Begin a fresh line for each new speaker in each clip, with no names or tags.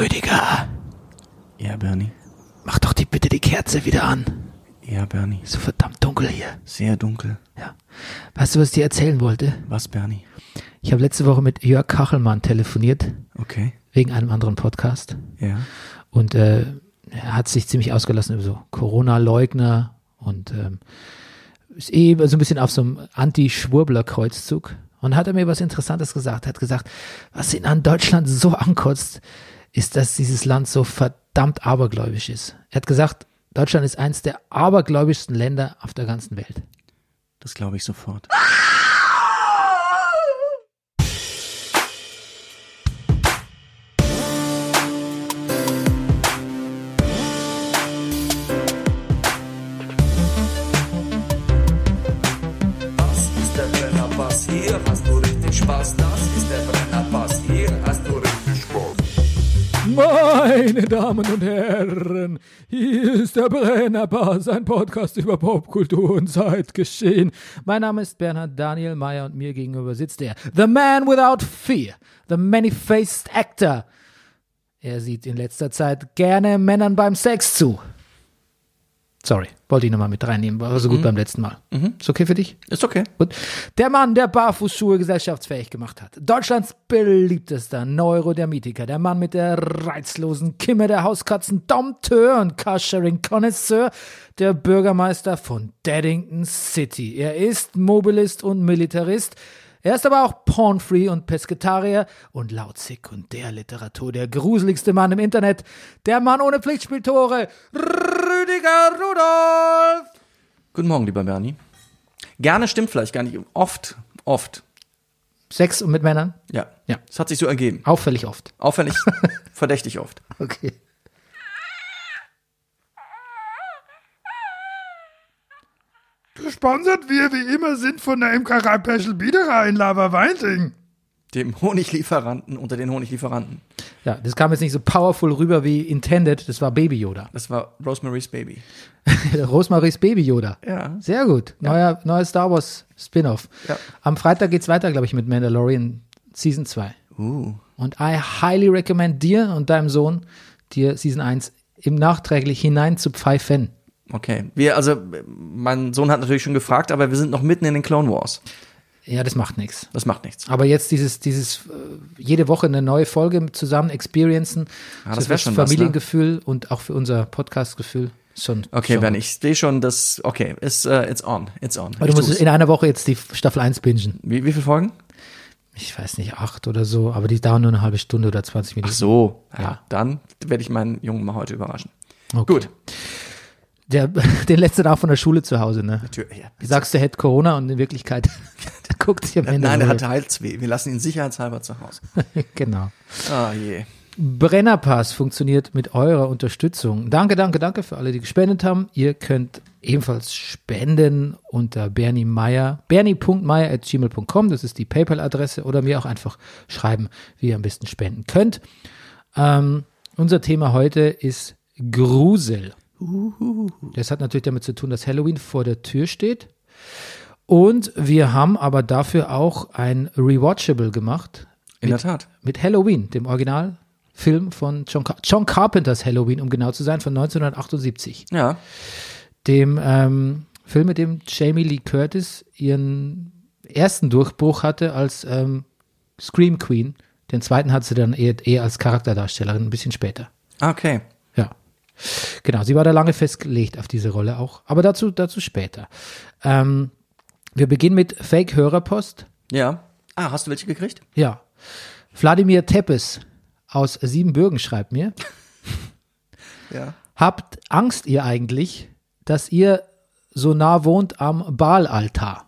Rüdiger,
Ja, Bernie.
mach doch die bitte die Kerze wieder an.
Ja, Bernie.
So verdammt dunkel hier.
Sehr dunkel.
Ja. Weißt du, was ich dir erzählen wollte?
Was, Bernie?
Ich habe letzte Woche mit Jörg Kachelmann telefoniert,
Okay.
wegen einem anderen Podcast.
Ja.
Und äh, er hat sich ziemlich ausgelassen über so Corona-Leugner und ähm, ist eh so ein bisschen auf so einem Anti-Schwurbler-Kreuzzug. Und hat er mir was Interessantes gesagt. Er hat gesagt, was ihn an Deutschland so ankotzt, ist, dass dieses Land so verdammt abergläubisch ist. Er hat gesagt, Deutschland ist eins der abergläubischsten Länder auf der ganzen Welt.
Das glaube ich sofort.
Meine Damen und Herren, hier ist der Brennerpass, ein Podcast über Popkultur und Zeitgeschehen. Mein Name ist Bernhard Daniel Meyer und mir gegenüber sitzt er, The Man Without Fear, the Many-Faced Actor. Er sieht in letzter Zeit gerne Männern beim Sex zu. Sorry, wollte ich nochmal mit reinnehmen, war so gut beim letzten Mal. Ist okay für dich?
Ist okay.
Gut. Der Mann, der Barfußschuhe gesellschaftsfähig gemacht hat. Deutschlands beliebtester Neurodermitiker. Der Mann mit der reizlosen Kimme der Hauskatzen. Dompteur und Carsharing-Connoisseur. Der Bürgermeister von Daddington City. Er ist Mobilist und Militarist. Er ist aber auch Pornfree und Pesketarier und laut Sekundärliteratur der gruseligste Mann im Internet. Der Mann ohne Pflichtspieltore. Rüdiger Rudolf.
Guten Morgen, lieber Bernie. Gerne stimmt vielleicht gar nicht. Oft, oft.
Sex und mit Männern?
Ja.
Ja.
Es hat sich so ergeben.
Auffällig oft.
Auffällig, verdächtig oft.
Okay.
Gesponsert wir wie immer sind von der Imkerei Peschel Biederer in Lava Weinting.
Dem Honiglieferanten unter den Honiglieferanten.
Ja, das kam jetzt nicht so powerful rüber wie intended. Das war Baby Yoda.
Das war Rosemary's Baby.
Rosemaries Baby Yoda.
Ja.
Sehr gut. Neuer, neuer Star Wars Spin-off.
Ja.
Am Freitag geht's weiter, glaube ich, mit Mandalorian Season 2.
Uh.
Und I highly recommend dir und deinem Sohn, dir Season 1 im nachträglich hinein zu pfeifen.
Okay. Wir, also, mein Sohn hat natürlich schon gefragt, aber wir sind noch mitten in den Clone Wars.
Ja, das macht nichts.
Das macht nichts.
Aber jetzt dieses, dieses äh, jede Woche eine neue Folge zusammen experiencen,
Ah, das
so
wär
fürs
schon was, ne?
Familiengefühl und auch für unser Podcast-Gefühl schon.
Okay,
schon
Ben, ich sehe schon, dass, okay, it's, uh, it's on, it's on.
Aber
Ich
du musst in einer Woche jetzt die Staffel 1 bingen.
wie, wie viele Folgen?
Ich weiß nicht, acht oder so, aber die dauern nur eine halbe Stunde oder 20 Minuten.
Ach so.
Ja.
Ja. Dann werde ich meinen Jungen mal heute überraschen.
Okay.
Gut.
Der, den lässt du dann auch von der Schule zu Hause, ne?
Natürlich, ja.
Du sagst, der hätte Corona und in Wirklichkeit guckt sich am Ende.
Nein, er
nur-
hatte Halsweh. Wir lassen ihn sicherheitshalber zu Hause.
Genau.
Ah je.
Brennerpass funktioniert mit eurer Unterstützung. Danke, danke, danke für alle, die gespendet haben. Ihr könnt ebenfalls spenden unter Bernie Meyer, bernie.meyer.gmail.com, das ist die PayPal-Adresse, oder mir auch einfach schreiben, wie ihr am besten spenden könnt. Ähm, unser Thema heute ist Grusel. Das hat natürlich damit zu tun, dass Halloween vor der Tür steht. Und wir haben aber dafür auch ein Rewatchable gemacht
In der Tat.
mit Halloween, dem Originalfilm von John, Car John Carpenters Halloween, um genau zu sein, von 1978.
Ja.
Dem ähm, Film, mit dem Jamie Lee Curtis ihren ersten Durchbruch hatte als ähm, Scream Queen. Den zweiten hat sie dann eher, eher als Charakterdarstellerin, ein bisschen später.
Ah, Okay.
Ja. Genau, sie war da lange festgelegt auf diese Rolle auch. Aber dazu, dazu später. Ähm, wir beginnen mit Fake-Hörerpost.
Ja. Ah, hast du welche gekriegt?
Ja. Wladimir Teppes aus Siebenbürgen schreibt mir.
Ja.
Habt Angst ihr eigentlich, dass ihr so nah wohnt am Baalaltar?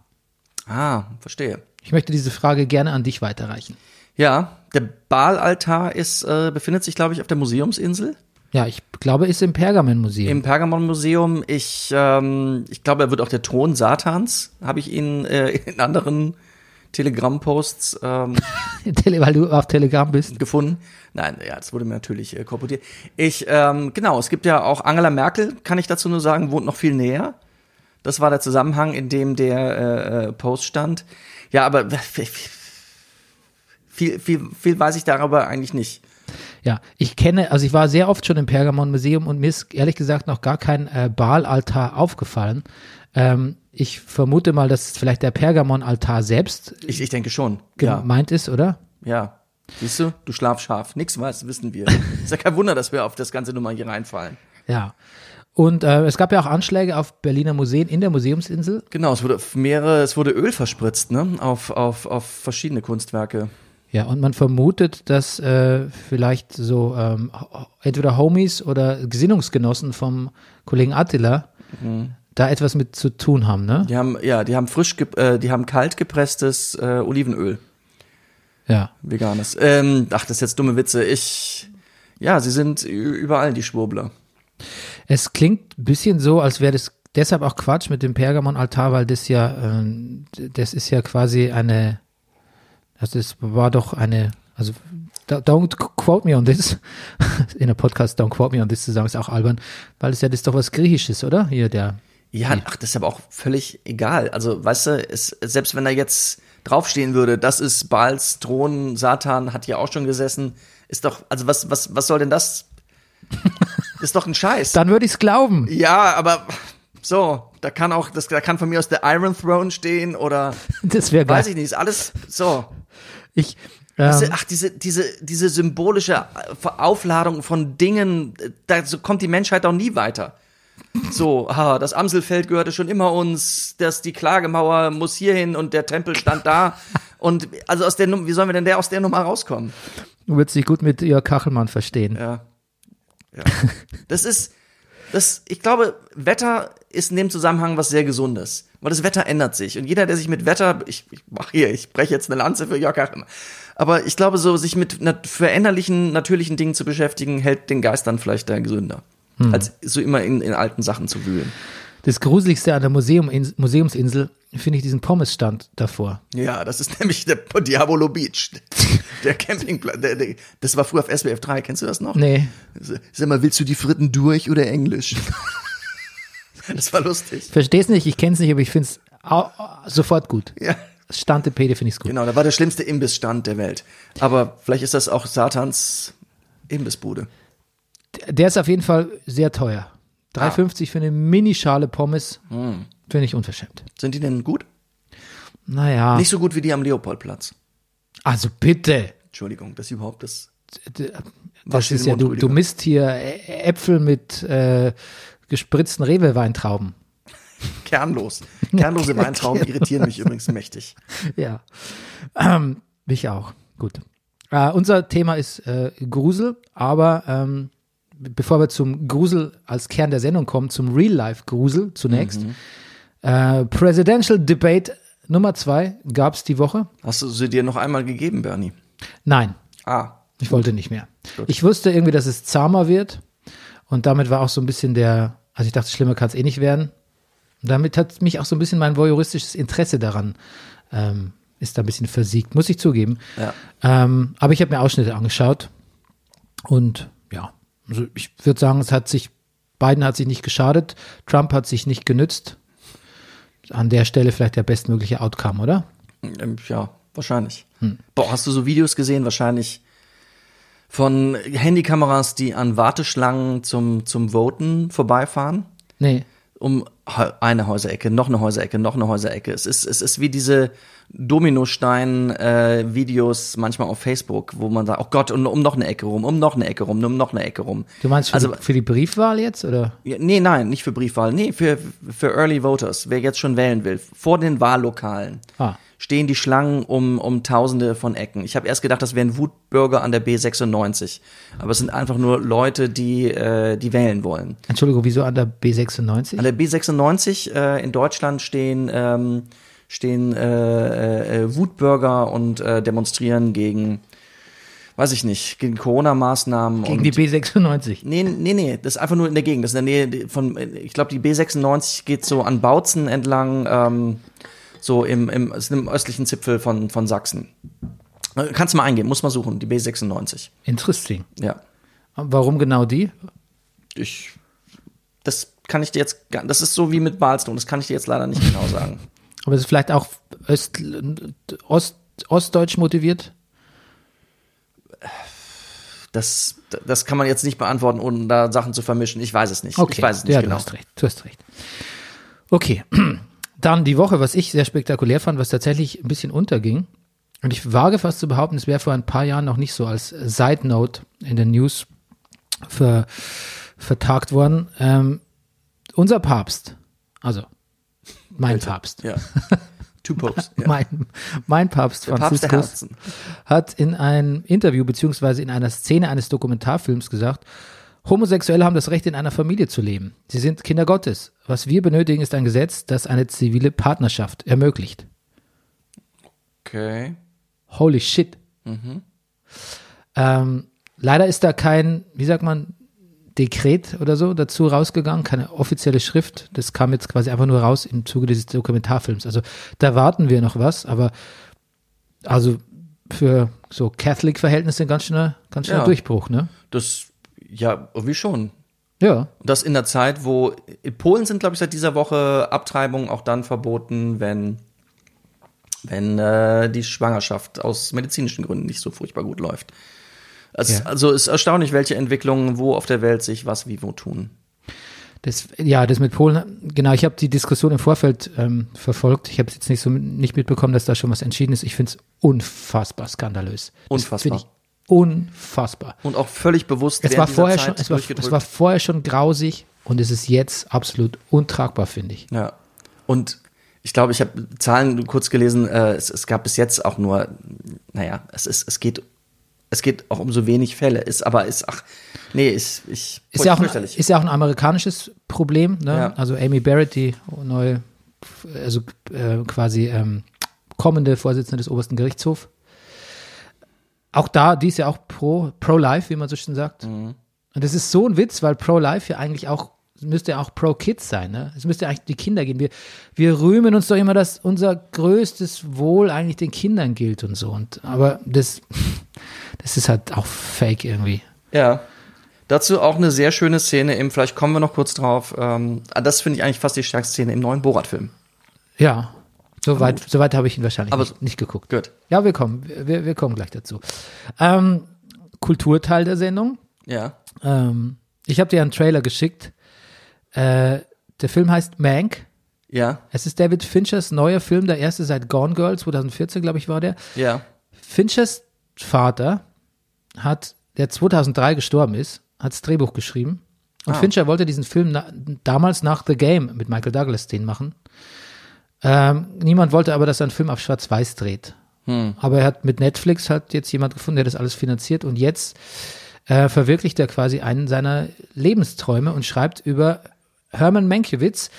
Ah, verstehe.
Ich möchte diese Frage gerne an dich weiterreichen.
Ja, der Baalaltar ist, äh, befindet sich, glaube ich, auf der Museumsinsel.
Ja, ich glaube, ist im Pergamonmuseum.
Im Pergamon-Museum. Ich, ähm, ich glaube, er wird auch der Thron Satans, habe ich ihn äh, in anderen Telegram-Posts ähm,
Tele- Weil du auf Telegram bist.
gefunden. Nein, ja, das wurde mir natürlich äh, korportiert. Ich, ähm, genau, es gibt ja auch Angela Merkel, kann ich dazu nur sagen, wohnt noch viel näher. Das war der Zusammenhang, in dem der äh, äh, Post stand. Ja, aber viel, viel, viel weiß ich darüber eigentlich nicht.
Ja, ich kenne, also ich war sehr oft schon im Pergamon-Museum und mir ist ehrlich gesagt noch gar kein äh, Baalaltar aufgefallen. Ähm, ich vermute mal, dass vielleicht der Pergamon-Altar selbst
Ich, ich denke schon. Ja.
gemeint ist, oder?
ja. Siehst du, du schlafscharf. Nix weiß, wissen wir. ist ja kein Wunder, dass wir auf das ganze Nummer hier reinfallen.
Ja. Und äh, es gab ja auch Anschläge auf Berliner Museen in der Museumsinsel.
Genau, es wurde mehrere, es wurde Öl verspritzt, ne? Auf, auf, auf verschiedene Kunstwerke.
Ja, und man vermutet, dass äh, vielleicht so ähm, entweder Homies oder Gesinnungsgenossen vom Kollegen Attila da etwas mit zu tun haben, ne?
Die haben, ja, die haben frisch, äh, die haben kalt gepresstes äh, Olivenöl,
Ja.
veganes. Ähm, ach, das ist jetzt dumme Witze. Ich, ja, sie sind überall die Schwurbler.
Es klingt ein bisschen so, als wäre das deshalb auch Quatsch mit dem Pergamon-Altar, weil das ja, ähm, das ist ja quasi eine, also es war doch eine, also don't quote me on this, in der Podcast don't quote me on this zu sagen, ist auch albern, weil es ja das ist doch was Griechisches, oder? Hier der,
Ja, ach, das ist aber auch völlig egal. Also, weißt du, es, selbst wenn da jetzt draufstehen würde, das ist Baals Thron, Satan hat hier auch schon gesessen, ist doch, also was, was, was soll denn das? Das ist doch ein Scheiß.
dann würde ich es glauben.
Ja, aber so, da kann auch, das, da kann von mir aus der Iron Throne stehen oder
Das wäre geil.
weiß ich nicht, ist alles so.
Ich, ähm,
Ach, diese, diese, diese symbolische Aufladung von Dingen, da so kommt die Menschheit auch nie weiter. So, ah, das Amselfeld gehörte schon immer uns, das, die Klagemauer muss hierhin und der Tempel stand da. Und also aus der Num wie sollen wir denn der aus der Nummer rauskommen?
du würdest dich gut mit Jörg Kachelmann verstehen.
Ja. ja. Das ist, das, ich glaube, Wetter ist in dem Zusammenhang was sehr Gesundes. Weil das Wetter ändert sich. Und jeder, der sich mit Wetter, ich, ich mach hier, ich breche jetzt eine Lanze für Jörg Ackermann. Aber ich glaube, so sich mit veränderlichen, natürlichen Dingen zu beschäftigen, hält den Geist dann vielleicht da gesünder. Als so immer in, in alten Sachen zu wühlen.
Das Gruseligste an der Museum, Museumsinsel finde ich diesen Pommesstand davor.
Ja, das ist nämlich der Diabolo Beach. Der Campingplatz. Der, der, das war früher auf SBF 3. Kennst du das noch?
Nee.
Sag mal, willst du die Fritten durch oder Englisch? Das war lustig.
Versteh's nicht, ich kenn's nicht, aber ich find's sofort gut.
Ja.
Stantepede finde ich's gut.
Genau, da war der schlimmste Imbissstand der Welt. Aber vielleicht ist das auch Satans Imbissbude.
Der ist auf jeden Fall sehr teuer. 3,50 für eine Minischale Pommes finde ich unverschämt.
Sind die denn gut?
Naja,
Nicht so gut wie die am Leopoldplatz.
also bitte.
Entschuldigung, das überhaupt das.
Das ist ja, du, du misst hier Äpfel mit äh, gespritzten Rewe-Weintrauben.
Kernlos. Kernlose Weintrauben irritieren mich übrigens mächtig.
Ja. Ähm, mich auch. Gut. Äh, unser Thema ist äh, Grusel, aber ähm, bevor wir zum Grusel als Kern der Sendung kommen, zum Real-Life-Grusel zunächst. Äh, Presidential Debate Nummer zwei gab es die Woche.
Hast du sie dir noch einmal gegeben, Bernie?
Nein,
Ah,
ich wollte nicht mehr. Ich wusste irgendwie, dass es zahmer wird. Und damit war auch so ein bisschen der, also ich dachte, schlimmer kann es eh nicht werden. Und damit hat mich auch so ein bisschen mein voyeuristisches Interesse daran, ähm, ist da ein bisschen versiegt, muss ich zugeben.
Ja.
Ähm, aber ich habe mir Ausschnitte angeschaut. Und ja, also ich würde sagen, es hat sich, Biden hat sich nicht geschadet, Trump hat sich nicht genützt. An der Stelle vielleicht der bestmögliche Outcome, oder?
Ähm, ja, wahrscheinlich. Boah, hast du so Videos gesehen? Wahrscheinlich von Handykameras, die an Warteschlangen zum, zum Voten vorbeifahren?
Nee.
um eine Häuserecke, noch eine Häuserecke, noch eine Häuserecke. Es ist, es ist wie diese Dominostein-Videos manchmal auf Facebook, wo man sagt, oh Gott, und um noch eine Ecke rum, um noch eine Ecke rum, um noch eine Ecke rum.
Du meinst für,
also,
die, für die Briefwahl jetzt, oder?
ja, nee, nein, nicht für Briefwahl, nee, für, für Early Voters, wer jetzt schon wählen will. Vor den Wahllokalen
Ah.
stehen die Schlangen um, um tausende von Ecken. Ich habe erst gedacht, das wären Wutbürger an der B96. Aber es sind einfach nur Leute, die, äh, die wählen wollen.
Entschuldigung, wieso an der B96?
An der B96 äh, in Deutschland stehen, ähm, stehen äh, äh, Wutbürger und äh, demonstrieren gegen, weiß ich nicht, gegen Corona-Maßnahmen.
Gegen die B96.
Nee, nee, nee, das ist einfach nur in der Gegend. Das ist in der Nähe von, ich glaube, die B96 geht so an Bautzen entlang, ähm, so im, im, im östlichen Zipfel von, von Sachsen. Äh, Kannst du mal eingeben, muss mal suchen, die B96.
Interesting.
Ja.
Warum genau die?
Ich, das kann ich dir jetzt, das ist so wie mit Balston, das kann ich dir jetzt leider nicht genau sagen.
Aber es ist vielleicht auch Öst, Ost, ostdeutsch motiviert?
Das, das kann man jetzt nicht beantworten, ohne da Sachen zu vermischen. Ich weiß es nicht.
Okay,
Ich weiß es nicht
ja,
genau.
du hast recht. Du hast recht. Okay, dann die Woche, was ich sehr spektakulär fand, was tatsächlich ein bisschen unterging. Und ich wage fast zu behaupten, es wäre vor ein paar Jahren noch nicht so als Side Note in den News ver, vertagt worden. Ähm, unser Papst, also mein Papst,
Ja. Two Popes. Ja.
mein, mein Papst
Der Papst
Franziskus
Herzen.
hat in einem Interview beziehungsweise in einer Szene eines Dokumentarfilms gesagt, Homosexuelle haben das Recht, in einer Familie zu leben. Sie sind Kinder Gottes. Was wir benötigen, ist ein Gesetz, das eine zivile Partnerschaft ermöglicht.
Okay.
Holy shit. Ähm, leider ist da kein, wie sagt man, Dekret oder so dazu rausgegangen, keine offizielle Schrift. Das kam jetzt quasi einfach nur raus im Zuge dieses Dokumentarfilms. Also da warten wir noch was, aber also für so Catholic-Verhältnisse ganz schöner, ganz schöner
Ja.
Durchbruch, ne?
Das, ja, irgendwie schon.
Ja.
Das in der Zeit, wo in Polen sind, glaube ich, seit dieser Woche Abtreibungen auch dann verboten, wenn, wenn äh, die Schwangerschaft aus medizinischen Gründen nicht so furchtbar gut läuft. Es,
Ja.
Also ist erstaunlich, welche Entwicklungen wo auf der Welt sich was wie wo tun.
Das, ja, das mit Polen, genau, ich habe die Diskussion im Vorfeld ähm, verfolgt. Ich habe jetzt nicht so nicht mitbekommen, dass da schon was entschieden ist. Ich finde es unfassbar skandalös.
Unfassbar.
unfassbar.
Und auch völlig bewusst
Es war, vorher
Zeit
schon, es, war, es war vorher schon grausig und es ist jetzt absolut untragbar, finde ich.
Ja. Und ich glaube, ich habe Zahlen kurz gelesen, äh, es, es gab bis jetzt auch nur, naja, es ist, es geht, es geht auch um so wenig Fälle. Ist aber ist, ach, nee, ich, ich
Ist ja, auch ein, ist ja auch ein amerikanisches Problem. Ne?
Ja.
Also Amy Barrett, die neue, also äh, quasi ähm, kommende Vorsitzende des obersten Gerichtshofs. Auch da, die ist ja auch pro, pro-life, wie man so schön sagt.
Mhm.
Und das ist so ein Witz, weil pro-life ja eigentlich auch, müsste ja auch pro-kids sein. Ne? Es müsste eigentlich die Kinder gehen. Wir, wir rühmen uns doch immer, dass unser größtes Wohl eigentlich den Kindern gilt und so. Und, aber das, das ist halt auch fake irgendwie.
Ja. Dazu auch eine sehr schöne Szene im, vielleicht kommen wir noch kurz drauf, ähm, das finde ich eigentlich fast die stärkste Szene im neuen Borat-Film.
Ja, soweit so weit habe ich ihn wahrscheinlich
Aber-
nicht, nicht geguckt.
Gut.
Ja, wir kommen, wir, wir kommen gleich dazu. Ähm, Kulturteil der Sendung.
Ja.
Ähm, ich habe dir einen Trailer geschickt. Äh, der Film heißt Mank.
Ja.
Es ist David Finchers neuer Film, der erste seit Gone Girl, 2014, glaube ich, war der.
Ja.
Finchers Vater hat, der 2003 gestorben ist, hat das Drehbuch geschrieben. Und
Ah.
Fincher wollte diesen Film na, damals nach The Game mit Michael Douglas den machen. Ähm, niemand wollte aber, dass er einen Film auf Schwarz-Weiß dreht. Aber er hat mit Netflix hat jetzt jemand gefunden, der das alles finanziert und jetzt äh, verwirklicht er quasi einen seiner Lebensträume und schreibt über Herman Mankiewicz,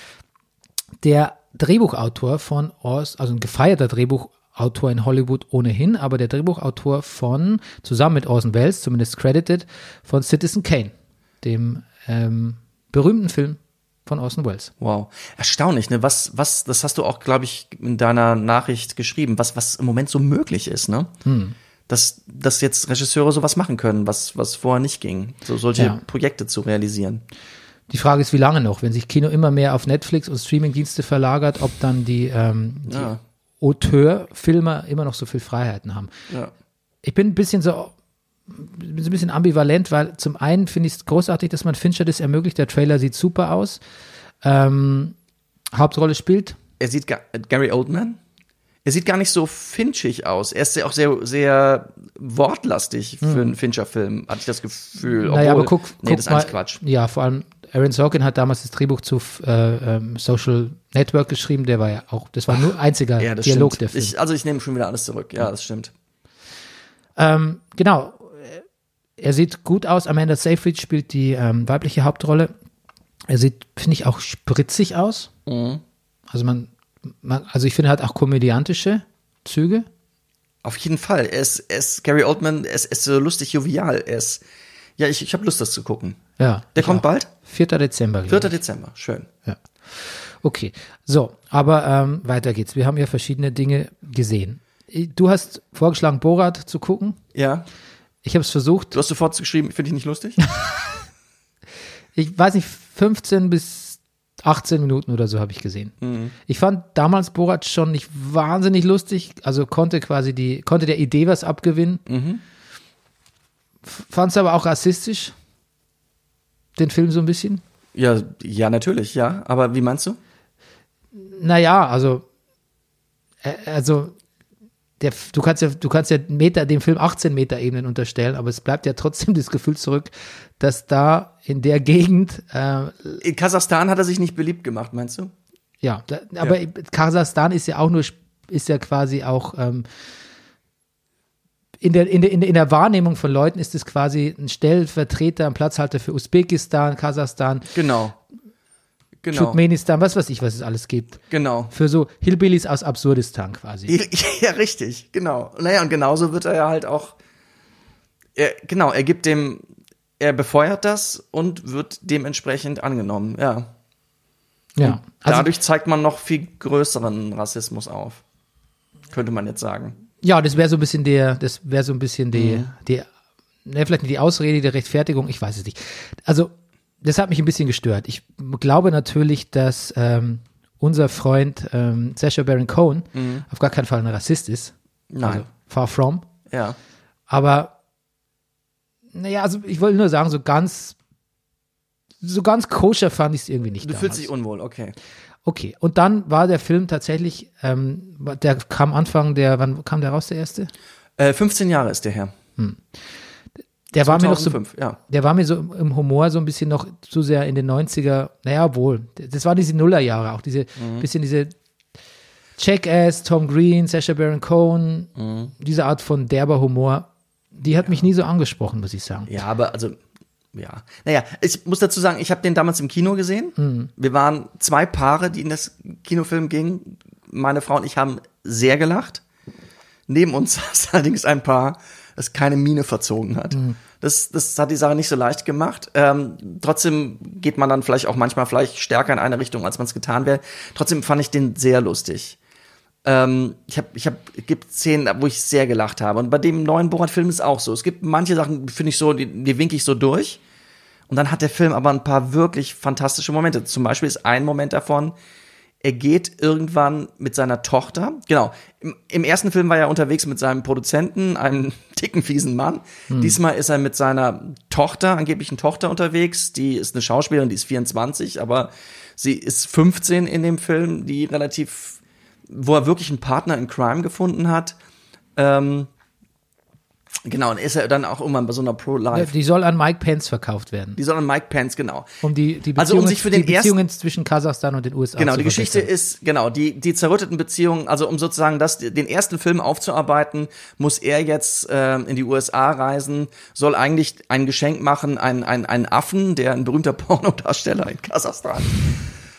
der Drehbuchautor von Oz, also ein gefeierter Drehbuchautor in Hollywood ohnehin, aber der Drehbuchautor von, zusammen mit Orson Welles, zumindest credited, von Citizen Kane, dem ähm, berühmten Film von Orson Welles.
Wow. Erstaunlich, ne? Was, was, das hast du auch, glaube ich, in deiner Nachricht geschrieben, was, was im Moment so möglich ist, ne?
Hm.
Dass, dass jetzt Regisseure sowas machen können, was, was vorher nicht ging. So solche
Ja.
Projekte zu realisieren.
Die Frage ist, wie lange noch? Wenn sich Kino immer mehr auf Netflix und Streamingdienste verlagert, ob dann die, ähm, die
Ja.
Auteurfilmer immer noch so viel Freiheiten haben.
Ja.
Ich bin ein bisschen so, bin so ein bisschen ambivalent, weil zum einen finde ich es großartig, dass man Fincher das ermöglicht. Der Trailer sieht super aus. Ähm, Hauptrolle spielt.
Er sieht gar, Gary Oldman? Er sieht gar nicht so finchig aus. Er ist ja auch sehr, sehr wortlastig für einen Fincher-Film, hatte ich das Gefühl.
Hm. naja, aber
Obwohl-
guck,
nee,
guck
das ist
mal.
Quatsch.
Ja, vor allem Aaron Sorkin hat damals das Drehbuch zu äh, ähm, Social Network geschrieben. Der war ja auch, das war nur einziger
Ja,
Dialog
stimmt.
der Film.
Ich, also ich nehme schon wieder alles zurück. Ja, das stimmt.
Ähm, genau. Er sieht gut aus. Amanda Seyfried spielt die ähm, weibliche Hauptrolle. Er sieht, finde ich, auch spritzig aus.
Mhm.
Also man, also ich finde, er hat auch komödiantische Züge.
Auf jeden Fall. Er ist, er ist Gary Oldman, er ist, er ist so lustig jovial. Er ist, ja, ich, ich habe Lust, das zu gucken.
Ja.
Der kommt
auch.
bald?
4. Dezember. glaub
4.
ich.
Dezember. Schön.
Ja. Okay. So, aber ähm, weiter geht's. Wir haben ja verschiedene Dinge gesehen. Du hast vorgeschlagen, Borat zu gucken.
Ja.
Ich habe es versucht.
Du hast sofort geschrieben, finde ich nicht lustig?
Ich weiß nicht, 15 bis 18 Minuten oder so habe ich gesehen.
Mhm.
Ich fand damals Borat schon nicht wahnsinnig lustig, also konnte quasi die, konnte der Idee was abgewinnen.
Mhm.
Fandst du aber auch rassistisch? Den Film so ein bisschen?
Ja, ja, natürlich, ja. Aber wie meinst du?
Naja, also, also, der, du kannst ja, du kannst ja Meter, dem Film 18 Meter Ebenen unterstellen, aber es bleibt ja trotzdem das Gefühl zurück, dass da in der Gegend, äh,
In Kasachstan hat er sich nicht beliebt gemacht, meinst du?
ja, da, aber Kasachstan ist ja auch nur, ist ja quasi auch, ähm, in, der, in, der, in der Wahrnehmung von Leuten ist es quasi ein Stellvertreter, ein Platzhalter für Usbekistan, Kasachstan,
Genau. Genau.
Turkmenistan, was weiß ich, was es alles gibt.
Genau.
Für so Hillbillies aus Absurdistan quasi.
Ja, richtig, genau. Naja, und genauso wird er ja halt auch. Er, genau, er gibt dem, er befeuert das und wird dementsprechend angenommen, ja.
Ja. Also,
Dadurch zeigt man noch viel größeren Rassismus auf. Könnte man jetzt sagen.
ja, das wäre so ein bisschen der, das wäre so ein bisschen die,
Mhm.
die, ne, vielleicht nicht die Ausrede, die Rechtfertigung, ich weiß es nicht. Also, das hat mich ein bisschen gestört. Ich glaube natürlich, dass ähm, unser Freund ähm, Sacha Baron Cohen auf gar keinen Fall ein Rassist ist.
Mhm. Nein.
Also, far from.
Ja.
Aber, naja, also ich wollte nur sagen, so ganz, so ganz koscher fand ich es irgendwie nicht.
Du
damals.
fühlst dich unwohl, okay.
Okay, und dann war der Film tatsächlich, ähm, der kam Anfang der, wann kam der raus, der erste?
Äh, 15 Jahre ist der her.
Der war mir noch so,
2005, ja.
der war mir so im Humor so ein bisschen noch zu sehr in den 90er, naja, wohl, das waren diese Nullerjahre, auch diese,
Mhm.
bisschen diese Jackass, Tom Green, Sacha Baron Cohen,
Mhm.
diese Art von derber Humor, die hat mich nie so angesprochen, muss ich sagen.
Ja, aber also, ja. Naja, ich muss dazu sagen, ich habe den damals im Kino gesehen.
Mhm.
Wir waren zwei Paare, die in das Kinofilm gingen. Meine Frau und ich haben sehr gelacht. Neben uns saß allerdings ein Paar, das keine Miene verzogen hat.
Mhm.
Das, das hat die Sache nicht so leicht gemacht. Ähm, trotzdem geht man dann vielleicht auch manchmal vielleicht stärker in eine Richtung, als man es getan wäre. Trotzdem fand ich den sehr lustig. Ähm, ich habe, ich habe, es gibt Szenen, wo ich sehr gelacht habe. Und bei dem neuen Borat-Film ist es auch so. Es gibt manche Sachen, finde ich so, die, die winke ich so durch. Und dann hat der Film aber ein paar wirklich fantastische Momente. Zum Beispiel ist ein Moment davon, er geht irgendwann mit seiner Tochter, genau, im, im ersten Film war er unterwegs mit seinem Produzenten, einem dicken, fiesen Mann. Diesmal ist er mit seiner Tochter, angeblichen Tochter unterwegs. Die ist eine Schauspielerin, die ist 24, aber sie ist 15 in dem Film, die relativ, wo er wirklich einen Partner in Crime gefunden hat. Ähm, genau, und ist er dann auch irgendwann bei so einer Pro-Life.
Die soll an Mike Pence verkauft werden,
Die soll an Mike Pence, genau.
um die, die
Also, um
Beziehungen,
sich für den
die Beziehungen zwischen Kasachstan und den USA
Genau, die Geschichte ist, genau, die, die zerrütteten Beziehungen, also um sozusagen das, den ersten Film aufzuarbeiten, muss er jetzt äh, in die USA reisen, soll eigentlich ein Geschenk machen, ein, ein, ein Affen, der ein berühmter Pornodarsteller in Kasachstan.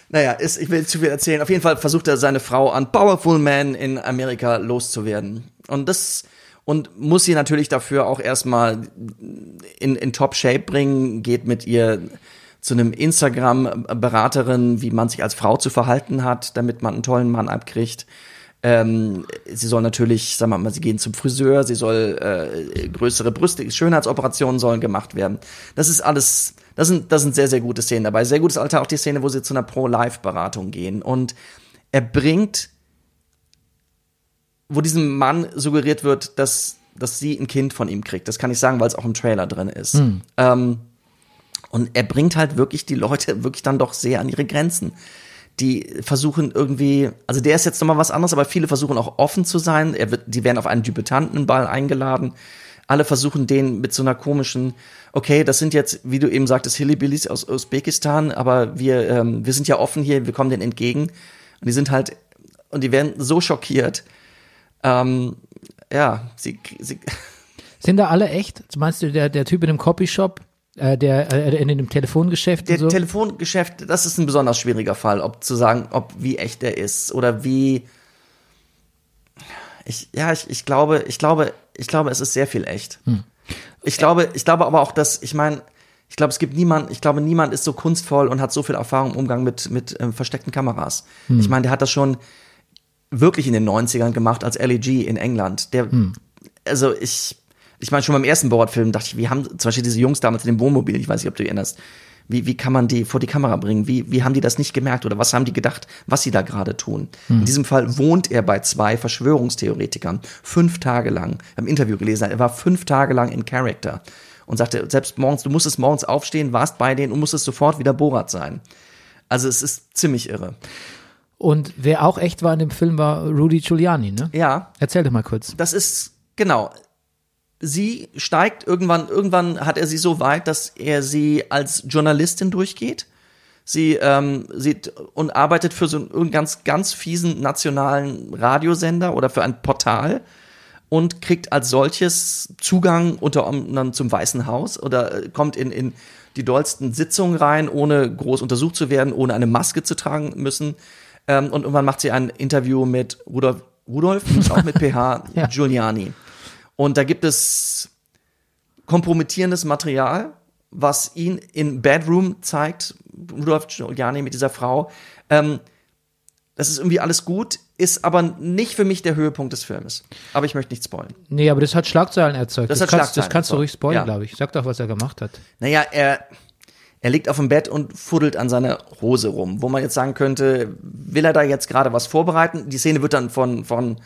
Naja, ist, ich will zu viel erzählen. Auf jeden Fall versucht er seine Frau an Powerful Man in Amerika loszuwerden. Und das, und muss sie natürlich dafür auch erstmal in, in Top-Shape bringen, geht mit ihr zu einem Instagram-Beraterin, wie man sich als Frau zu verhalten hat, damit man einen tollen Mann abkriegt. Ähm, sie soll natürlich, sagen wir mal, sie gehen zum Friseur, sie soll äh, größere Brüste, Schönheitsoperationen sollen gemacht werden. Das ist alles, das sind, das sind sehr, sehr gute Szenen dabei. Sehr gutes Alter auch die Szene, wo sie zu einer Pro-Life-Beratung gehen. Und er bringt, wo diesem Mann suggeriert wird, dass, dass sie ein Kind von ihm kriegt. Das kann ich sagen, weil es auch im Trailer drin ist. Ähm, und er bringt halt wirklich die Leute wirklich dann doch sehr an ihre Grenzen. Die versuchen irgendwie, also der ist jetzt nochmal was anderes, aber viele versuchen auch offen zu sein. Er wird, die werden auf einen Debütantenball eingeladen. Alle versuchen den mit so einer komischen, okay, das sind jetzt, wie du eben sagtest, Hillbillies aus Usbekistan, aber wir, ähm, wir sind ja offen hier, wir kommen denen entgegen. Und die sind halt, und die werden so schockiert. Ähm, ja, sie, sie,
Sind da alle echt? Meinst du, der, der Typ in dem Copyshop, äh, der äh, in dem Telefongeschäft
Der
so?
Telefongeschäft, das ist ein besonders schwieriger Fall, ob zu sagen, ob wie echt er ist oder wie. Ich, ja, ich, ich glaube, ich glaube, ich glaube, es ist sehr viel echt. Ich glaube, ich glaube aber auch, dass, ich meine, ich glaube, es gibt niemand, ich glaube, niemand ist so kunstvoll und hat so viel Erfahrung im Umgang mit, mit ähm, versteckten Kameras. Ich meine, der hat das schon wirklich in den 90ern gemacht als LEG in England. Der, also ich, ich meine, schon beim ersten Borat-Film dachte ich, wir haben zum Beispiel diese Jungs damals in dem Wohnmobil, ich weiß nicht, ob du dich erinnerst, Wie, wie kann man die vor die Kamera bringen? Wie, wie haben die das nicht gemerkt oder was haben die gedacht, was sie da gerade tun? In diesem Fall wohnt er bei zwei Verschwörungstheoretikern fünf Tage lang. Ein Interview gelesen, er war fünf Tage lang in Character und sagte, selbst morgens, du musstest morgens aufstehen, warst bei denen und musstest sofort wieder Borat sein. Also es ist ziemlich irre.
Und wer auch echt war in dem Film war Rudy Giuliani, ne?
Ja,
Erzähl doch mal kurz.
das ist genau. Sie steigt irgendwann, irgendwann hat er sie so weit, dass er sie als Journalistin durchgeht. Sie ähm, sieht und arbeitet für so einen ganz, ganz fiesen nationalen Radiosender oder für ein Portal und kriegt als solches Zugang unter anderem zum Weißen Haus oder äh, kommt in, in die dollsten Sitzungen rein, ohne groß untersucht zu werden, ohne eine Maske zu tragen müssen. Ähm, und irgendwann macht sie ein Interview mit Rudolf, Rudolf, auch mit PH
Ja.
Giuliani. Und da gibt es kompromittierendes Material, was ihn in Bedroom zeigt, Rudolf Giuliani mit dieser Frau. Ähm, das ist irgendwie alles gut, ist aber nicht für mich der Höhepunkt des Filmes. Aber ich möchte nicht spoilen.
Nee, aber das hat Schlagzeilen erzeugt.
Das hat
kannst,
Schlagzeilen
das kannst du ruhig spoilern,
ja.
glaube ich. Sag doch, was er gemacht hat.
Naja, er, er liegt auf dem Bett und fuddelt an seiner Hose rum, wo man jetzt sagen könnte, will er da jetzt gerade was vorbereiten? Die Szene wird dann von, von,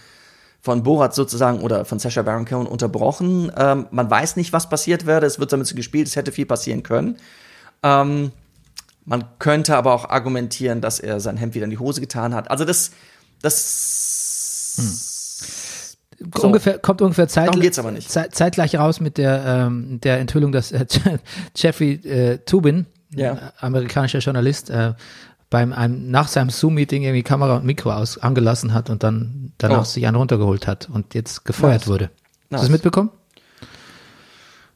von Borat sozusagen oder von Sacha Baron Cohen unterbrochen. Ähm, man weiß nicht, was passiert wäre. Es wird damit so gespielt, es hätte viel passieren können. Ähm, man könnte aber auch argumentieren, dass er sein Hemd wieder in die Hose getan hat. Also das, das So.
Ungefähr, kommt ungefähr zeit. Zeit, zeitgleich raus mit der, ähm, der Enthüllung, dass äh, Jeffrey äh, Tubin,
Ja.
ein amerikanischer Journalist, äh, beim einem, nach seinem Zoom-Meeting irgendwie Kamera und Mikro aus, angelassen hat und dann danach
Oh.
sich einen runtergeholt hat und jetzt gefeuert
Nice.
wurde. Hast du das mitbekommen?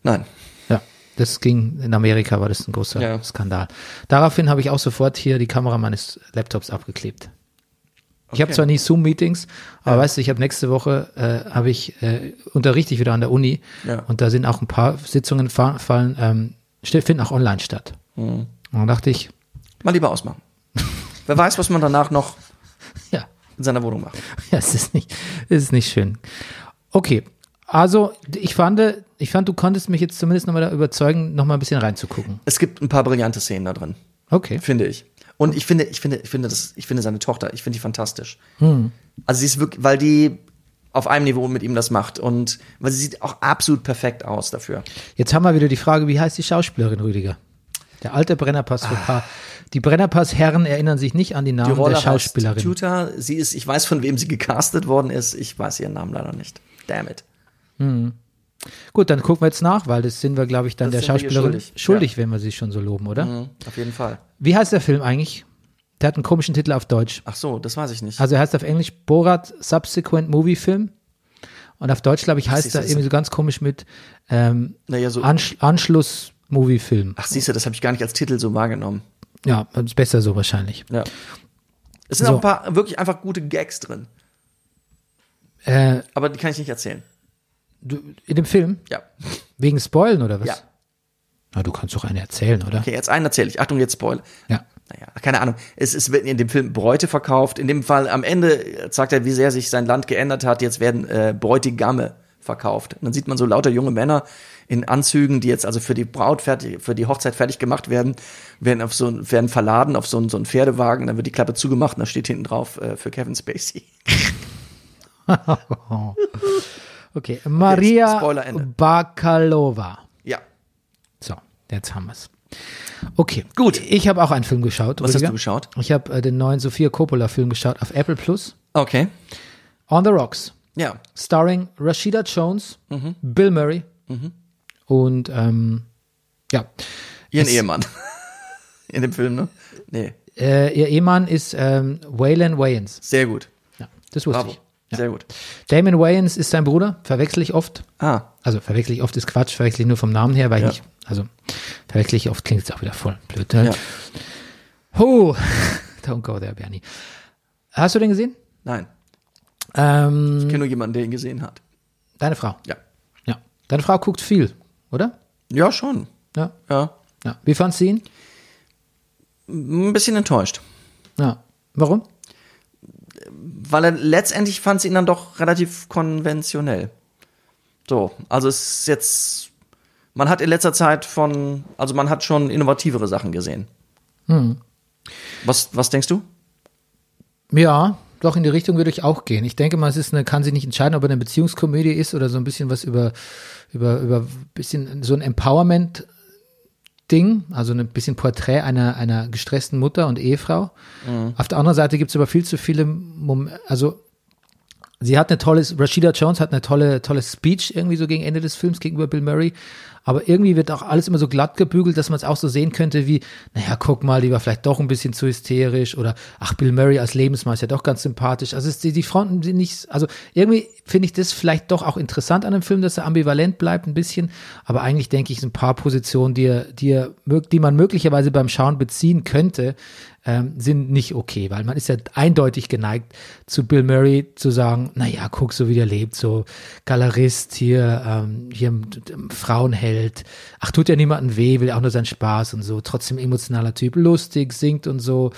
Nein.
Ja, das ging, in Amerika war das ein großer
Ja.
Skandal. Daraufhin habe ich auch sofort hier die Kamera meines Laptops abgeklebt. Ich habe
Okay.
zwar nie Zoom-Meetings, aber weißt du, ich habe nächste Woche, äh, habe ich, äh, unterrichte ich wieder an der Uni
Ja.
und da sind auch ein paar Sitzungen fa- fallen, ähm, finden auch online statt.
Mhm.
Und dann dachte ich,
Mal lieber ausmachen. Wer weiß, was man danach noch
ja,
in seiner Wohnung macht.
Ja, es ist nicht, es ist nicht schön. Okay, also ich fand, ich fand, du konntest mich jetzt zumindest nochmal da überzeugen, nochmal ein bisschen reinzugucken.
Es gibt ein paar brillante Szenen da drin.
Okay.
finde ich. Und ich finde, ich finde, ich finde das, ich finde seine Tochter, ich finde die fantastisch.
Hm.
Also sie ist wirklich, weil die auf einem Niveau mit ihm das macht und weil sie sieht auch absolut perfekt aus dafür.
Jetzt haben wir wieder die Frage, wie heißt die Schauspielerin, Rüdiger? Der alte Brennerpass für Paar. Die Brennerpass-Herren erinnern sich nicht an die Namen
Die Rolle
der Schauspielerin.
heißt Tutor. Sie ist, ich weiß von wem sie gecastet worden ist. Ich weiß ihren Namen leider nicht. Damn it.
Gut, dann gucken wir jetzt nach, weil das sind wir, glaube ich, dann
Das
der Schauspielerin
schuldig.
schuldig, wenn wir sie schon so loben, oder?
Mhm, auf jeden Fall.
Wie heißt der Film eigentlich? Der hat einen komischen Titel auf Deutsch.
Ach so, das weiß ich nicht.
Also er heißt auf Englisch Borat Subsequent Movie Film. Und auf Deutsch, glaube ich, heißt er
das-
irgendwie so ganz komisch mit ähm,
naja, so.
Ansch Anschluss Movie Film.
Ach, siehst du, das habe ich gar nicht als Titel so wahrgenommen.
Ja, ist besser so wahrscheinlich.
Ja. Es sind
So.
auch ein paar wirklich einfach gute Gags drin.
Äh,
Aber die kann ich nicht erzählen.
du, in dem Film?
Ja.
Wegen Spoilen oder was?
Ja.
Na, du kannst doch eine erzählen, oder?
Okay, jetzt einen erzähle ich. Achtung, jetzt Spoiler.
Ja.
naja, keine Ahnung. Es, es wird in dem Film Bräute verkauft. In dem Fall am Ende sagt er, wie sehr sich sein Land geändert hat. Jetzt werden äh, Bräutigamme verkauft. Und dann sieht man so lauter junge Männer in Anzügen, die jetzt also für die Braut fertig, für die Hochzeit fertig gemacht werden, werden auf so werden verladen auf so einen, so einen Pferdewagen. Dann wird die Klappe zugemacht und da steht hinten drauf äh, für Kevin Spacey.
Okay, Maria
Ende.
Bakalova. Jetzt haben wir's. Okay,
Gut.
Ich habe auch einen Film geschaut.
Was hast
Rüdiger.
du geschaut?
Ich habe äh, den neuen Sophia Coppola-Film geschaut auf Apple Plus.
Okay.
On the Rocks.
Ja.
Starring Rashida Jones,
Mhm.
Bill Murray und ähm, ja,
Ihren
Es-
Ehemann. In dem Film, ne? Nee.
äh, ihr Ehemann ist ähm, Waylon Wayans.
Sehr gut.
Ja, das wusste
Bravo.
ich. Ja.
Sehr gut.
Damon Wayans ist sein Bruder, verwechsel ich oft.
Ah.
Also verwechsel ich oft ist Quatsch, verwechsel ich nur vom Namen her, weil
Ja.
ich also verwechsel ich oft, klingt es auch wieder voll blöd. Ne?
Ja.
Oh, don't go there, Bernie. Hast du den gesehen?
Nein.
Ähm,
Ich kenne nur jemanden, der ihn gesehen hat.
deine Frau.
Ja.
Ja. Deine Frau guckt viel, oder?
Ja, schon.
Ja.
Ja.
ja. Wie fandst du ihn?
Ein bisschen enttäuscht.
Ja. Warum?
Weil er letztendlich fand sie ihn dann doch relativ konventionell. So, also es ist jetzt man hat in letzter Zeit von, also man hat schon innovativere Sachen gesehen. Was, was denkst du?
Ja, doch in die Richtung würde ich auch gehen. Ich denke mal, es ist eine, kann sich nicht entscheiden, ob er eine Beziehungskomödie ist oder so ein bisschen was über, über, über bisschen so ein Empowerment Ding, also ein bisschen Porträt einer, einer gestressten Mutter und Ehefrau. Auf der anderen Seite gibt es aber viel zu viele, Mom also sie hat eine tolle, Rashida Jones hat eine tolle, tolle Speech irgendwie so gegen Ende des Films gegenüber Bill Murray. Aber irgendwie wird auch alles immer so glatt gebügelt, dass man es auch so sehen könnte wie, naja, guck mal, die war vielleicht doch ein bisschen zu hysterisch oder ach, Bill Murray als Lebensmann ist ja doch ganz sympathisch. Also es, die, die Fronten sind nicht, also irgendwie finde ich das vielleicht doch auch interessant an dem Film, dass er ambivalent bleibt ein bisschen. Aber eigentlich denke ich, ein paar Positionen, die, er, die, er, die man möglicherweise beim Schauen beziehen könnte, ähm, sind nicht okay, weil man ist ja eindeutig geneigt, zu Bill Murray zu sagen, naja, guck so wie der lebt, so Galerist hier, ähm, hier Frauenheld, ach, tut ja niemandem weh, will auch nur seinen Spaß und so, trotzdem emotionaler Typ, lustig, singt und so.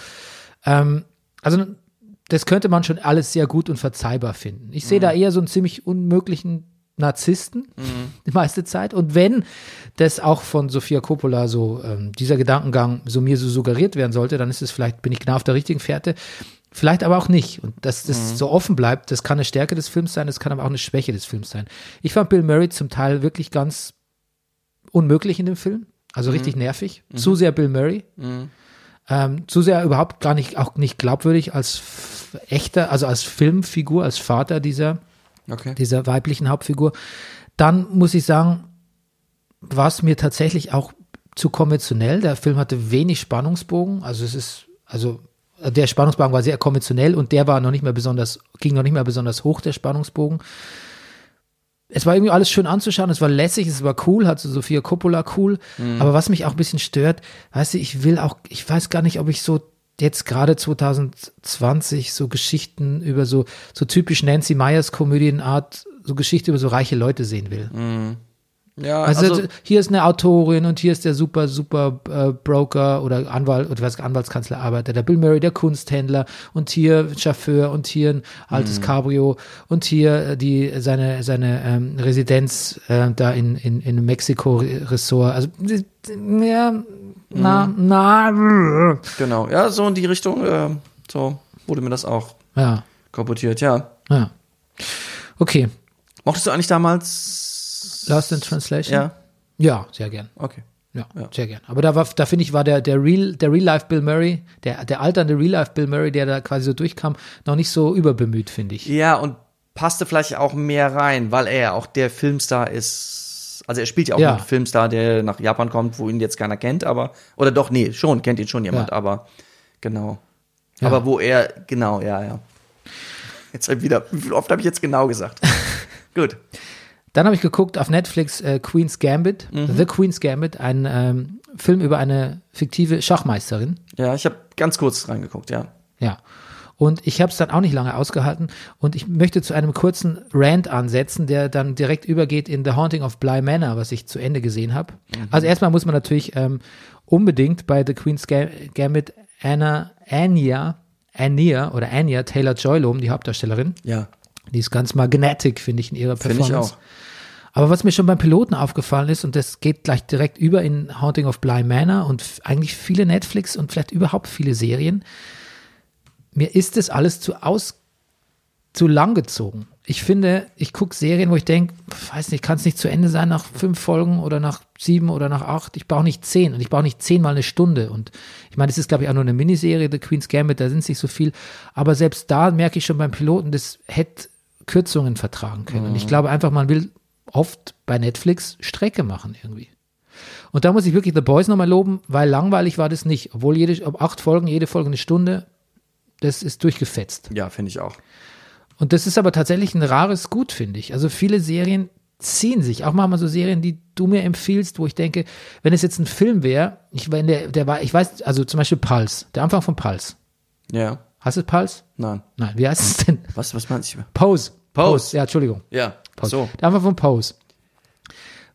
Ähm, also das könnte man schon alles sehr gut und verzeihbar finden. Ich sehe da eher so einen ziemlich unmöglichen Narzissten die meiste Zeit. Und wenn das auch von Sofia Coppola so, ähm, dieser Gedankengang so mir so suggeriert werden sollte, dann ist es vielleicht, bin ich genau auf der richtigen Fährte. Vielleicht aber auch nicht. Und dass das so offen bleibt, das kann eine Stärke des Films sein, das kann aber auch eine Schwäche des Films sein. Ich fand Bill Murray zum Teil wirklich ganz unmöglich in dem Film. Also richtig nervig. Zu sehr Bill Murray. Ähm, zu sehr überhaupt gar nicht, auch nicht glaubwürdig als echter, also als Filmfigur, als Vater dieser,
Okay.
dieser weiblichen Hauptfigur. Dann muss ich sagen, war es mir tatsächlich auch zu konventionell. Der Film hatte wenig Spannungsbogen. Also es ist, also der Spannungsbogen war sehr konventionell und der war noch nicht mehr besonders, ging noch nicht mehr besonders hoch, der Spannungsbogen. Es war irgendwie alles schön anzuschauen, es war lässig, es war cool, hat so Sophia Coppola cool. Aber was mich auch ein bisschen stört, weißt du, ich will auch, ich weiß gar nicht, ob ich so jetzt gerade 2020 so Geschichten über so, so typisch Nancy Meyers Komödienart, so Geschichte über so reiche Leute sehen will.
Ja,
Also, hier ist eine Autorin und hier ist der super, super äh, Broker oder Anwalt oder was Anwaltskanzler arbeitet, der Bill Murray, der Kunsthändler und hier Chauffeur und hier ein altes Cabrio und hier äh, die seine seine ähm, Residenz äh, da in in in Mexiko Ressort. Also ja, na na
genau. Ja, so in die Richtung, äh, so wurde mir das auch
ja
korportiert, ja.
ja okay
Mochtest du eigentlich damals
Lost in Translation
Ja,
ja sehr gern
okay.
Ja, sehr gern. Aber da war, da finde ich, war der, der Real, der Real Life Bill Murray, der, der alternde Real Life Bill Murray, der da quasi so durchkam, noch nicht so überbemüht, finde ich.
Ja, und passte vielleicht auch mehr rein, weil er auch der Filmstar ist. Also er spielt ja auch
Ja.
einen Filmstar, der nach Japan kommt, wo ihn jetzt keiner kennt, aber oder doch, nee, schon, kennt ihn schon jemand,
Ja.
aber genau.
Ja.
Aber wo er, genau, ja, ja. Jetzt ich wieder, wie oft habe ich jetzt genau gesagt? Gut.
Dann habe ich geguckt auf Netflix äh, Queen's Gambit, The Queen's Gambit, ein ähm, Film über eine fiktive Schachmeisterin.
Ja, ich habe ganz kurz reingeguckt, ja.
Ja. Und ich habe es dann auch nicht lange ausgehalten. Und ich möchte zu einem kurzen Rant ansetzen, der dann direkt übergeht in The Haunting of Bly Manor, was ich zu Ende gesehen habe. Also erstmal muss man natürlich ähm, unbedingt bei The Queen's Ga- Gambit Anna, Anya, Anya oder Anya Taylor-Joy loben, die Hauptdarstellerin.
Ja,
Die ist ganz magnetic, finde ich, in ihrer
finde
Performance.
ich auch.
Aber was mir schon beim Piloten aufgefallen ist, und das geht gleich direkt über in Haunting of Bly Manor und eigentlich viele Netflix und vielleicht überhaupt viele Serien, mir ist das alles zu aus, zu lang gezogen. Ich finde, ich gucke Serien, wo ich denke, weiß nicht, kann es nicht zu Ende sein nach fünf Folgen oder nach sieben oder nach acht. Ich brauche nicht zehn und ich brauche nicht zehnmal eine Stunde. Und ich meine, das ist, glaube ich, auch nur eine Miniserie, The Queen's Gambit, da sind es nicht so viel. Aber selbst da merke ich schon beim Piloten, das hätte Kürzungen vertragen können. Und ich glaube einfach, man will oft bei Netflix Strecke machen irgendwie. Und da muss ich wirklich The Boys nochmal loben, weil langweilig war das nicht. Obwohl jede, ob acht Folgen, jede Folge eine Stunde, das ist durchgefetzt.
Ja, finde ich auch.
Und das ist aber tatsächlich ein rares Gut, finde ich. Also viele Serien ziehen sich. Auch manchmal so Serien, die du mir empfiehlst, wo ich denke, wenn es jetzt ein Film wäre, ich, wenn der, der war, ich weiß, also zum Beispiel Pulse, der Anfang von Pulse.
Ja,
Hast du Pulse?
nein.
Nein, wie heißt es denn?
Was, was meinst du?
Pose.
Pose.
Ja, Entschuldigung.
Ja,
Pose.
so.
Der Anfang von Pose.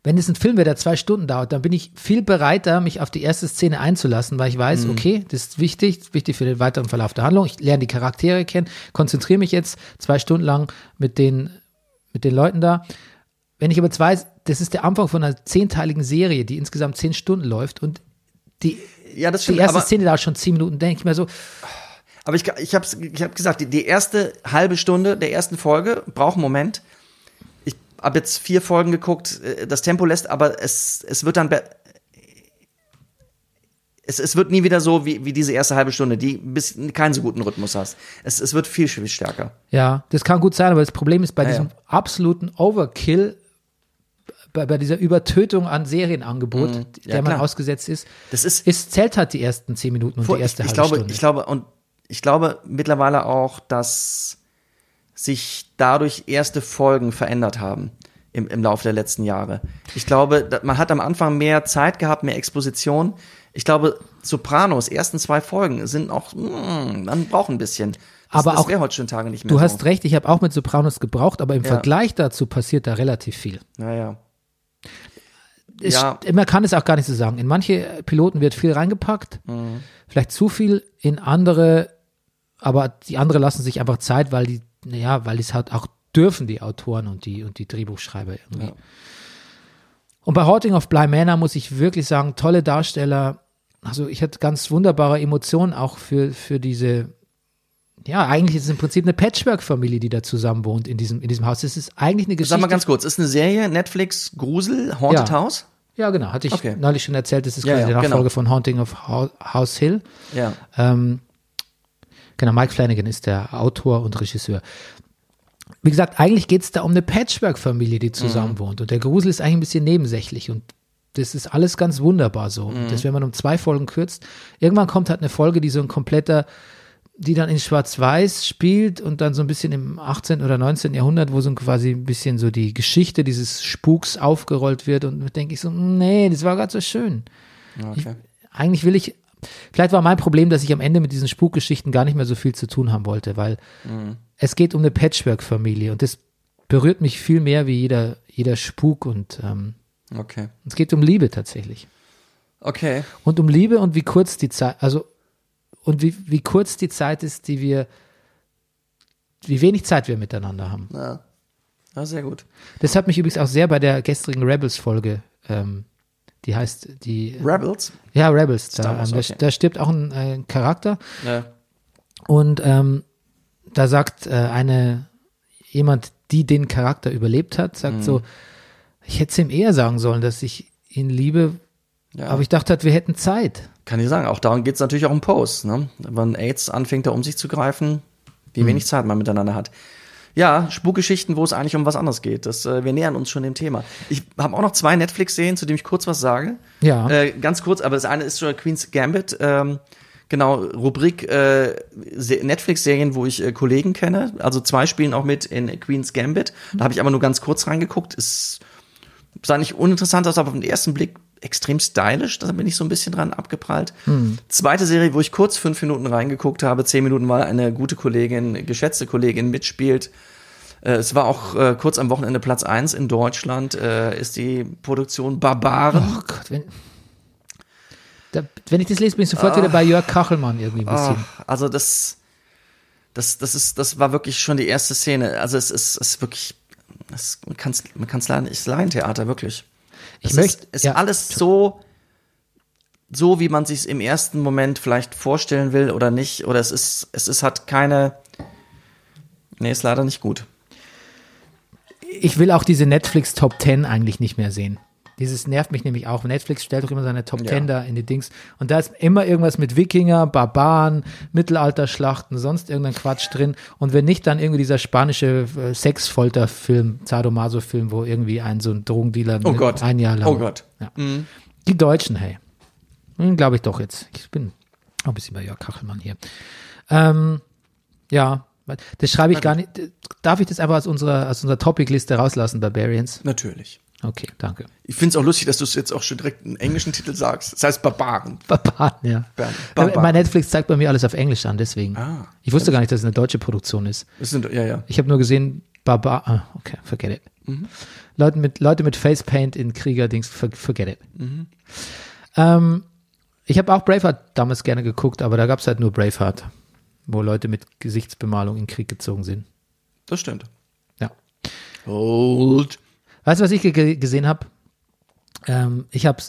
Wenn es ein Film wäre, der zwei Stunden dauert, dann bin ich viel bereiter, mich auf die erste Szene einzulassen, weil ich weiß,
Mhm.
okay, das ist wichtig, das ist wichtig für den weiteren Verlauf der Handlung. Ich lerne die Charaktere kennen, konzentriere mich jetzt zwei Stunden lang mit den, mit den Leuten da. wenn ich aber weiß, das ist der Anfang von einer zehnteiligen Serie, die insgesamt zehn Stunden läuft und die,
Ja, das
die
stimmt.
erste
aber,
Szene da schon zehn Minuten, denke ich mir so,
aber ich, ich habe ich hab gesagt, die, die erste halbe Stunde der ersten Folge braucht einen Moment. Habe jetzt vier Folgen geguckt, äh, das Tempo lässt, aber es, es wird dann. Es, es wird nie wieder so wie, wie diese erste halbe Stunde, die bis keinen so guten Rhythmus hast. Es, es wird viel, viel stärker.
Ja, das kann gut sein, aber das Problem ist bei
Ja,
diesem
ja.
absoluten Overkill, bei, bei dieser Übertötung an Serienangebot,
Mhm. Ja,
der man
klar.
ausgesetzt ist,
Das ist,
ist, zählt halt die ersten zehn Minuten und
Vor-
die erste
ich, ich
halbe
glaube,
Stunde.
ich glaube und ich glaube mittlerweile auch, dass sich dadurch erste Folgen verändert haben im, im Laufe der letzten Jahre. Ich glaube, man hat am Anfang mehr Zeit gehabt, mehr Exposition. Ich glaube, Sopranos ersten zwei Folgen sind auch, mm, man braucht ein bisschen. Das,
Aber
das
auch-
heutzutage nicht mehr
du
so.
hast recht, ich habe auch mit Sopranos gebraucht, aber im
Ja.
Vergleich dazu passiert da relativ viel.
Naja.
Es,
Ja.
Man kann es auch gar nicht so sagen. In manche Piloten wird viel reingepackt,
Mhm.
vielleicht zu viel, in andere, aber die andere lassen sich einfach Zeit, weil die, naja, weil es halt auch dürfen, die Autoren und die, und die Drehbuchschreiber irgendwie.
Ja.
Und bei Haunting of Bly Manor muss ich wirklich sagen, tolle Darsteller. Also ich hatte ganz wunderbare Emotionen auch für, für diese, ja, eigentlich ist es im Prinzip eine Patchwork-Familie, die da zusammen wohnt in diesem, in diesem Haus. Es ist eigentlich eine Geschichte.
Sag mal ganz kurz, ist eine Serie, Netflix, Grusel, Haunted
Ja.
House?
Ja, genau. Hatte ich
Okay.
neulich schon erzählt. Das ist
Ja,
quasi
ja,
die Nachfolge
genau.
von Haunting of House Hill.
Ja.
Ähm, genau, Mike Flanagan ist der Autor und Regisseur. Wie gesagt, eigentlich geht es da um eine Patchwork-Familie, die zusammen wohnt. Und der Grusel ist eigentlich ein bisschen nebensächlich. Und das ist alles ganz wunderbar so. Und das, wenn man um zwei Folgen kürzt, irgendwann kommt halt eine Folge, die so ein kompletter, die dann in Schwarz-Weiß spielt und dann so ein bisschen im 18. oder 19. Jahrhundert, wo so quasi ein bisschen so die Geschichte dieses Spuks aufgerollt wird. Und da denke ich so, nee, das war gerade so schön
Okay.
eigentlich will ich, vielleicht war mein Problem, dass ich am Ende mit diesen Spukgeschichten gar nicht mehr so viel zu tun haben wollte, weil es geht um eine Patchwork-Familie und das berührt mich viel mehr wie jeder, jeder Spuk und ähm,
Okay.
es geht um Liebe tatsächlich.
Okay.
Und um Liebe und wie kurz die Zeit, also und wie, wie kurz die Zeit ist, die wir, wie wenig Zeit wir miteinander haben.
Ja. ja, sehr gut.
Das hat mich übrigens auch sehr bei der gestrigen Rebels-Folge, ähm, die heißt, die,
Rebels?
ja, Rebels,
Star
da,
Wars, okay.
da, stirbt auch ein äh, Charakter
Ja.
Und ähm, da sagt äh, eine jemand, die den Charakter überlebt hat, sagt
Mhm.
so, ich hätte es ihm eher sagen sollen, dass ich ihn liebe,
Ja.
aber ich dachte halt, wir hätten Zeit.
Kann ich sagen. Auch darum geht es natürlich auch um Post. Ne? Wenn AIDS anfängt, da um sich zu greifen, wie wenig Zeit man miteinander hat. Ja, Spukgeschichten, wo es eigentlich um was anderes geht. Das, äh, wir nähern uns schon dem Thema. Ich habe auch noch zwei Netflix-Serien, zu denen ich kurz was sage.
Ja.
Äh, ganz kurz, aber das eine ist schon Queen's Gambit. Ähm, genau, Rubrik äh, Se- Netflix-Serien, wo ich äh, Kollegen kenne. Also zwei spielen auch mit in Queen's Gambit. Da habe ich aber nur ganz kurz reingeguckt. Ist sah nicht uninteressant aus, aber auf den ersten Blick extrem stylisch. Da bin ich so ein bisschen dran abgeprallt. Zweite Serie, wo ich kurz fünf Minuten reingeguckt habe, zehn Minuten, weil eine gute Kollegin, geschätzte Kollegin mitspielt. Äh, es war auch äh, kurz am Wochenende Platz eins in Deutschland, äh, ist die Produktion Barbaren.
Oh Gott, wenn, da, wenn ich das lese, bin ich sofort wieder bei Jörg Kachelmann irgendwie ein bisschen.
Ah, also das, das, das ist, das war wirklich schon die erste Szene. Also es ist, es ist wirklich, das, man kann es, man kann's es ist Laientheater, wirklich.
Ich
es
möchte-
ist, ist
ja.
alles so, so wie man sich im ersten Moment vielleicht vorstellen will oder nicht. Oder es ist, es ist hat keine, nee, ist leider nicht gut.
Ich will auch diese Netflix Top 10 eigentlich nicht mehr sehen. Dieses nervt mich nämlich auch. Netflix stellt doch immer seine Top
Ja.
10 da in die Dings. Und da ist immer irgendwas mit Wikinger, Barbaren, Mittelalterschlachten, sonst irgendein Quatsch drin. Und wenn nicht, dann irgendwie dieser spanische äh, Sexfolterfilm, Sadomaso-Film, wo irgendwie ein so ein Drogendealer
Oh Gott.
ein Jahr lang.
Oh Gott.
Ja. Die Deutschen, hey. Glaube ich doch jetzt. Ich bin auch ein bisschen bei Jörg Kachelmann hier. Ähm, ja, das schreibe ich gar nicht. Darf ich das einfach aus unserer, aus unserer Topic-Liste rauslassen, Barbarians?
Natürlich.
Okay, danke.
Ich finde es auch lustig, dass du es jetzt auch schon direkt einen englischen Titel sagst. Das heißt Barbaren.
Barbaren, ja.
Bar- Barbaren.
Mein Netflix zeigt bei mir alles auf Englisch an, deswegen.
Ah.
ich wusste gar nicht, dass es eine deutsche Produktion ist.
Das sind, ja, ja.
Ich habe nur gesehen, Barbar. Ah, okay, forget it.
Mhm.
Leute mit Leute mit Facepaint in Krieger-Dings, for, forget it.
Mhm.
Ähm, ich habe auch Braveheart damals gerne geguckt, aber da gab es halt nur Braveheart, wo Leute mit Gesichtsbemalung in Krieg gezogen sind.
Das stimmt.
Ja.
Hold.
Weißt du, was ich ge gesehen habe? Ähm, ich habe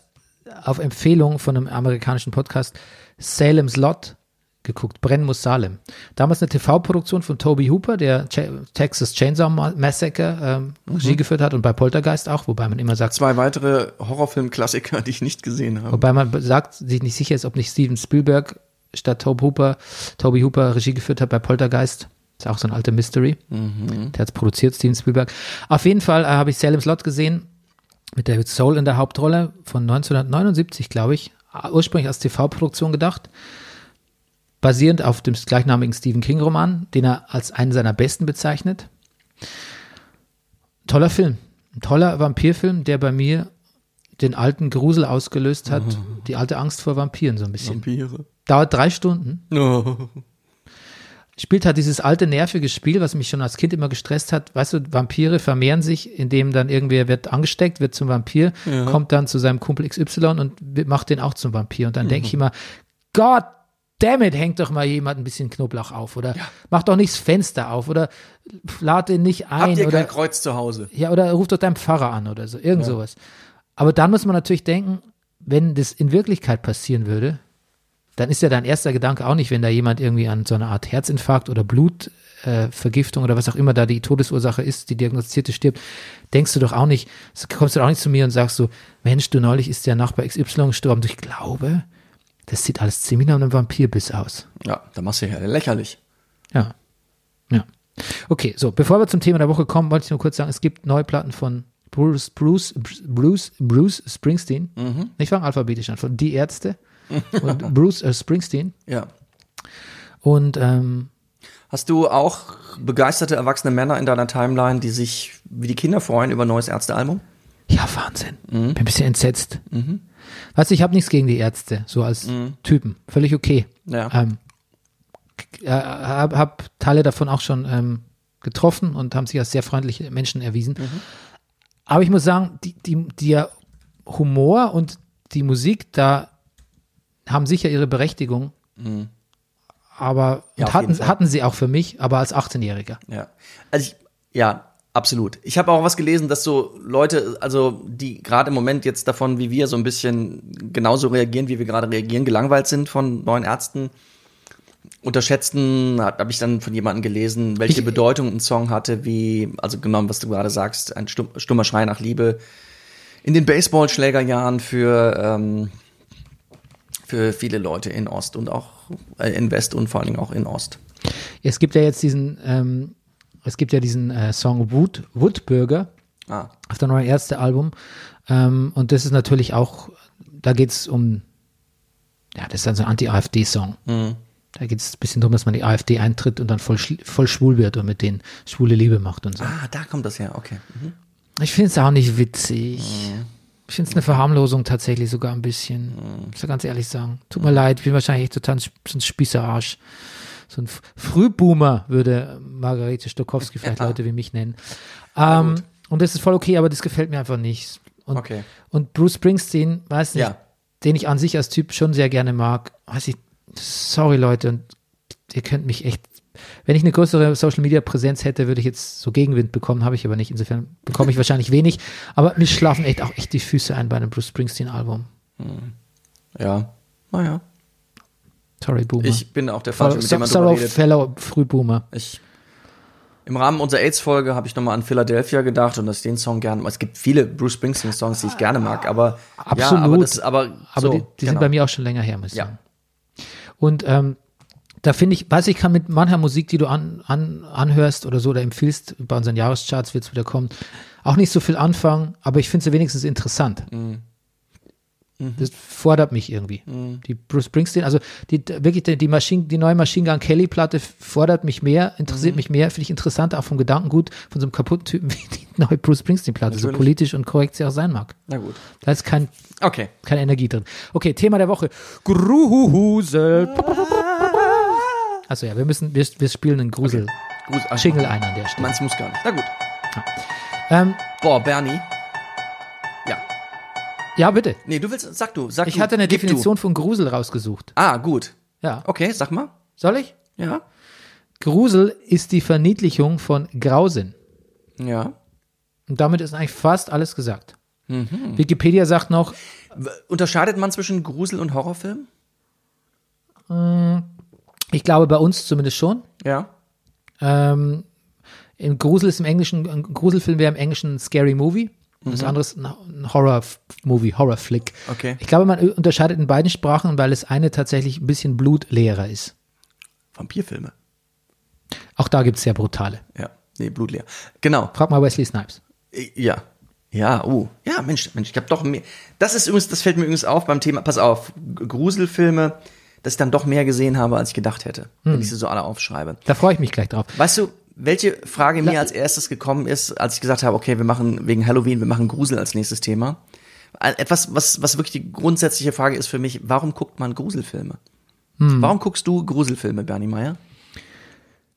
auf Empfehlung von einem amerikanischen Podcast Salem's Lot geguckt, Brennen muss Salem. Damals eine TV-Produktion von Toby Hooper, der Ch Texas Chainsaw Massacre ähm, Regie geführt hat und bei Poltergeist auch, wobei man immer sagt,
Zwei weitere Horrorfilm-Klassiker, die ich nicht gesehen habe.
wobei man sagt, sich nicht sicher ist, ob nicht Steven Spielberg statt Toby Hooper, Toby Hooper Regie geführt hat bei Poltergeist. Ist auch so ein alter Mystery. Der hat es produziert, Steven Spielberg. Auf jeden Fall äh, habe ich Salem's Lot gesehen mit David Soul in der Hauptrolle von 1979, glaube ich. Ursprünglich als TV-Produktion gedacht. Basierend auf dem gleichnamigen Stephen King-Roman, den er als einen seiner besten bezeichnet. Toller Film. Ein toller Vampirfilm, der bei mir den alten Grusel ausgelöst hat. Die alte Angst vor Vampiren so ein bisschen.
Vampire.
Dauert drei Stunden.
Oh.
Spielt halt dieses alte nervige Spiel, was mich schon als Kind immer gestresst hat. Weißt du, Vampire vermehren sich, indem dann irgendwer wird angesteckt, wird zum Vampir, kommt dann zu seinem Kumpel XY und macht den auch zum Vampir. Und dann denke ich immer, Gott damn it, hängt doch mal jemand ein bisschen Knoblauch auf oder macht doch nicht das Fenster auf oder lad den nicht ein
Habt ihr
oder
kein Kreuz zu Hause?
ja, oder ruft doch deinen Pfarrer an oder so, irgend sowas. Aber dann muss man natürlich denken, wenn das in Wirklichkeit passieren würde, dann ist ja dein erster Gedanke auch nicht, wenn da jemand irgendwie an so einer Art Herzinfarkt oder Blutvergiftung äh, oder was auch immer da die Todesursache ist, die diagnostizierte stirbt, denkst du doch auch nicht, kommst du doch auch nicht zu mir und sagst so, Mensch, du neulich ist der Nachbar XY gestorben. Ich glaube, das sieht alles ziemlich nach einem Vampirbiss aus.
Ja, da machst du ja lächerlich.
Ja. Ja. Okay, so, bevor wir zum Thema der Woche kommen, wollte ich nur kurz sagen, es gibt neue Platten von Bruce, Bruce, Bruce, Bruce Springsteen. Ich fange alphabetisch an, von Die Ärzte und Bruce äh, Springsteen.
Ja.
Und ähm,
Hast du auch begeisterte erwachsene Männer in deiner Timeline, die sich wie die Kinder freuen über ein neues Ärztealbum?
ja, Wahnsinn. Bin ein bisschen entsetzt. Weißt du, ich habe nichts gegen die Ärzte, so als Typen. Völlig okay.
Ja.
Ähm, äh, hab, hab Teile davon auch schon ähm, getroffen und haben sich als sehr freundliche Menschen erwiesen. Aber ich muss sagen, die, die, der Humor und die Musik da haben sicher ihre Berechtigung. Aber
Ja,
hatten, hatten sie auch für mich, aber als 18-Jähriger.
Ja. Also ich, ja, absolut. Ich habe auch was gelesen, dass so Leute, also die gerade im Moment jetzt davon, wie wir so ein bisschen genauso reagieren, wie wir gerade reagieren, gelangweilt sind von neuen Ärzten. Unterschätzten, habe ich dann von jemandem gelesen, welche
Ich-
Bedeutung ein Song hatte, wie, also genommen, was du gerade sagst, ein stumm, stummer Schrei nach Liebe in den Baseballschlägerjahren für, ähm, für viele Leute in Ost und auch äh, in West und vor allen Dingen auch in Ost.
Es gibt ja jetzt diesen, ähm, es gibt ja diesen äh, Song Wood, Woodburger
Ah,
auf der neuen Ärzte-Album. Ähm, und das ist natürlich auch, da geht es um, ja, das ist dann so ein Anti-AfD-Song. Da geht es ein bisschen darum, dass man die AfD eintritt und dann voll, voll schwul wird und mit denen schwule Liebe macht und so.
ah, da kommt das her, okay. Mhm.
Ich finde es auch nicht witzig. Ich finde es eine Verharmlosung tatsächlich sogar ein bisschen. Muss ich ganz ehrlich sagen. Tut mir leid, ich bin wahrscheinlich echt total so ein Spießerarsch. So ein Frühboomer würde Margarete Stokowski vielleicht
Ja.
Leute wie mich nennen. Ähm, und das ist voll okay, aber das gefällt mir einfach nicht. Und,
Okay.
und Bruce Springsteen, weiß nicht,
Ja.
den ich an sich als Typ schon sehr gerne mag, weiß ich, sorry Leute, und ihr könnt mich echt, wenn ich eine größere Social Media Präsenz hätte, würde ich jetzt so Gegenwind bekommen, habe ich aber nicht. Insofern bekomme ich wahrscheinlich wenig. Aber mir schlafen echt auch echt die Füße ein bei einem Bruce Springsteen Album.
Ja, naja.
Sorry, Boomer.
Ich bin auch der Falsche, mit dem man
Sorrow
redet.
Fellow Frühboomer.
Ich, Im Rahmen unserer AIDS-Folge habe ich nochmal an Philadelphia gedacht und dass ich den Song gerne Es gibt viele Bruce Springsteen-Songs, die ich gerne mag, aber
Absolut.
Ja, aber das, aber,
Aber
so,
die, die sind
genau.
bei mir auch schon länger her, muss ich
Ja.
sagen. Und ähm, da finde ich, weiß ich, kann mit mancher Musik, die du an, an, anhörst oder so oder empfiehlst, bei unseren Jahrescharts wird es wieder kommen, auch nicht so viel anfangen, aber ich finde sie wenigstens interessant.
Mhm.
Das fordert mich irgendwie. Die Bruce Springsteen, also die, wirklich die, die, Machine, die neue Machine Gun Kelly Platte fordert mich mehr,
Mhm.
interessiert mich mehr, finde ich interessanter, auch vom Gedankengut von so einem kaputten Typen wie die neue Bruce Springsteen Platte, so
Natürlich.
politisch und korrekt sie auch sein mag.
Na gut.
Da ist kein,
Okay.
keine Energie drin. Okay, Thema der Woche. Grusel. Also ja, wir müssen, wir, wir spielen einen Grusel.
Gruß, ach,
Jingle ein an der Stelle.
Meinst muss gar nicht. Na gut.
Ähm,
Boah, Bernie. Ja.
ja, bitte.
Nee, du willst, sag du, sag
Ich
du.
hatte eine Definition von Grusel rausgesucht.
Du. Ah, gut.
Ja.
Okay, sag mal.
Soll ich?
Ja.
Grusel ist die Verniedlichung von Grausinn.
Ja.
Und damit ist eigentlich fast alles gesagt.
Mhm.
Wikipedia sagt noch,
Unterscheidet man zwischen Grusel- und Horrorfilm?
Ich glaube bei uns zumindest schon.
Ja.
Ähm, im Grusel ist im Englischen, ein Gruselfilm wäre im Englischen ein Scary Movie. Und das andere ist ein Horror-Movie, Horror-Flick.
Okay.
Ich glaube, man unterscheidet in beiden Sprachen, weil das eine tatsächlich ein bisschen blutleerer ist.
Vampirfilme.
Auch da gibt es sehr brutale.
Ja. Nee, blutleer. Genau.
Frag mal Wesley Snipes.
Ja. Ja, uh. Ja, Mensch, Mensch, ich habe doch mehr. Das ist übrigens, das fällt mir übrigens auf beim Thema, pass auf, Gruselfilme, dass ich dann doch mehr gesehen habe, als ich gedacht hätte, wenn ich sie so alle aufschreibe.
Da freue ich mich gleich drauf.
Weißt du, welche Frage mir als erstes gekommen ist, als ich gesagt habe, okay, wir machen wegen Halloween, wir machen Grusel als nächstes Thema? Etwas, was, was wirklich die grundsätzliche Frage ist für mich, warum guckt man Gruselfilme? Warum guckst du Gruselfilme, Bernie Meyer?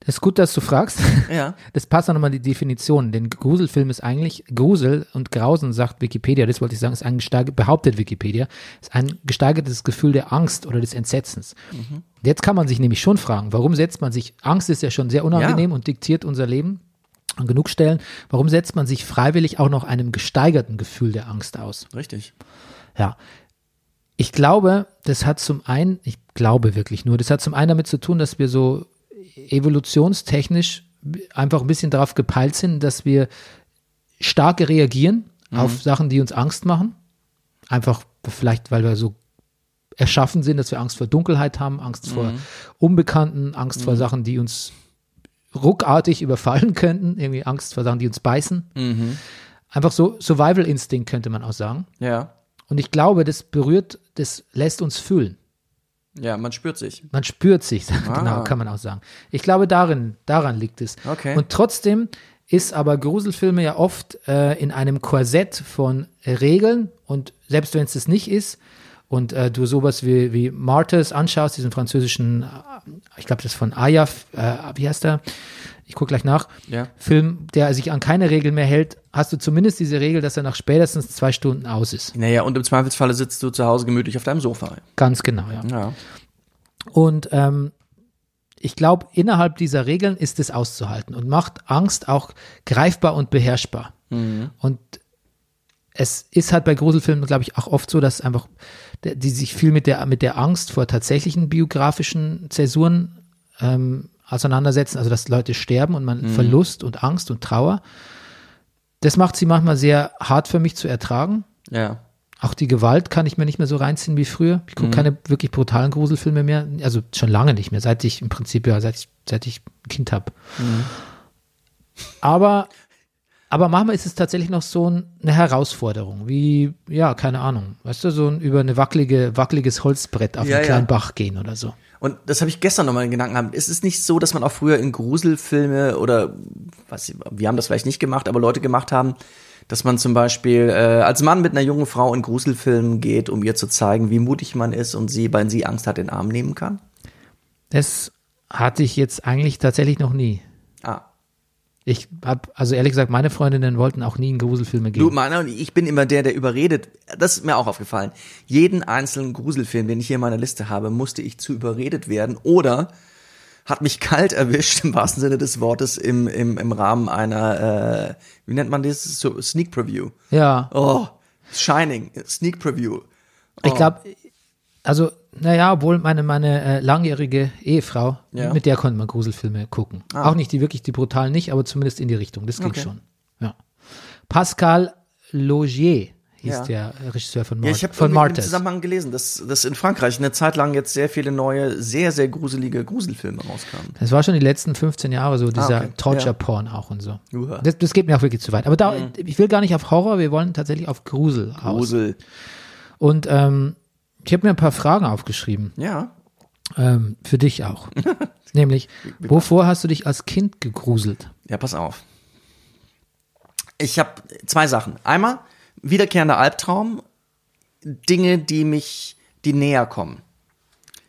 Das ist gut, dass du fragst.
Ja.
Das passt auch nochmal die Definition, denn Gruselfilm ist eigentlich, Grusel und Grausen, sagt Wikipedia, das wollte ich sagen, ist ein gesteigert, behauptet Wikipedia, ist ein gesteigertes Gefühl der Angst oder des Entsetzens. Jetzt kann man sich nämlich schon fragen, warum setzt man sich, Angst ist ja schon sehr unangenehm und diktiert unser Leben an genug Stellen, warum setzt man sich freiwillig auch noch einem gesteigerten Gefühl der Angst aus?
Richtig.
Ja. Ich glaube, das hat zum einen, ich glaube wirklich nur, das hat zum einen damit zu tun, dass wir so evolutionstechnisch einfach ein bisschen darauf gepeilt sind, dass wir stark reagieren auf Sachen, die uns Angst machen. Einfach vielleicht, weil wir so erschaffen sind, dass wir Angst vor Dunkelheit haben, Angst vor Unbekannten, Angst vor Sachen, die uns ruckartig überfallen könnten, irgendwie Angst vor Sachen, die uns beißen. Einfach so Survival-Instinkt könnte man auch sagen.
Ja.
Und ich glaube, das berührt, das lässt uns fühlen.
Ja, man spürt sich.
Man spürt sich, genau, kann man auch sagen. Ich glaube, darin, daran liegt es.
Okay.
Und trotzdem ist aber Gruselfilme ja oft äh, in einem Korsett von Regeln und selbst wenn es das nicht ist und äh, du sowas wie, wie Martyrs anschaust, diesen französischen, äh, ich glaube, das ist von Ayaf, äh, wie heißt der? Ich gucke gleich nach.
Ja.
Film, der sich an keine Regel mehr hält, hast du zumindest diese Regel, dass er nach spätestens zwei Stunden aus ist.
Naja, und im Zweifelsfalle sitzt du zu Hause gemütlich auf deinem Sofa.
Ganz genau, ja.
Ja.
Und ähm, ich glaube, innerhalb dieser Regeln ist es auszuhalten und macht Angst auch greifbar und beherrschbar. Und es ist halt bei Gruselfilmen, glaube ich, auch oft so, dass einfach, die sich viel mit der, mit der Angst vor tatsächlichen biografischen Zäsuren ähm, auseinandersetzen, also dass Leute sterben und man Verlust und Angst und Trauer. Das macht sie manchmal sehr hart für mich zu ertragen.
Ja.
Auch die Gewalt kann ich mir nicht mehr so reinziehen wie früher. Ich gucke keine wirklich brutalen Gruselfilme mehr. Also schon lange nicht mehr, seit ich im Prinzip, ja, seit ich, seit ich ein Kind habe. Aber, aber manchmal ist es tatsächlich noch so ein, eine Herausforderung, wie, ja, keine Ahnung, weißt du, so ein, über eine wackelige, wackeliges Holzbrett auf
Ja,
einen
ja.
kleinen Bach gehen oder so.
Und das habe ich gestern nochmal in Gedanken gehabt. Es ist nicht so, dass man auch früher in Gruselfilme oder was, wir haben das vielleicht nicht gemacht, aber Leute gemacht haben, dass man zum Beispiel äh, als Mann mit einer jungen Frau in Gruselfilmen geht, um ihr zu zeigen, wie mutig man ist und sie, weil sie Angst hat, den Arm nehmen kann.
Das hatte ich jetzt eigentlich tatsächlich noch nie.
Ah.
Ich habe, also ehrlich gesagt, meine Freundinnen wollten auch nie in Gruselfilme gehen.
Du, meiner, und ich bin immer der, der überredet. Das ist mir auch aufgefallen. Jeden einzelnen Gruselfilm, den ich hier in meiner Liste habe, musste ich zu überredet werden oder hat mich kalt erwischt, im wahrsten Sinne des Wortes, im, im, im Rahmen einer, äh, wie nennt man das? So, Sneak Preview.
ja.
Oh, Shining, Sneak Preview.
Ich
Oh.
glaube, also, naja, obwohl meine, meine äh, langjährige Ehefrau,
Ja.
mit der konnte man Gruselfilme gucken.
Ah.
Auch nicht die wirklich die brutalen nicht, aber zumindest in die Richtung. Das ging
Okay.
schon. Ja. Pascal Logier hieß
Ja.
der Regisseur von,
Ja,
Mar
ich habe
von
im
Martyrs.
Zusammenhang gelesen, dass, dass in Frankreich eine Zeit lang jetzt sehr viele neue, sehr, sehr gruselige Gruselfilme rauskamen.
Das war schon die letzten 15 Jahre so, dieser
Ah, okay.
Torture-Porn auch und so. Das, das geht mir auch wirklich zu weit. Aber da, ich will gar nicht auf Horror, wir wollen tatsächlich auf Grusel aus.
Grusel.
Und ähm, ich habe mir ein paar Fragen aufgeschrieben.
Ja.
Ähm, für dich auch. Nämlich, wovor hast du dich als Kind gegruselt?
Ja, pass auf. Ich habe zwei Sachen. Einmal wiederkehrender Albtraum, Dinge, die mich, die näher kommen.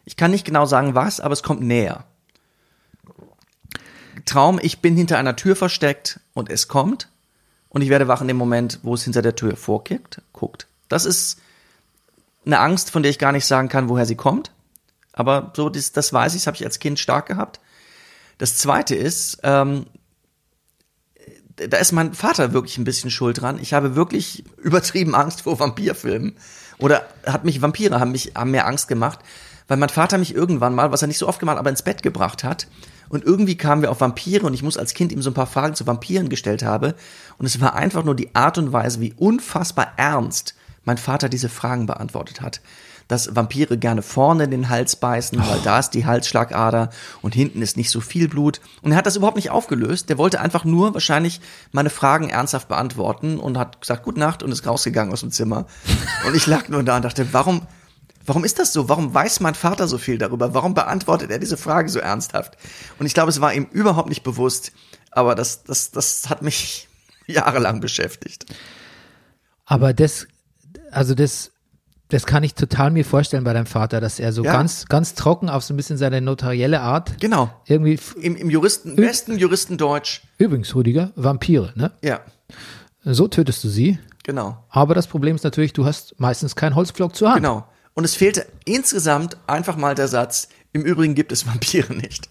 Ich kann nicht genau sagen, was, aber es kommt näher. Traum, ich bin hinter einer Tür versteckt und es kommt und ich werde wach in dem Moment, wo es hinter der Tür vorkickt, guckt. Das ist eine Angst, von der ich gar nicht sagen kann, woher sie kommt. Aber so, das, das weiß ich, das habe ich als Kind stark gehabt. Das zweite ist, ähm, da ist mein Vater wirklich ein bisschen schuld dran. Ich habe wirklich übertrieben Angst vor Vampirfilmen. Oder hat mich Vampire haben mich haben mir Angst gemacht, weil mein Vater mich irgendwann mal, was er nicht so oft gemacht, aber ins Bett gebracht hat. Und irgendwie kamen wir auf Vampire und ich muss als Kind ihm so ein paar Fragen zu Vampiren gestellt habe. Und es war einfach nur die Art und Weise, wie unfassbar ernst mein Vater diese Fragen beantwortet hat. Dass Vampire gerne vorne den Hals beißen, weil da ist die Halsschlagader und hinten ist nicht so viel Blut. Und er hat das überhaupt nicht aufgelöst. Der wollte einfach nur wahrscheinlich meine Fragen ernsthaft beantworten und hat gesagt, Gute Nacht und ist rausgegangen aus dem Zimmer. Und ich lag nur da und dachte, warum, Warum ist das so? Warum weiß mein Vater so viel darüber? Warum beantwortet er diese Frage so ernsthaft? Und ich glaube, es war ihm überhaupt nicht bewusst, aber das, das, das hat mich jahrelang beschäftigt.
Aber das, also das, das kann ich total mir vorstellen bei deinem Vater, dass er so
Ja.
ganz, ganz trocken auf so ein bisschen seine notarielle Art
Genau.
irgendwie,
Im, im Juristen, besten Juristendeutsch.
übrigens, Rüdiger, Vampire, ne?
Ja,
So tötest du sie.
genau.
Aber das Problem ist natürlich, du hast meistens keinen Holzpflock zur Hand.
Genau. Und es fehlte insgesamt einfach mal der Satz, im Übrigen gibt es Vampire nicht.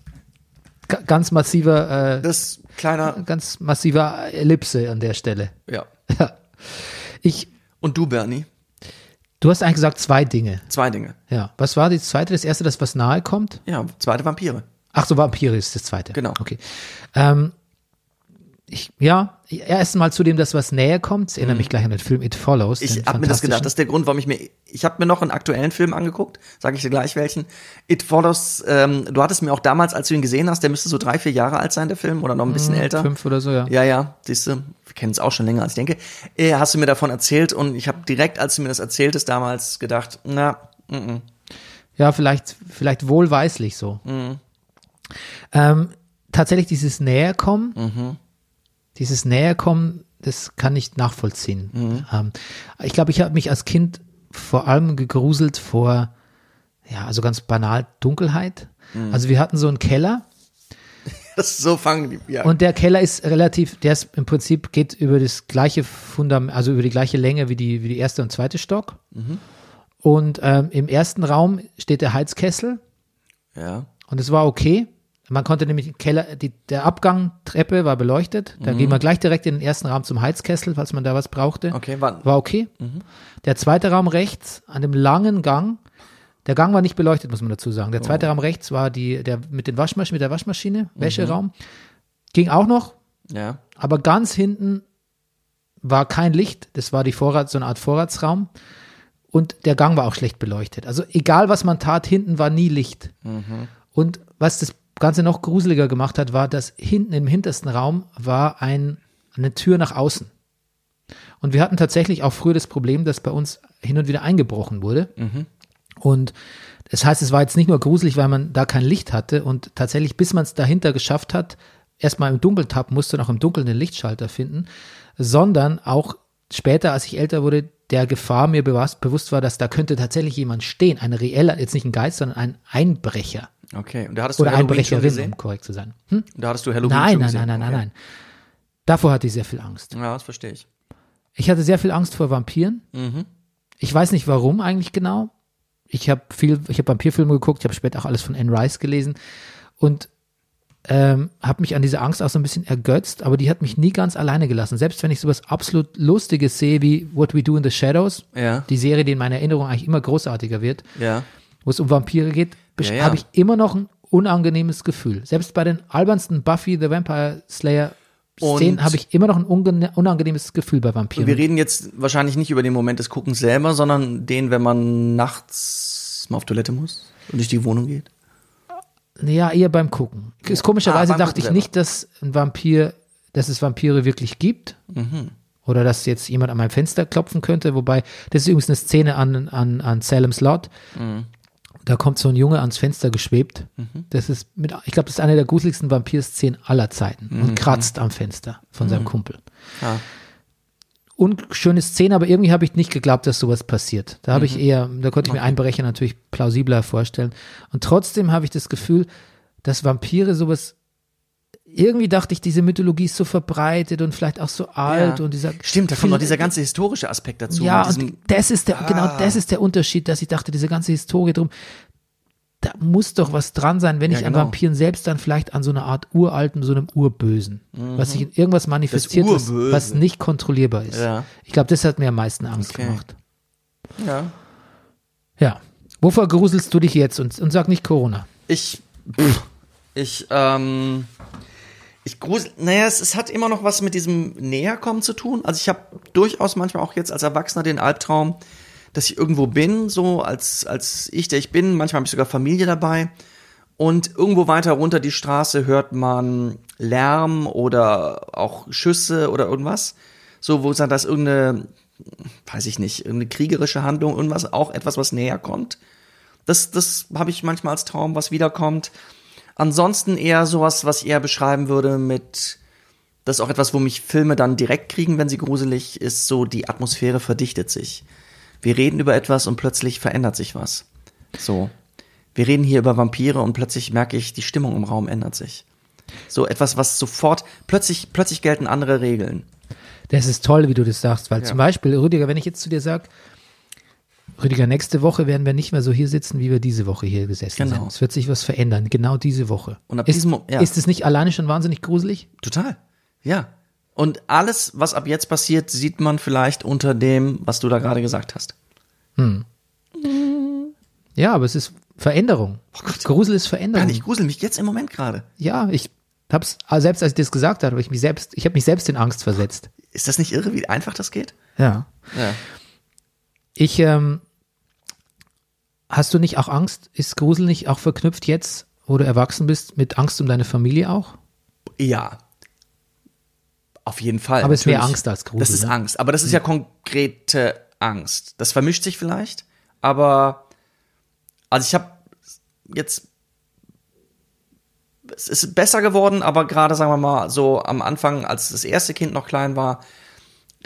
Ga- Ganz massiver, äh,
Das kleiner,
ganz massiver Ellipse an der Stelle.
ja.
Ja. Ich,
Und du, Bernie?
Du hast eigentlich gesagt zwei Dinge.
Zwei Dinge.
Ja. Was war das zweite? Das erste, das was nahe kommt?
Ja, zweite Vampire.
Ach so, Vampire ist das zweite.
Genau.
Okay. Ähm, ich, ja, erst mal zu dem, das was näher kommt. Ich erinnere mich gleich an den Film It Follows.
Mhm. Ich habe mir das gedacht. Das ist der Grund, warum ich mir. Ich habe mir noch einen aktuellen Film angeguckt. Sage ich dir gleich welchen. It Follows. Ähm, du hattest mir auch damals, als du ihn gesehen hast, der müsste so drei, vier Jahre alt sein, der Film, oder noch ein bisschen älter.
Mhm, Fünf oder so, ja.
Ja, ja, siehst du, wir kennen es auch schon länger, als ich denke. Äh, hast du mir davon erzählt und ich habe direkt, als du mir das erzähltest, damals gedacht, na, mm,
Ja, vielleicht, vielleicht wohlweislich so.
Mhm.
Ähm, tatsächlich dieses Näherkommen,
Mhm.
Dieses Näherkommen, das kann ich nachvollziehen.
Mhm.
Ähm, ich glaube, ich habe mich als Kind vor allem gegruselt vor, ja, also ganz banal Dunkelheit.
Mhm.
Also wir hatten so einen Keller
das so fangen die. Ja.
und der Keller ist relativ, der ist im Prinzip geht über das gleiche Fundament, also über die gleiche Länge wie die, wie die erste und zweite Stock.
Mhm.
Und ähm, im ersten Raum steht der Heizkessel
ja.
und es war okay. Man konnte nämlich im Keller, die, der Abgangtreppe war beleuchtet. Da gehen wir gleich direkt in den ersten Raum zum Heizkessel, falls man da was brauchte.
Okay, war,
War okay. Der zweite Raum rechts, an dem langen Gang, der Gang war nicht beleuchtet, muss man dazu sagen. Der zweite Raum rechts war die, der mit den Waschmaschinen, mit der Waschmaschine, Wäscheraum. Ging auch noch,
ja.
aber ganz hinten war kein Licht. Das war die Vorrat, so eine Art Vorratsraum. Und der Gang war auch schlecht beleuchtet. Also egal, was man tat, hinten war nie Licht. Und was das Ganze noch gruseliger gemacht hat, war, dass hinten im hintersten Raum war ein, eine Tür nach außen. Und wir hatten tatsächlich auch früher das Problem, dass bei uns hin und wieder eingebrochen wurde. Und das heißt, es war jetzt nicht nur gruselig, weil man da kein Licht hatte und tatsächlich, bis man es dahinter geschafft hat, erstmal im Dunkeln tappen musste und auch im Dunkeln den Lichtschalter finden, sondern auch später, als ich älter wurde, der Gefahr mir bewusst, bewusst war, dass da könnte tatsächlich jemand stehen, ein reeller, jetzt nicht ein Geist, sondern ein Einbrecher
Okay. Und da hattest du
oder
Halloween schon gesehen?
um korrekt zu sein. Hm?
Da hattest du Halloween
Nein,
schon
nein,
gesehen?
nein, nein, nein,
okay.
nein. Davor hatte ich sehr viel Angst.
Ja, das verstehe ich.
Ich hatte sehr viel Angst vor Vampiren.
Mhm.
Ich weiß nicht warum eigentlich genau. Ich habe viel, ich habe Vampirfilme geguckt, ich habe später auch alles von Anne Rice gelesen und ähm, habe mich an diese Angst auch so ein bisschen ergötzt, aber die hat mich nie ganz alleine gelassen. Selbst wenn ich sowas absolut Lustiges sehe wie What We Do in the Shadows,
Ja.
die Serie, die in meiner Erinnerung eigentlich immer großartiger wird,
Ja.
wo es um Vampire geht,
Ja, ja.
habe ich immer noch ein unangenehmes Gefühl. Selbst bei den albernsten Buffy the Vampire Slayer Szenen habe ich immer noch ein unangenehmes Gefühl bei Vampiren.
wir reden jetzt wahrscheinlich nicht über den Moment des Guckens selber, sondern den, wenn man nachts mal auf Toilette muss und durch die Wohnung geht.
Ja, eher beim Gucken. Ist komischerweise
Ah,
dachte ich nicht, dass ein Vampir, dass es Vampire wirklich gibt.
Mhm.
Oder dass jetzt jemand an meinem Fenster klopfen könnte. Wobei, das ist übrigens eine Szene an, an, an Salem's Lot.
Mhm.
Da kommt so ein Junge ans Fenster geschwebt. Das ist mit, ich glaube, das ist eine der gruseligsten Vampir-Szenen aller Zeiten.
Mhm.
Und kratzt am Fenster von seinem Kumpel.
Ja.
unschöne Szene, aber irgendwie habe ich nicht geglaubt, dass sowas passiert. Da habe ich
Mhm.
eher, da konnte ich mir Einbrecher natürlich plausibler vorstellen. Und trotzdem habe ich das Gefühl, dass Vampire sowas, irgendwie dachte ich, diese Mythologie ist so verbreitet und vielleicht auch so alt
Ja.
und dieser.
Stimmt, da kommt noch dieser ganze historische Aspekt dazu.
Ja, und das ist der, genau
Ah.
das ist der Unterschied, dass ich dachte, diese ganze Historie drum, da muss doch was dran sein, wenn
Ja,
ich an
genau.
Vampiren selbst dann vielleicht an so einer Art uralten, so einem Urbösen, was sich in irgendwas manifestiert, was, was nicht kontrollierbar ist.
Ja.
Ich glaube, das hat mir am meisten Angst
Okay.
gemacht.
Ja.
Ja. Wovor gruselst du dich jetzt? Und, und sag nicht Corona.
Ich, pff, ich, ähm, ich grusel, naja, es, es hat immer noch was mit diesem Näherkommen zu tun. Also ich habe durchaus manchmal auch jetzt als Erwachsener den Albtraum, dass ich irgendwo bin, so als, als ich, der ich bin. Manchmal habe ich sogar Familie dabei. Und irgendwo weiter runter die Straße hört man Lärm oder auch Schüsse oder irgendwas. So, wo dann das irgendeine, weiß ich nicht, irgendeine kriegerische Handlung, irgendwas, auch etwas, was näher kommt. Das, das habe ich manchmal als Traum, was wiederkommt. Ansonsten eher sowas, was ich eher beschreiben würde mit, das ist auch etwas, wo mich Filme dann direkt kriegen, wenn sie gruselig ist, so die Atmosphäre verdichtet sich. Wir reden über etwas und plötzlich verändert sich was. So. Wir reden hier über Vampire und plötzlich merke ich, die Stimmung im Raum ändert sich. So etwas, was sofort, plötzlich, plötzlich gelten andere Regeln.
Das ist toll, wie du das sagst, weil
Ja.
zum Beispiel, Rüdiger, wenn ich jetzt zu dir sage, Rüdiger, nächste Woche werden wir nicht mehr so hier sitzen, wie wir diese Woche hier gesessen
Genau.
sind. Es wird sich was verändern, genau diese Woche.
Und ab
ist,
diesem ja.
ist es nicht alleine schon wahnsinnig gruselig?
Total. Ja. Und alles, was ab jetzt passiert, sieht man vielleicht unter dem, was du da gerade gesagt hast.
Ja, aber es ist Veränderung.
Gott.
Grusel ist Veränderung.
Nein, ich grusel mich jetzt im Moment gerade.
Ja, ich hab's, ah, selbst als ich das gesagt habe, habe ich mich selbst, ich habe mich selbst in Angst versetzt.
Ist das nicht irre, wie einfach das geht?
Ja.
Ja.
Ich, ähm, hast du nicht auch Angst? Ist Grusel nicht auch verknüpft jetzt, wo du erwachsen bist, mit Angst um deine Familie auch?
Ja. Auf jeden Fall.
Aber es ist mehr. Angst als Grusel,
Das ist
ne?
Angst. Aber das ist ja konkrete Angst. Das vermischt sich vielleicht. Aber, also ich habe jetzt, es ist besser geworden, aber gerade, sagen wir mal, so am Anfang, als das erste Kind noch klein war,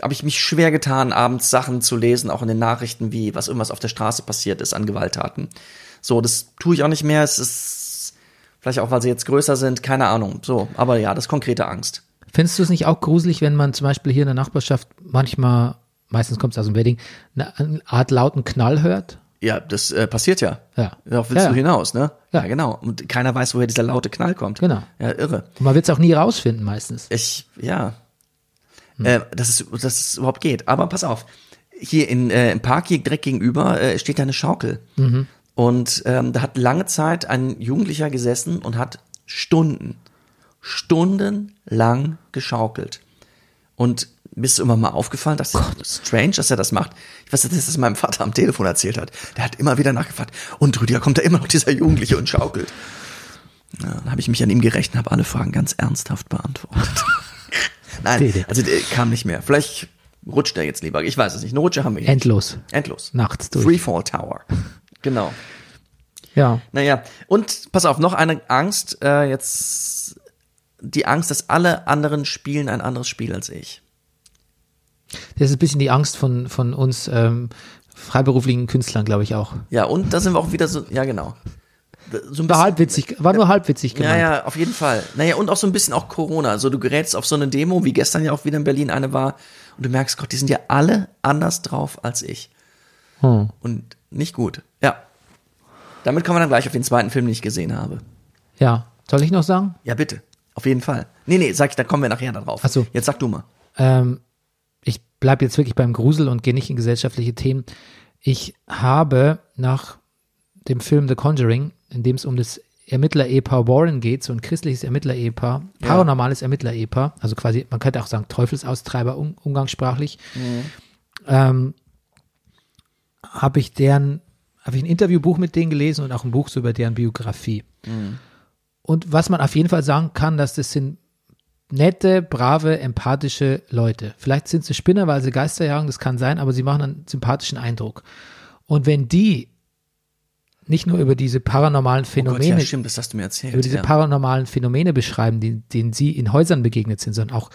habe ich mich schwer getan, abends Sachen zu lesen, auch in den Nachrichten, wie was irgendwas auf der Straße passiert ist an Gewalttaten. So, das tue ich auch nicht mehr. Es ist vielleicht auch, weil sie jetzt größer sind, keine Ahnung. So, aber ja, das ist konkrete Angst.
Findest du es nicht auch gruselig, wenn man zum Beispiel hier in der Nachbarschaft manchmal, meistens kommt es aus dem Wedding, eine, Art lauten Knall hört?
Ja, das äh, passiert ja.
Ja.
Darauf willst
Ja.
du hinaus, ne?
Ja.
genau. Und keiner weiß, woher dieser laute Knall kommt.
Genau.
Ja, irre.
Und man wird es auch nie rausfinden meistens.
Ich, ja.
Hm.
Äh, dass, es, dass es überhaupt geht. Aber pass auf. Hier in, äh, im Park hier direkt gegenüber äh, steht da eine Schaukel.
Mhm.
Und ähm, da hat lange Zeit ein Jugendlicher gesessen und hat Stunden, stundenlang geschaukelt. Und bist du immer mal aufgefallen, dass das strange, dass er das macht? Ich weiß, dass das meinem Vater am Telefon erzählt hat. Der hat immer wieder nachgefragt. Und Rüdiger, kommt da immer noch dieser Jugendliche und schaukelt? Ja, dann habe ich mich an ihm gerecht und habe alle Fragen ganz ernsthaft beantwortet. Nein, also der kam nicht mehr. Vielleicht rutscht er jetzt lieber. Ich weiß es nicht. Eine Rutsche haben wir hier.
Endlos.
Endlos.
Nachts durch.
Freefall Tower. Genau.
Ja.
Naja, und pass auf, noch eine Angst. Äh, jetzt die Angst, dass alle anderen spielen ein anderes Spiel als ich.
Das ist ein bisschen die Angst von, von uns ähm, freiberuflichen Künstlern, glaube ich auch.
Ja, und da sind wir auch wieder so, ja genau. So ein
War halbwitzig, war nur halbwitzig gemeint.
ja, auf jeden Fall. Naja, und auch so ein bisschen auch Corona. Also du gerätst auf so eine Demo, wie gestern ja auch wieder in Berlin eine war, und du merkst, Gott, die sind ja alle anders drauf als ich.
Hm.
Und nicht gut. Ja. Damit kommen wir dann gleich auf den zweiten Film, den ich gesehen habe.
Ja. Soll ich noch sagen?
Ja, bitte. Auf jeden Fall. Nee, nee, sag ich, da kommen wir nachher darauf.
Ach so.
Jetzt sag du mal.
Ähm, ich bleibe jetzt wirklich beim Grusel und gehe nicht in gesellschaftliche Themen. Ich habe nach dem Film The Conjuring, in dem es um das Ermittler-Ehepaar Warren geht, so ein christliches Ermittler-Ehepaar, paranormales Ermittler-Ehepaar, also quasi, man könnte auch sagen Teufelsaustreiber um, umgangssprachlich, ähm, habe ich deren, habe ich ein Interviewbuch mit denen gelesen und auch ein Buch so über deren Biografie. Und was man auf jeden Fall sagen kann, dass das sind nette, brave, empathische Leute. Vielleicht sind sie Spinner, weil sie Geister jagen, das kann sein, aber sie machen einen sympathischen Eindruck. Und wenn die nicht nur über diese paranormalen
Oh Gott,
Phänomene,
ja, stimmt, das hast du mir erzählt.
über diese
ja.
paranormalen Phänomene beschreiben, die, denen sie in Häusern begegnet sind, sondern auch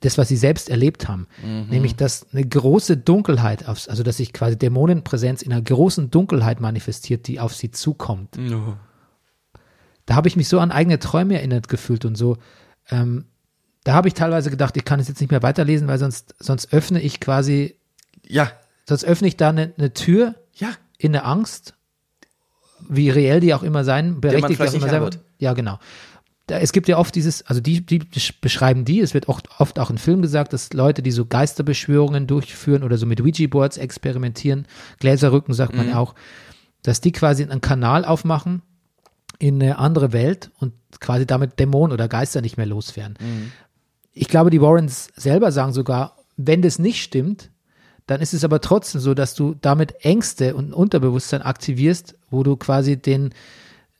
das, was sie selbst erlebt haben.
Mhm.
Nämlich, dass eine große Dunkelheit, aufs, also dass sich quasi Dämonenpräsenz in einer großen Dunkelheit manifestiert, die auf sie zukommt
Oh.
da habe ich mich so an eigene Träume erinnert gefühlt und so. Ähm, da habe ich teilweise gedacht, ich kann es jetzt nicht mehr weiterlesen, weil sonst, sonst öffne ich quasi,
Ja,
sonst öffne ich da eine, eine Tür
ja.
in eine Angst wie reell die auch immer sein, berechtigt auch immer sein wird. Ja, genau. Da, es gibt ja oft dieses, also die, die beschreiben die, es wird auch, oft auch in Filmen gesagt, dass Leute, die so Geisterbeschwörungen durchführen oder so mit Ouija-Boards experimentieren, Gläserrücken sagt man ja auch, dass die quasi einen Kanal aufmachen in eine andere Welt und quasi damit Dämonen oder Geister nicht mehr loswerden. Ich glaube, die Warrens selber sagen sogar, wenn das nicht stimmt, dann ist es aber trotzdem so, dass du damit Ängste und ein Unterbewusstsein aktivierst, wo du quasi den,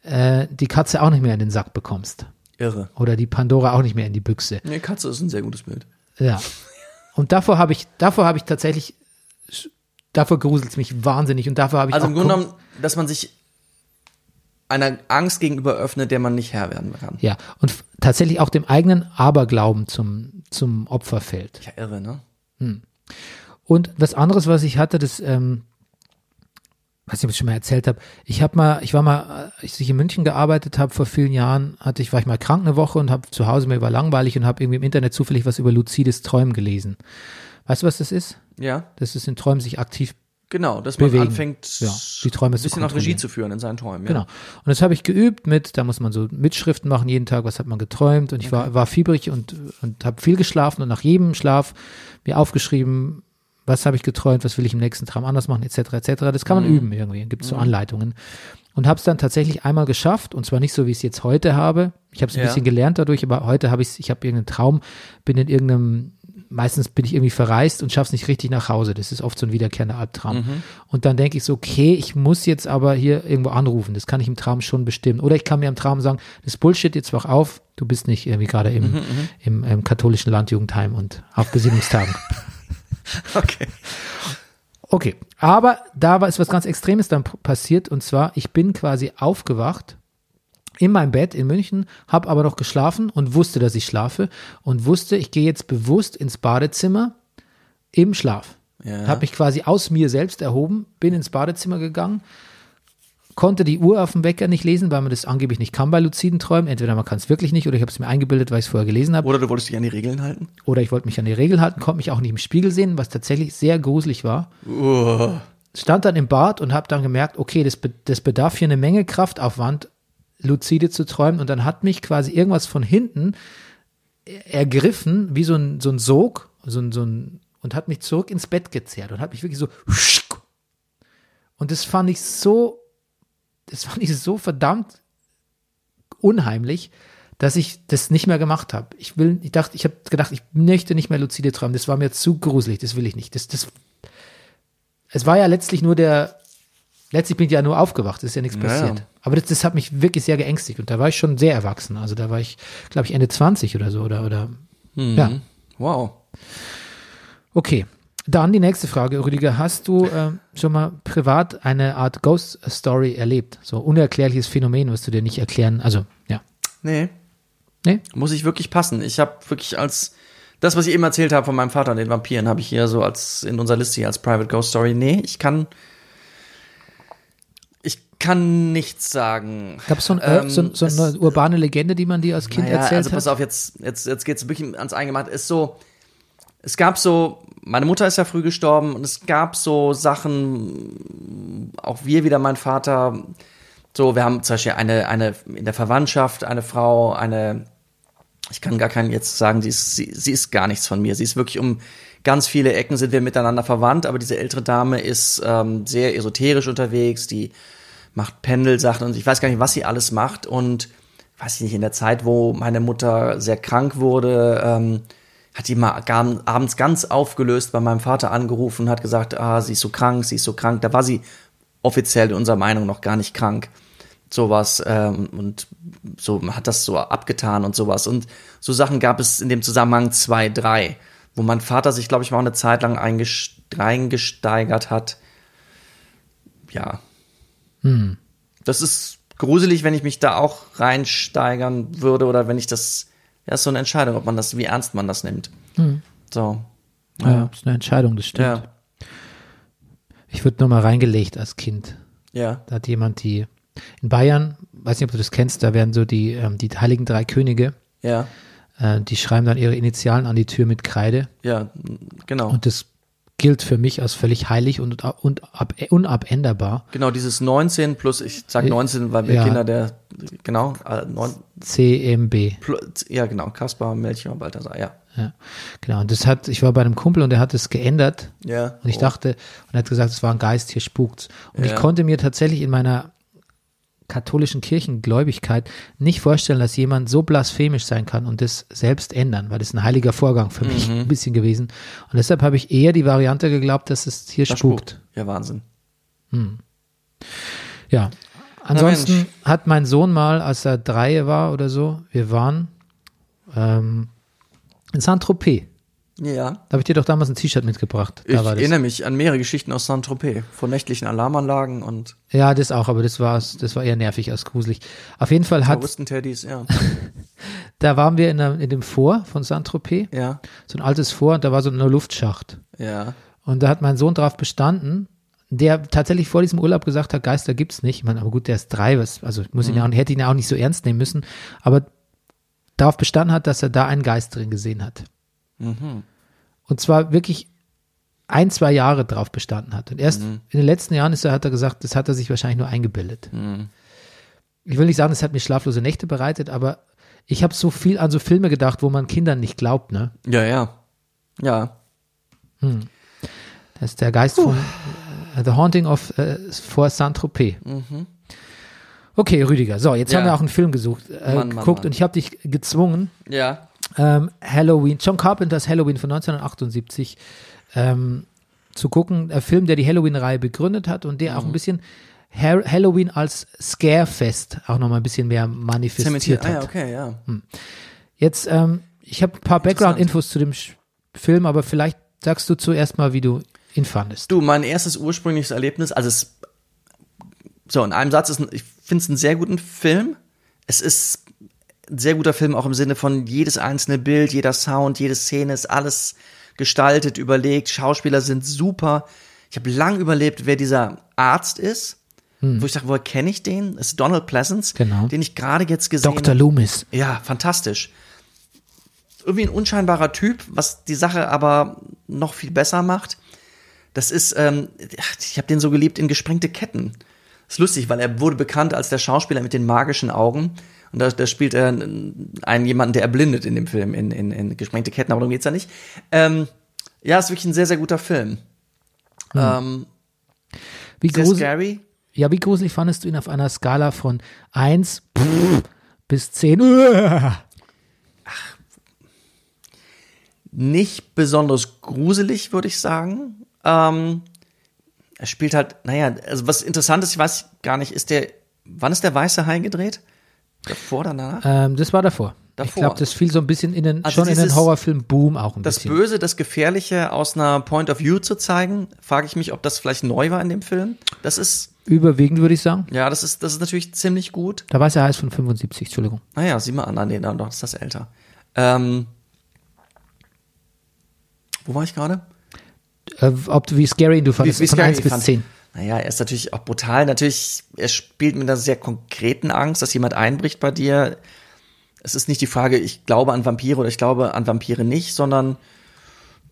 äh, die Katze auch nicht mehr in den Sack bekommst.
Irre.
Oder die Pandora auch nicht mehr in die Büchse.
Nee, Katze ist ein sehr gutes Bild.
Ja. Und davor habe ich, davor habe ich tatsächlich, davor gruselt es mich wahnsinnig und davor habe ich
Also
auch
im Grunde genommen, dass man sich einer Angst gegenüber öffnet, der man nicht Herr werden kann.
ja, und tatsächlich auch dem eigenen Aberglauben zum, zum Opfer fällt.
Ja, irre, ne?
Und was anderes, was ich hatte, das, ähm, ob ich schon mal erzählt habe, ich habe mal, ich war mal, als ich in München gearbeitet habe vor vielen Jahren, hatte ich, war ich mal krank eine Woche und habe zu Hause mir war langweilig und habe irgendwie im Internet zufällig was über luzides Träumen gelesen. Weißt du, was das ist?
Ja,
Das ist in Träumen sich aktiv
genau, dass man
Bewegen.
anfängt,
Ja, die Träume
ein bisschen auch. Regie zu führen in seinen Träumen. Ja.
Genau. Und das habe ich geübt mit, da muss man so Mitschriften machen jeden Tag, was hat man geträumt. Und ich war, war fiebrig und, und habe viel geschlafen und nach jedem Schlaf mir aufgeschrieben, was habe ich geträumt, was will ich im nächsten Traum anders machen, etc. etc. Das kann man üben irgendwie, gibt es so Anleitungen. Und habe es dann tatsächlich einmal geschafft, und zwar nicht so, wie ich es jetzt heute habe. Ich habe es ein
Ja.
bisschen gelernt dadurch, aber heute habe ich ich habe irgendeinen Traum, bin in irgendeinem, meistens bin ich irgendwie verreist und schaff's nicht richtig nach Hause. Das ist oft so ein wiederkehrender Albtraum. Und dann denke ich so, okay, ich muss jetzt aber hier irgendwo anrufen. Das kann ich im Traum schon bestimmen. Oder ich kann mir im Traum sagen, das Bullshit, jetzt wach auf. Du bist nicht irgendwie gerade im, im, im katholischen Landjugendheim und auf Besinnungstagen.
Okay.
Okay, aber da war ist was ganz Extremes dann passiert und zwar, ich bin quasi aufgewacht in meinem Bett in München, habe aber noch geschlafen und wusste, dass ich schlafe und wusste, ich gehe jetzt bewusst ins Badezimmer im Schlaf.
Ja.
Habe mich quasi aus mir selbst erhoben, bin ins Badezimmer gegangen, konnte die Uhr auf dem Wecker nicht lesen, weil man das angeblich nicht kann bei luziden Träumen. Entweder man kann es wirklich nicht oder ich habe es mir eingebildet, weil ich es vorher gelesen habe
Oder du wolltest dich an die Regeln halten?
oder ich wollte mich an die Regeln halten, konnte mich auch nicht im Spiegel sehen, was tatsächlich sehr gruselig war. Stand dann im Bad und habe dann gemerkt, okay, das, das bedarf hier eine Menge Kraftaufwand, luzide zu träumen. Und dann hat mich quasi irgendwas von hinten ergriffen, wie so ein, so ein Sog, so ein, so ein, und hat mich zurück ins Bett gezerrt und hat mich wirklich so. Und das fand ich so, das fand ich so verdammt unheimlich, dass ich das nicht mehr gemacht habe. Ich will, ich dachte, ich habe gedacht, ich möchte nicht mehr luzide träumen. Das war mir zu gruselig, das will ich nicht. Das, das, es war ja letztlich nur der, letztlich bin ich ja nur aufgewacht, es ist ja nichts
Ja, ja.
passiert. Aber das, das hat mich wirklich sehr geängstigt und da war ich schon sehr erwachsen. Also da war ich, glaube ich, Ende 20 oder so oder, oder, ja.
Wow.
Okay. Dann die nächste Frage, Rüdiger. Hast du ähm, schon mal privat eine Art Ghost Story erlebt? So unerklärliches Phänomen, was du dir nicht erklären, also, ja.
Nee,
Nee?
muss ich wirklich passen. Ich habe wirklich als das, was ich eben erzählt habe von meinem Vater und den Vampiren, habe ich hier so als in unserer Liste hier als Private Ghost Story. Nee, ich kann ich kann nichts sagen.
Gab es so, ein, äh,
Ähm,
so, so
es-
eine urbane Legende, die man dir als Kind
Naja,
erzählt
also pass
hat?
auf, jetzt, jetzt, jetzt geht's wirklich ans Eingemachte. Ist so, es gab so, meine Mutter ist ja früh gestorben und es gab so Sachen, auch wir wieder, mein Vater, so, wir haben zum Beispiel eine, eine in der Verwandtschaft, eine Frau, eine, ich kann gar keinen jetzt sagen, sie ist, sie, sie ist gar nichts von mir. Sie ist wirklich um ganz viele Ecken sind wir miteinander verwandt, aber diese ältere Dame ist ähm, sehr esoterisch unterwegs, die macht Pendelsachen und ich weiß gar nicht, was sie alles macht und weiß ich nicht, in der Zeit, wo meine Mutter sehr krank wurde, ähm, hat die mal abends ganz aufgelöst bei meinem Vater angerufen und hat gesagt, ah, sie ist so krank, sie ist so krank. Da war sie offiziell in unserer Meinung noch gar nicht krank. Sowas ähm, und so hat das so abgetan und sowas. Und so Sachen gab es in dem Zusammenhang zwei, drei, wo mein Vater sich, glaube ich, mal eine Zeit lang einges- reingesteigert hat. Ja. Das ist gruselig, wenn ich mich da auch reinsteigern würde oder wenn ich das, ja, ist so eine Entscheidung, ob man das, wie ernst man das nimmt. So.
ja, das ist eine Entscheidung, das stimmt.
Ja.
Ich wurde nur mal reingelegt als Kind.
Ja.
Da hat jemand die, in Bayern, weiß nicht, ob du das kennst, da werden so die, ähm, die heiligen drei Könige,
Ja.
äh, die schreiben dann ihre Initialen an die Tür mit Kreide
Ja. Genau.
und das gilt für mich als völlig heilig und, und ab, unabänderbar.
Genau, dieses 19 plus, ich sag 19, weil wir
Ja.
Kinder der, genau, äh, neun,
CMB.
plus, ja genau, Kaspar, Melchior, Balthasar, ja.
Ja, genau. Und das hat, ich war bei einem Kumpel und der hat es geändert.
Ja.
Und ich
Oh.
dachte, und er hat gesagt, es war ein Geist, hier spukt's. Und ich
Ja.
konnte mir tatsächlich in meiner katholischen Kirchengläubigkeit nicht vorstellen, dass jemand so blasphemisch sein kann und das selbst ändern, weil das ist ein heiliger Vorgang für mich
Mhm.
ein bisschen gewesen. Und deshalb habe ich eher die Variante geglaubt, dass es hier
Das
spukt.
spukt. Ja, Wahnsinn.
Ja. Ansonsten hat mein Sohn mal, als er drei war oder so, wir waren ähm, in Saint-Tropez.
Ja.
Da habe ich dir doch damals ein T-Shirt mitgebracht. Da
Ich erinnere mich an mehrere Geschichten aus Saint-Tropez, von nächtlichen Alarmanlagen und
Ja, das auch, aber das war, das war eher nervig als gruselig. Auf jeden Fall hat,
Terroristen-Teddys, ja.
da waren wir in, der, in dem Fort von Saint-Tropez,
Ja,
so ein altes Fort, und da war so ein Luftschacht.
ja.
Und da hat mein Sohn drauf bestanden, der tatsächlich vor diesem Urlaub gesagt hat, Geister gibt's nicht. Ich meine, aber gut, der ist drei, was, also ich muss ihn ja auch, hätte ihn ja auch nicht so ernst nehmen müssen, aber darauf bestanden hat, dass er da einen Geist drin gesehen hat. Und zwar wirklich ein, zwei Jahre drauf bestanden hat. Und erst in den letzten Jahren ist er, hat er gesagt, das hat er sich wahrscheinlich nur eingebildet. Ich will nicht sagen, das hat mir schlaflose Nächte bereitet, aber ich habe so viel an so Filme gedacht, wo man Kindern nicht glaubt, ne?
Ja, ja. Ja.
Das ist der Geist von äh, The Haunting of äh, for Saint-Tropez. Okay, Rüdiger. So, jetzt
Ja.
haben wir auch einen Film gesucht, äh,
Mann, Mann,
geguckt
Mann.
und ich habe dich gezwungen,
Ja.
Ähm, Halloween, John Carpenters Halloween von 1978 ähm, zu gucken. Ein Film, der die Halloween-Reihe begründet hat und der
Mhm.
auch ein bisschen Ha- Halloween als Scarefest auch nochmal ein bisschen mehr manifestiert
Zementiert. Ah,
hat.
okay, ja.
Jetzt, ähm, ich habe ein paar Background-Infos zu dem Film, aber vielleicht sagst du zuerst mal, wie du ihn fandest.
Du, mein erstes ursprüngliches Erlebnis, also es, so in einem Satz ist, ich finde es einen sehr guten Film. Es ist sehr guter Film auch im Sinne von jedes einzelne Bild, jeder Sound, jede Szene ist alles gestaltet, überlegt. Schauspieler sind super. Ich habe lang überlebt, wer dieser Arzt ist. Wo ich dachte, woher kenne ich den? Das ist Donald Pleasance,
Genau.
den ich gerade jetzt gesehen
Dr.
habe.
Loomis.
Ja, fantastisch. Irgendwie ein unscheinbarer Typ, was die Sache aber noch viel besser macht. Das ist, ähm, ich habe den so geliebt in gesprengte Ketten. ist lustig, weil er wurde bekannt als der Schauspieler mit den magischen Augen. Und da, da spielt er einen jemanden, der erblindet in dem Film, in, in, in gesprengte Ketten, aber darum geht's ja nicht. Ähm, ja, ist wirklich ein sehr, sehr guter Film. Ähm,
Wie
sehr
gruselig,
scary.
ja, wie gruselig fandest du ihn auf einer Skala von 1 bis 10? Uah.
nicht besonders gruselig, würde ich sagen. Ähm, er spielt halt, naja, also was interessant ist, ich weiß gar nicht, ist der, wann ist der Weiße Hai gedreht? Davor oder danach?
Ähm, das war davor. Ich
Davor.
glaube, das fiel so ein bisschen in den,
Also
schon in den
dieses-
Horrorfilm-Boom auch ein
Das
bisschen.
Böse, das Gefährliche aus einer Point of View zu zeigen, frage ich mich, ob das vielleicht neu war in dem Film. Das ist,
Überwiegend würde ich sagen.
ja, das ist, das ist natürlich ziemlich gut.
Der Weiße Hai ist von 75, Entschuldigung.
Naja, sieh mal an, ah, nee, dann doch, ist das älter. Ähm, wo war ich gerade?
Äh, ob wie scary du fandest, von
scary
1
ich
bis
fand.
10.
Naja, er ist natürlich auch brutal. Natürlich, er spielt mit einer sehr konkreten Angst, dass jemand einbricht bei dir. Es ist nicht die Frage, ich glaube an Vampire oder ich glaube an Vampire nicht, sondern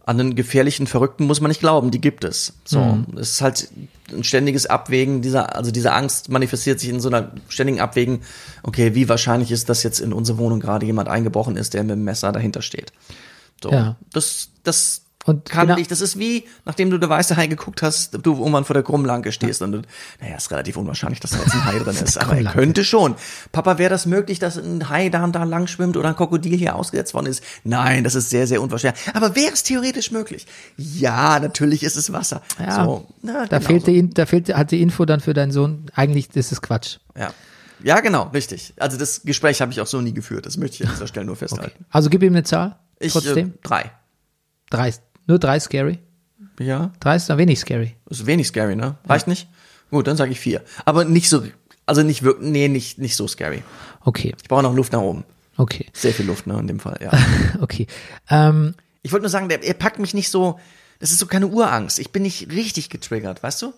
an einen gefährlichen Verrückten muss man nicht glauben, die gibt es. So, es ist halt ein ständiges Abwägen dieser, also diese Angst manifestiert sich in so einer ständigen Abwägen. Okay, wie wahrscheinlich ist, dass jetzt in unsere Wohnung gerade jemand eingebrochen ist, der mit dem Messer dahinter steht. So,
Ja.
das, das
Und
kann
genau-
ich. Das ist wie, nachdem du der weiße Hai geguckt hast, du irgendwann vor der Krummlanke stehst und du, naja, ist relativ unwahrscheinlich, dass da jetzt ein Hai drin ist, aber er könnte schon. Papa, wäre das möglich, dass ein Hai da und da lang schwimmt oder ein Krokodil hier ausgesetzt worden ist? Nein, das ist sehr, sehr unwahrscheinlich. Aber wäre es theoretisch möglich? Ja, natürlich ist es Wasser.
Ja,
so, na,
da
genau
fehlte
so.
da fehlte, hat die Info dann für deinen Sohn, eigentlich, das ist Quatsch.
Ja. ja, genau, richtig. Also das Gespräch habe ich auch so nie geführt. Das möchte ich an dieser Stelle nur
Okay.
festhalten.
Also gib ihm eine Zahl.
Ich,
Trotzdem.
Äh, drei.
drei. Nur drei scary.
Ja,
Drei ist noch wenig scary.
ist wenig scary, ne? Reicht nicht? Gut, dann sage ich vier. Aber nicht so, also nicht wirklich, nee, nicht, nicht so scary.
Okay,
Ich brauche noch Luft nach oben.
okay,
Sehr viel Luft, ne, in dem Fall, ja.
okay. Ähm,
Ich wollte nur sagen, der, er packt mich nicht so, das ist so keine Urangst. Ich bin nicht richtig getriggert, weißt du?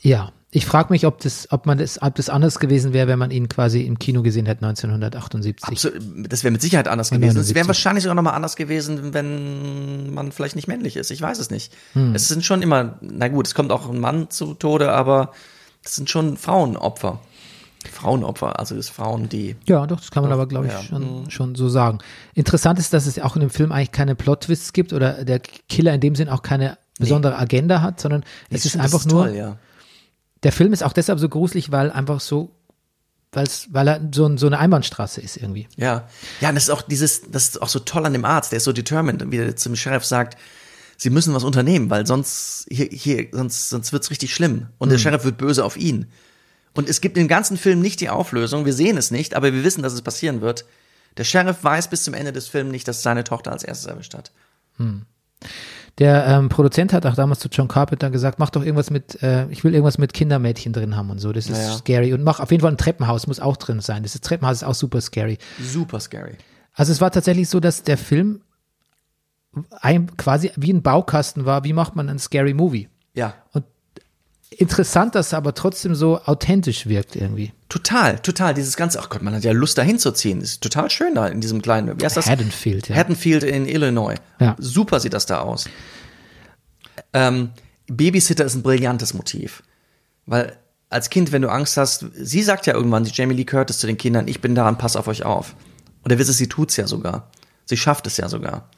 Ja, ich frage mich, ob das, ob man das, ob das anders gewesen wäre, wenn man ihn quasi im Kino gesehen hätte 1978.
Absolut, das wäre mit Sicherheit anders gewesen. Es
79.
wäre wahrscheinlich sogar nochmal anders gewesen, wenn man vielleicht nicht männlich ist. Ich weiß es nicht.
Hm.
Es sind schon immer, na gut, es kommt auch ein Mann zu Tode, aber es sind schon Frauenopfer. Frauenopfer, also es Frauen, die.
Ja, doch, das kann man aber, glaube ich,
ja.
schon, schon so sagen. Interessant ist, dass es auch in dem Film eigentlich keine Plot-Twists gibt oder der Killer in dem Sinn auch keine besondere Agenda hat, sondern es ist
das
einfach nur,
toll, ja.
Der Film ist auch deshalb so gruselig, weil einfach so, weil's, weil er so, ein- so eine Einbahnstraße ist irgendwie.
Ja. Ja, und das ist auch dieses, das ist auch so toll an dem Arzt, der ist so determined, wie er zum Sheriff sagt, sie müssen was unternehmen, weil sonst, hier, hier, sonst, sonst wird's richtig schlimm. Und der Sheriff wird böse auf ihn. Und es gibt im ganzen Film nicht die Auflösung, wir sehen es nicht, aber wir wissen, dass es passieren wird. Der Sheriff weiß bis zum Ende des Films nicht, dass seine Tochter als erstes erwischt hat.
Der ähm, Produzent hat auch damals zu John Carpenter gesagt, mach doch irgendwas mit, äh, ich will irgendwas mit Kindermädchen drin haben und so. Das ist
Ja, ja.
scary. Und mach auf jeden Fall ein Treppenhaus, muss auch drin sein. Das Treppenhaus ist auch super scary.
Super scary.
Also es war tatsächlich so, dass der Film ein, quasi wie ein Baukasten war, wie macht man einen scary Movie.
Ja.
Interessant, dass er aber trotzdem so authentisch wirkt irgendwie.
Total, total. Dieses ganze, ach Gott, man hat ja Lust dahin zu ziehen. Ist total schön da in diesem kleinen, wie heißt das?
Haddonfield, ja.
Haddonfield in Illinois.
Ja.
Super sieht das da aus. Ähm, Babysitter ist ein brillantes Motiv. Weil als Kind, wenn du Angst hast, sie sagt ja irgendwann, die Jamie Lee Curtis zu den Kindern, ich bin da und pass auf euch auf. Und der Witz ist, sie tut's ja sogar. Sie schafft es ja sogar.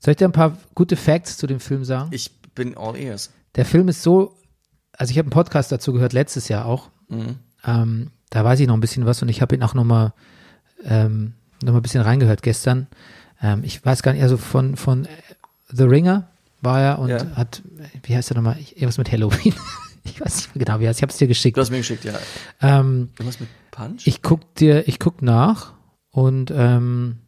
Soll ich dir ein paar gute Facts zu dem Film sagen?
Ich bin all ears.
Der Film ist so, also ich habe einen Podcast dazu gehört, letztes Jahr auch. Ähm, da weiß ich noch ein bisschen was und ich habe ihn auch noch mal, ähm, noch mal ein bisschen reingehört gestern. Ähm, ich weiß gar nicht, also von, von The Ringer war er und
Ja.
hat, wie heißt er nochmal, irgendwas mit Halloween. ich weiß nicht mehr genau, wie er heißt. Ich habe es dir geschickt.
Du hast mir geschickt, ja.
Ähm,
Irgendwas mit Punch?
ich guck dir, ich guck nach und ähm,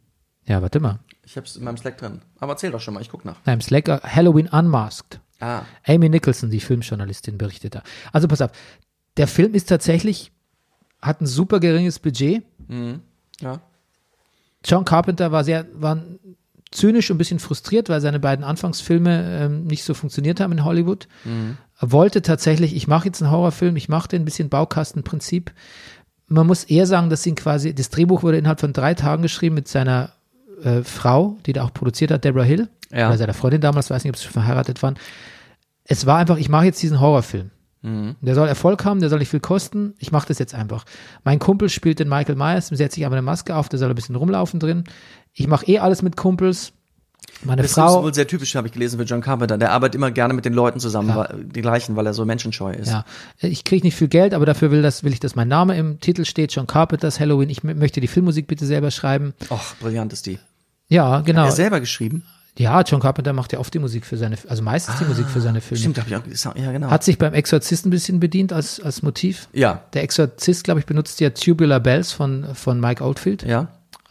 ja, warte mal.
Ich hab's in meinem Slack drin. Aber erzähl doch schon mal, ich guck nach.
Nein, im Slack, äh, Halloween Unmasked.
Ah,
Amy Nicholson, die Filmjournalistin, berichtet da. Also pass auf, der Film ist tatsächlich, hat ein super geringes Budget.
ja.
John Carpenter war sehr, war zynisch und ein bisschen frustriert, weil seine beiden Anfangsfilme ähm, nicht so funktioniert haben in Hollywood. Er wollte tatsächlich, ich mache jetzt einen Horrorfilm, ich mache den ein bisschen Baukastenprinzip. Man muss eher sagen, dass ihn quasi, das Drehbuch wurde innerhalb von drei Tagen geschrieben mit seiner äh, Frau, die da auch produziert hat, Deborah Hill,
Ja.
oder seiner Freundin damals, weiß nicht, ob sie schon verheiratet waren. Es war einfach, ich mache jetzt diesen Horrorfilm. Der soll Erfolg haben, der soll nicht viel kosten. Ich mache das jetzt einfach. Mein Kumpel spielt den Michael Myers, dem setze ich aber eine Maske auf, der soll ein bisschen rumlaufen drin. Ich mache eh alles mit Kumpels. Meine
Das ist
Frau.
wohl sehr typisch, habe ich gelesen, für John Carpenter. Der arbeitet immer gerne mit den Leuten zusammen,
Ja.
die gleichen, weil er so menschenscheu ist.
Ja, ich kriege nicht viel Geld, aber dafür will, das, will ich, dass mein Name im Titel steht, John Carpenters Halloween. Ich möchte die Filmmusik bitte selber schreiben.
Och, brillant ist die.
Ja, genau.
Er selber geschrieben.
Ja, John Carpenter macht ja oft die Musik für seine, also meistens die Musik für seine Filme.
Stimmt, habe ich auch gesagt. Ja, genau.
Hat sich beim Exorzist ein bisschen bedient als, als Motiv.
ja,
Der Exorzist, glaube ich, benutzt ja Tubular Bells von, von Mike Oldfield
ja,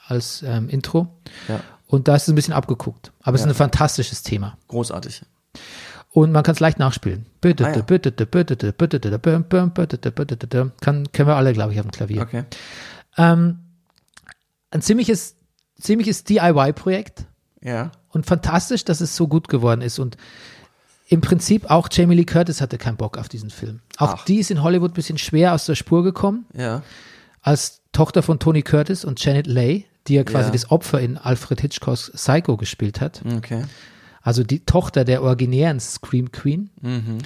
als ähm, Intro.
ja.
Und da ist es ein bisschen abgeguckt. Aber es ist ein fantastisches Thema.
Großartig.
Und man kann es leicht nachspielen.
Ah, ja.
Kann, können wir alle, glaube ich, auf dem Klavier.
Okay.
Ähm, ein ziemliches, ziemliches DIY-Projekt
Ja.
und fantastisch, dass es so gut geworden ist. Und im Prinzip auch Jamie Lee Curtis hatte keinen Bock auf diesen Film. Auch
Ach.
die ist in Hollywood ein bisschen schwer aus der Spur gekommen,
Ja.
als Tochter von Tony Curtis und Janet Leigh, die ja quasi
Ja.
das Opfer in Alfred Hitchcocks Psycho gespielt hat.
Okay.
Also die Tochter der originären Scream Queen.
Mhm.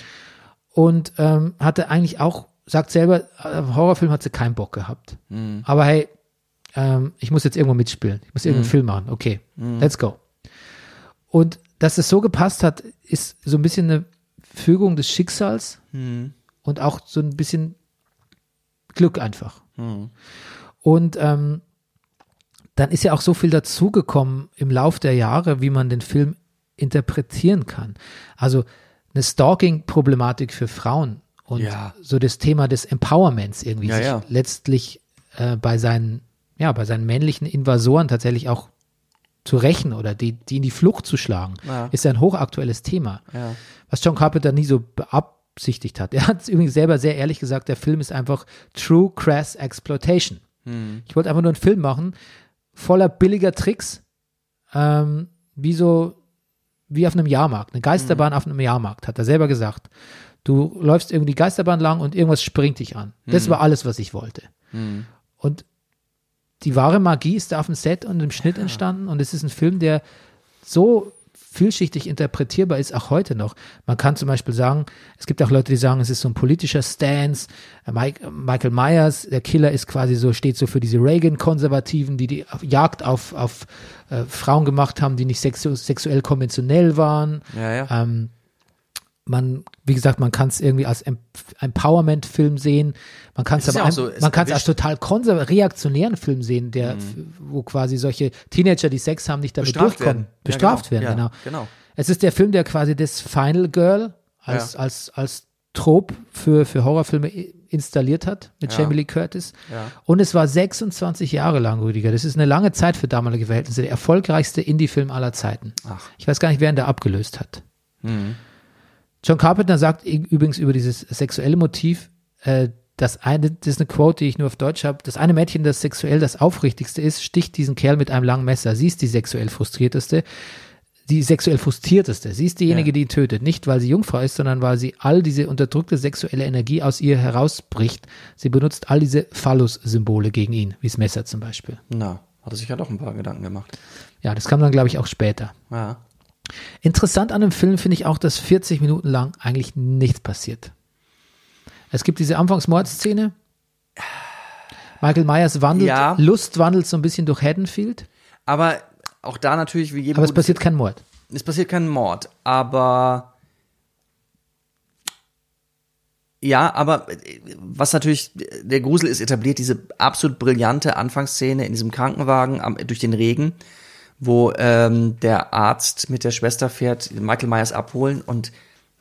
Und ähm, hatte eigentlich auch, sagt selber, äh, Horrorfilm hat sie keinen Bock gehabt.
Mhm.
Aber hey, ähm, ich muss jetzt irgendwo mitspielen. Ich muss irgendeinen
Mhm.
Film machen. Okay, let's go. Und dass es so gepasst hat, ist so ein bisschen eine Fügung des Schicksals
Mhm.
und auch so ein bisschen Glück einfach. Und ähm, dann ist ja auch so viel dazugekommen im Lauf der Jahre, wie man den Film interpretieren kann. Also eine Stalking-Problematik für Frauen und
Ja.
so das Thema des Empowerments irgendwie
Ja,
sich
ja.
letztlich äh, bei seinen ja bei seinen männlichen Invasoren tatsächlich auch zu rächen oder die, die in die Flucht zu schlagen,
Ja.
ist ja ein hochaktuelles Thema
Ja.
was John Carpenter nie so beabsichtigt hat. Er hat es übrigens selber sehr ehrlich gesagt, der Film ist einfach True Crass Exploitation. Ich wollte einfach nur einen Film machen, voller billiger Tricks, ähm, wie so wie auf einem Jahrmarkt, eine Geisterbahn auf einem Jahrmarkt, hat er selber gesagt. Du läufst irgendwie die Geisterbahn lang und irgendwas springt dich an. Das war alles, was ich wollte. Und die wahre Magie ist da auf dem Set und im Schnitt entstanden und es ist ein Film, der so vielschichtig interpretierbar ist, auch heute noch. Man kann zum Beispiel sagen, es gibt auch Leute, die sagen, es ist so ein politischer Stance. Äh, Mike, Michael Myers, der Killer, ist quasi so, steht so für diese Reagan-Konservativen, die die Jagd auf, auf äh, Frauen gemacht haben, die nicht sexu sexuell konventionell waren.
Ja, ja.
Ähm, man, wie gesagt, man kann es irgendwie als Em- Empowerment-Film sehen. Man kann es aber
ja auch so,
man kann es als total reaktionären Film sehen, der, f- wo quasi solche Teenager, die Sex haben, nicht damit
Bestraft
durchkommen.
werden. Ja,
Bestraft
genau.
werden,
Ja,
genau.
genau.
Es ist der Film, der quasi das Final Girl als,
Ja.
als, als Trop für, für Horrorfilme installiert hat mit
Ja.
Jamie Lee Curtis.
Ja.
Und es war 26 Jahre lang, Rüdiger. Das ist eine lange Zeit für damalige Verhältnisse. Der erfolgreichste Indie-Film aller Zeiten.
Ach.
Ich weiß gar nicht, wer ihn da abgelöst hat. John Carpenter sagt übrigens über dieses sexuelle Motiv, äh, das eine, das ist eine Quote, die ich nur auf Deutsch habe. Das eine Mädchen, das sexuell das aufrichtigste ist, sticht diesen Kerl mit einem langen Messer. Sie ist die sexuell frustrierteste, die sexuell frustrierteste. Sie ist diejenige,
Ja.
die ihn tötet. Nicht, weil sie Jungfrau ist, sondern weil sie all diese unterdrückte sexuelle Energie aus ihr herausbricht. Sie benutzt all diese Phallus-Symbole gegen ihn, wie das Messer zum Beispiel.
Na, hat er sich ja doch ein paar Gedanken gemacht.
Ja, das kam dann, glaube ich, auch später.
Ja.
Interessant an dem Film finde ich auch, dass 40 Minuten lang eigentlich nichts passiert. Es gibt diese Anfangsmordszene. Michael Myers wandelt,
Ja.
Lust wandelt so ein bisschen durch Haddonfield,
Aber auch da natürlich wie jedem
aber es passiert kein Mord.
es passiert kein Mord, aber ja, aber was natürlich der Grusel ist etabliert, diese absolut brillante Anfangsszene in diesem Krankenwagen am, durch den Regen, wo ähm, der Arzt mit der Schwester fährt, Michael Myers abholen und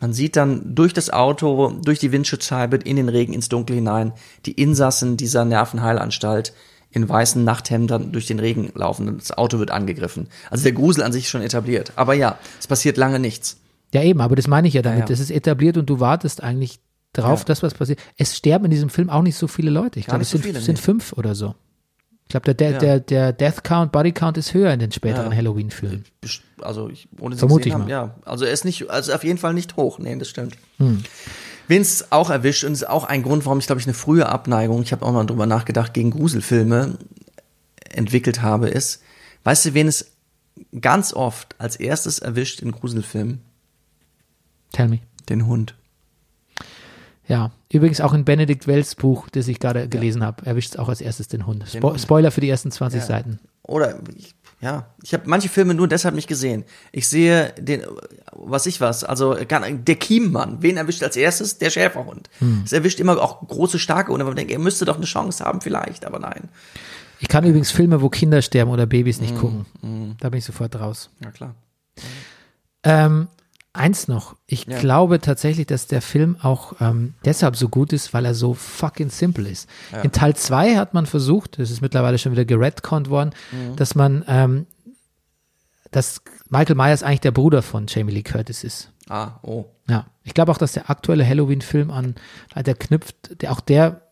man sieht dann durch das Auto, durch die Windschutzscheibe in den Regen ins Dunkel hinein die Insassen dieser Nervenheilanstalt in weißen Nachthemdern durch den Regen laufen und das Auto wird angegriffen. Also der Grusel an sich ist schon etabliert. Aber ja, es passiert lange nichts.
Ja, eben, aber das meine ich ja damit.
Ja, ja.
Das ist etabliert und du wartest eigentlich drauf,
Ja.
dass was passiert. Es sterben in diesem Film auch nicht so viele Leute. Ich
Gar
glaube, es
so
sind,
viele,
sind fünf oder so. Ich glaube, der,
Ja.
der, der Death Count, Body Count ist höher in den späteren
Ja.
Halloween-Filmen.
Also ich, ohne sie
Vermute ich
haben,
mal.
ja. Also er ist nicht, also auf jeden Fall nicht hoch. Nee, das stimmt.
Hm.
Wen es auch erwischt und ist auch ein Grund, warum ich glaube ich eine frühe Abneigung, ich habe auch mal drüber nachgedacht, gegen Gruselfilme entwickelt habe, ist, weißt du, wen es ganz oft als erstes erwischt in Gruselfilmen?
Tell me.
Den Hund.
Ja, übrigens auch in Benedikt Wells Buch, das ich gerade gelesen habe, erwischt es auch als erstes den Hund. Spo
Hund.
Spoiler für die ersten 20 Seiten.
Oder ich, ja, ich habe manche Filme nur deshalb nicht gesehen. Ich sehe den, was ich was, also der Kiemmann, wen erwischt als erstes? Der Schäferhund. Es erwischt immer auch große, starke Hunde, wo man denkt, er müsste doch eine Chance haben vielleicht, aber nein.
Ich kann übrigens Filme, wo Kinder sterben oder Babys nicht gucken. Da bin ich sofort raus.
Ja klar.
Ähm, eins noch. Ich
Ja.
glaube tatsächlich, dass der Film auch ähm, deshalb so gut ist, weil er so fucking simple ist. In Teil 2 hat man versucht, das ist mittlerweile schon wieder geredconnt worden,
Mhm.
dass man, ähm, dass Michael Myers eigentlich der Bruder von Jamie Lee Curtis ist.
Ah, oh.
Ja, ich glaube auch, dass der aktuelle Halloween-Film an, der knüpft, der auch der,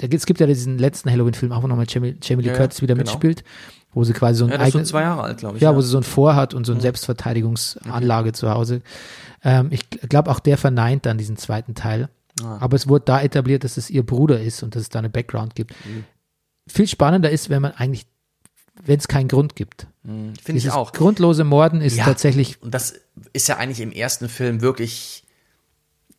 der es gibt ja diesen letzten Halloween-Film, auch wo nochmal Jamie, Jamie Lee
Ja, ja,
Curtis wieder
genau.
mitspielt, wo sie quasi so ein
Ja, so
eigenes,
zwei Jahre alt, glaube ich.
ja, wo sie so ein Vor hat und so eine Selbstverteidigungsanlage zu Hause. Ähm, ich glaube, auch der verneint dann diesen zweiten Teil.
Ah.
Aber es wurde da etabliert, dass es ihr Bruder ist und dass es da eine Background gibt.
Mhm.
Viel spannender ist, wenn man eigentlich, wenn es keinen Grund gibt.
Finde ich auch.
grundlose Morden ist
Ja.
tatsächlich
Und das ist ja eigentlich im ersten Film wirklich,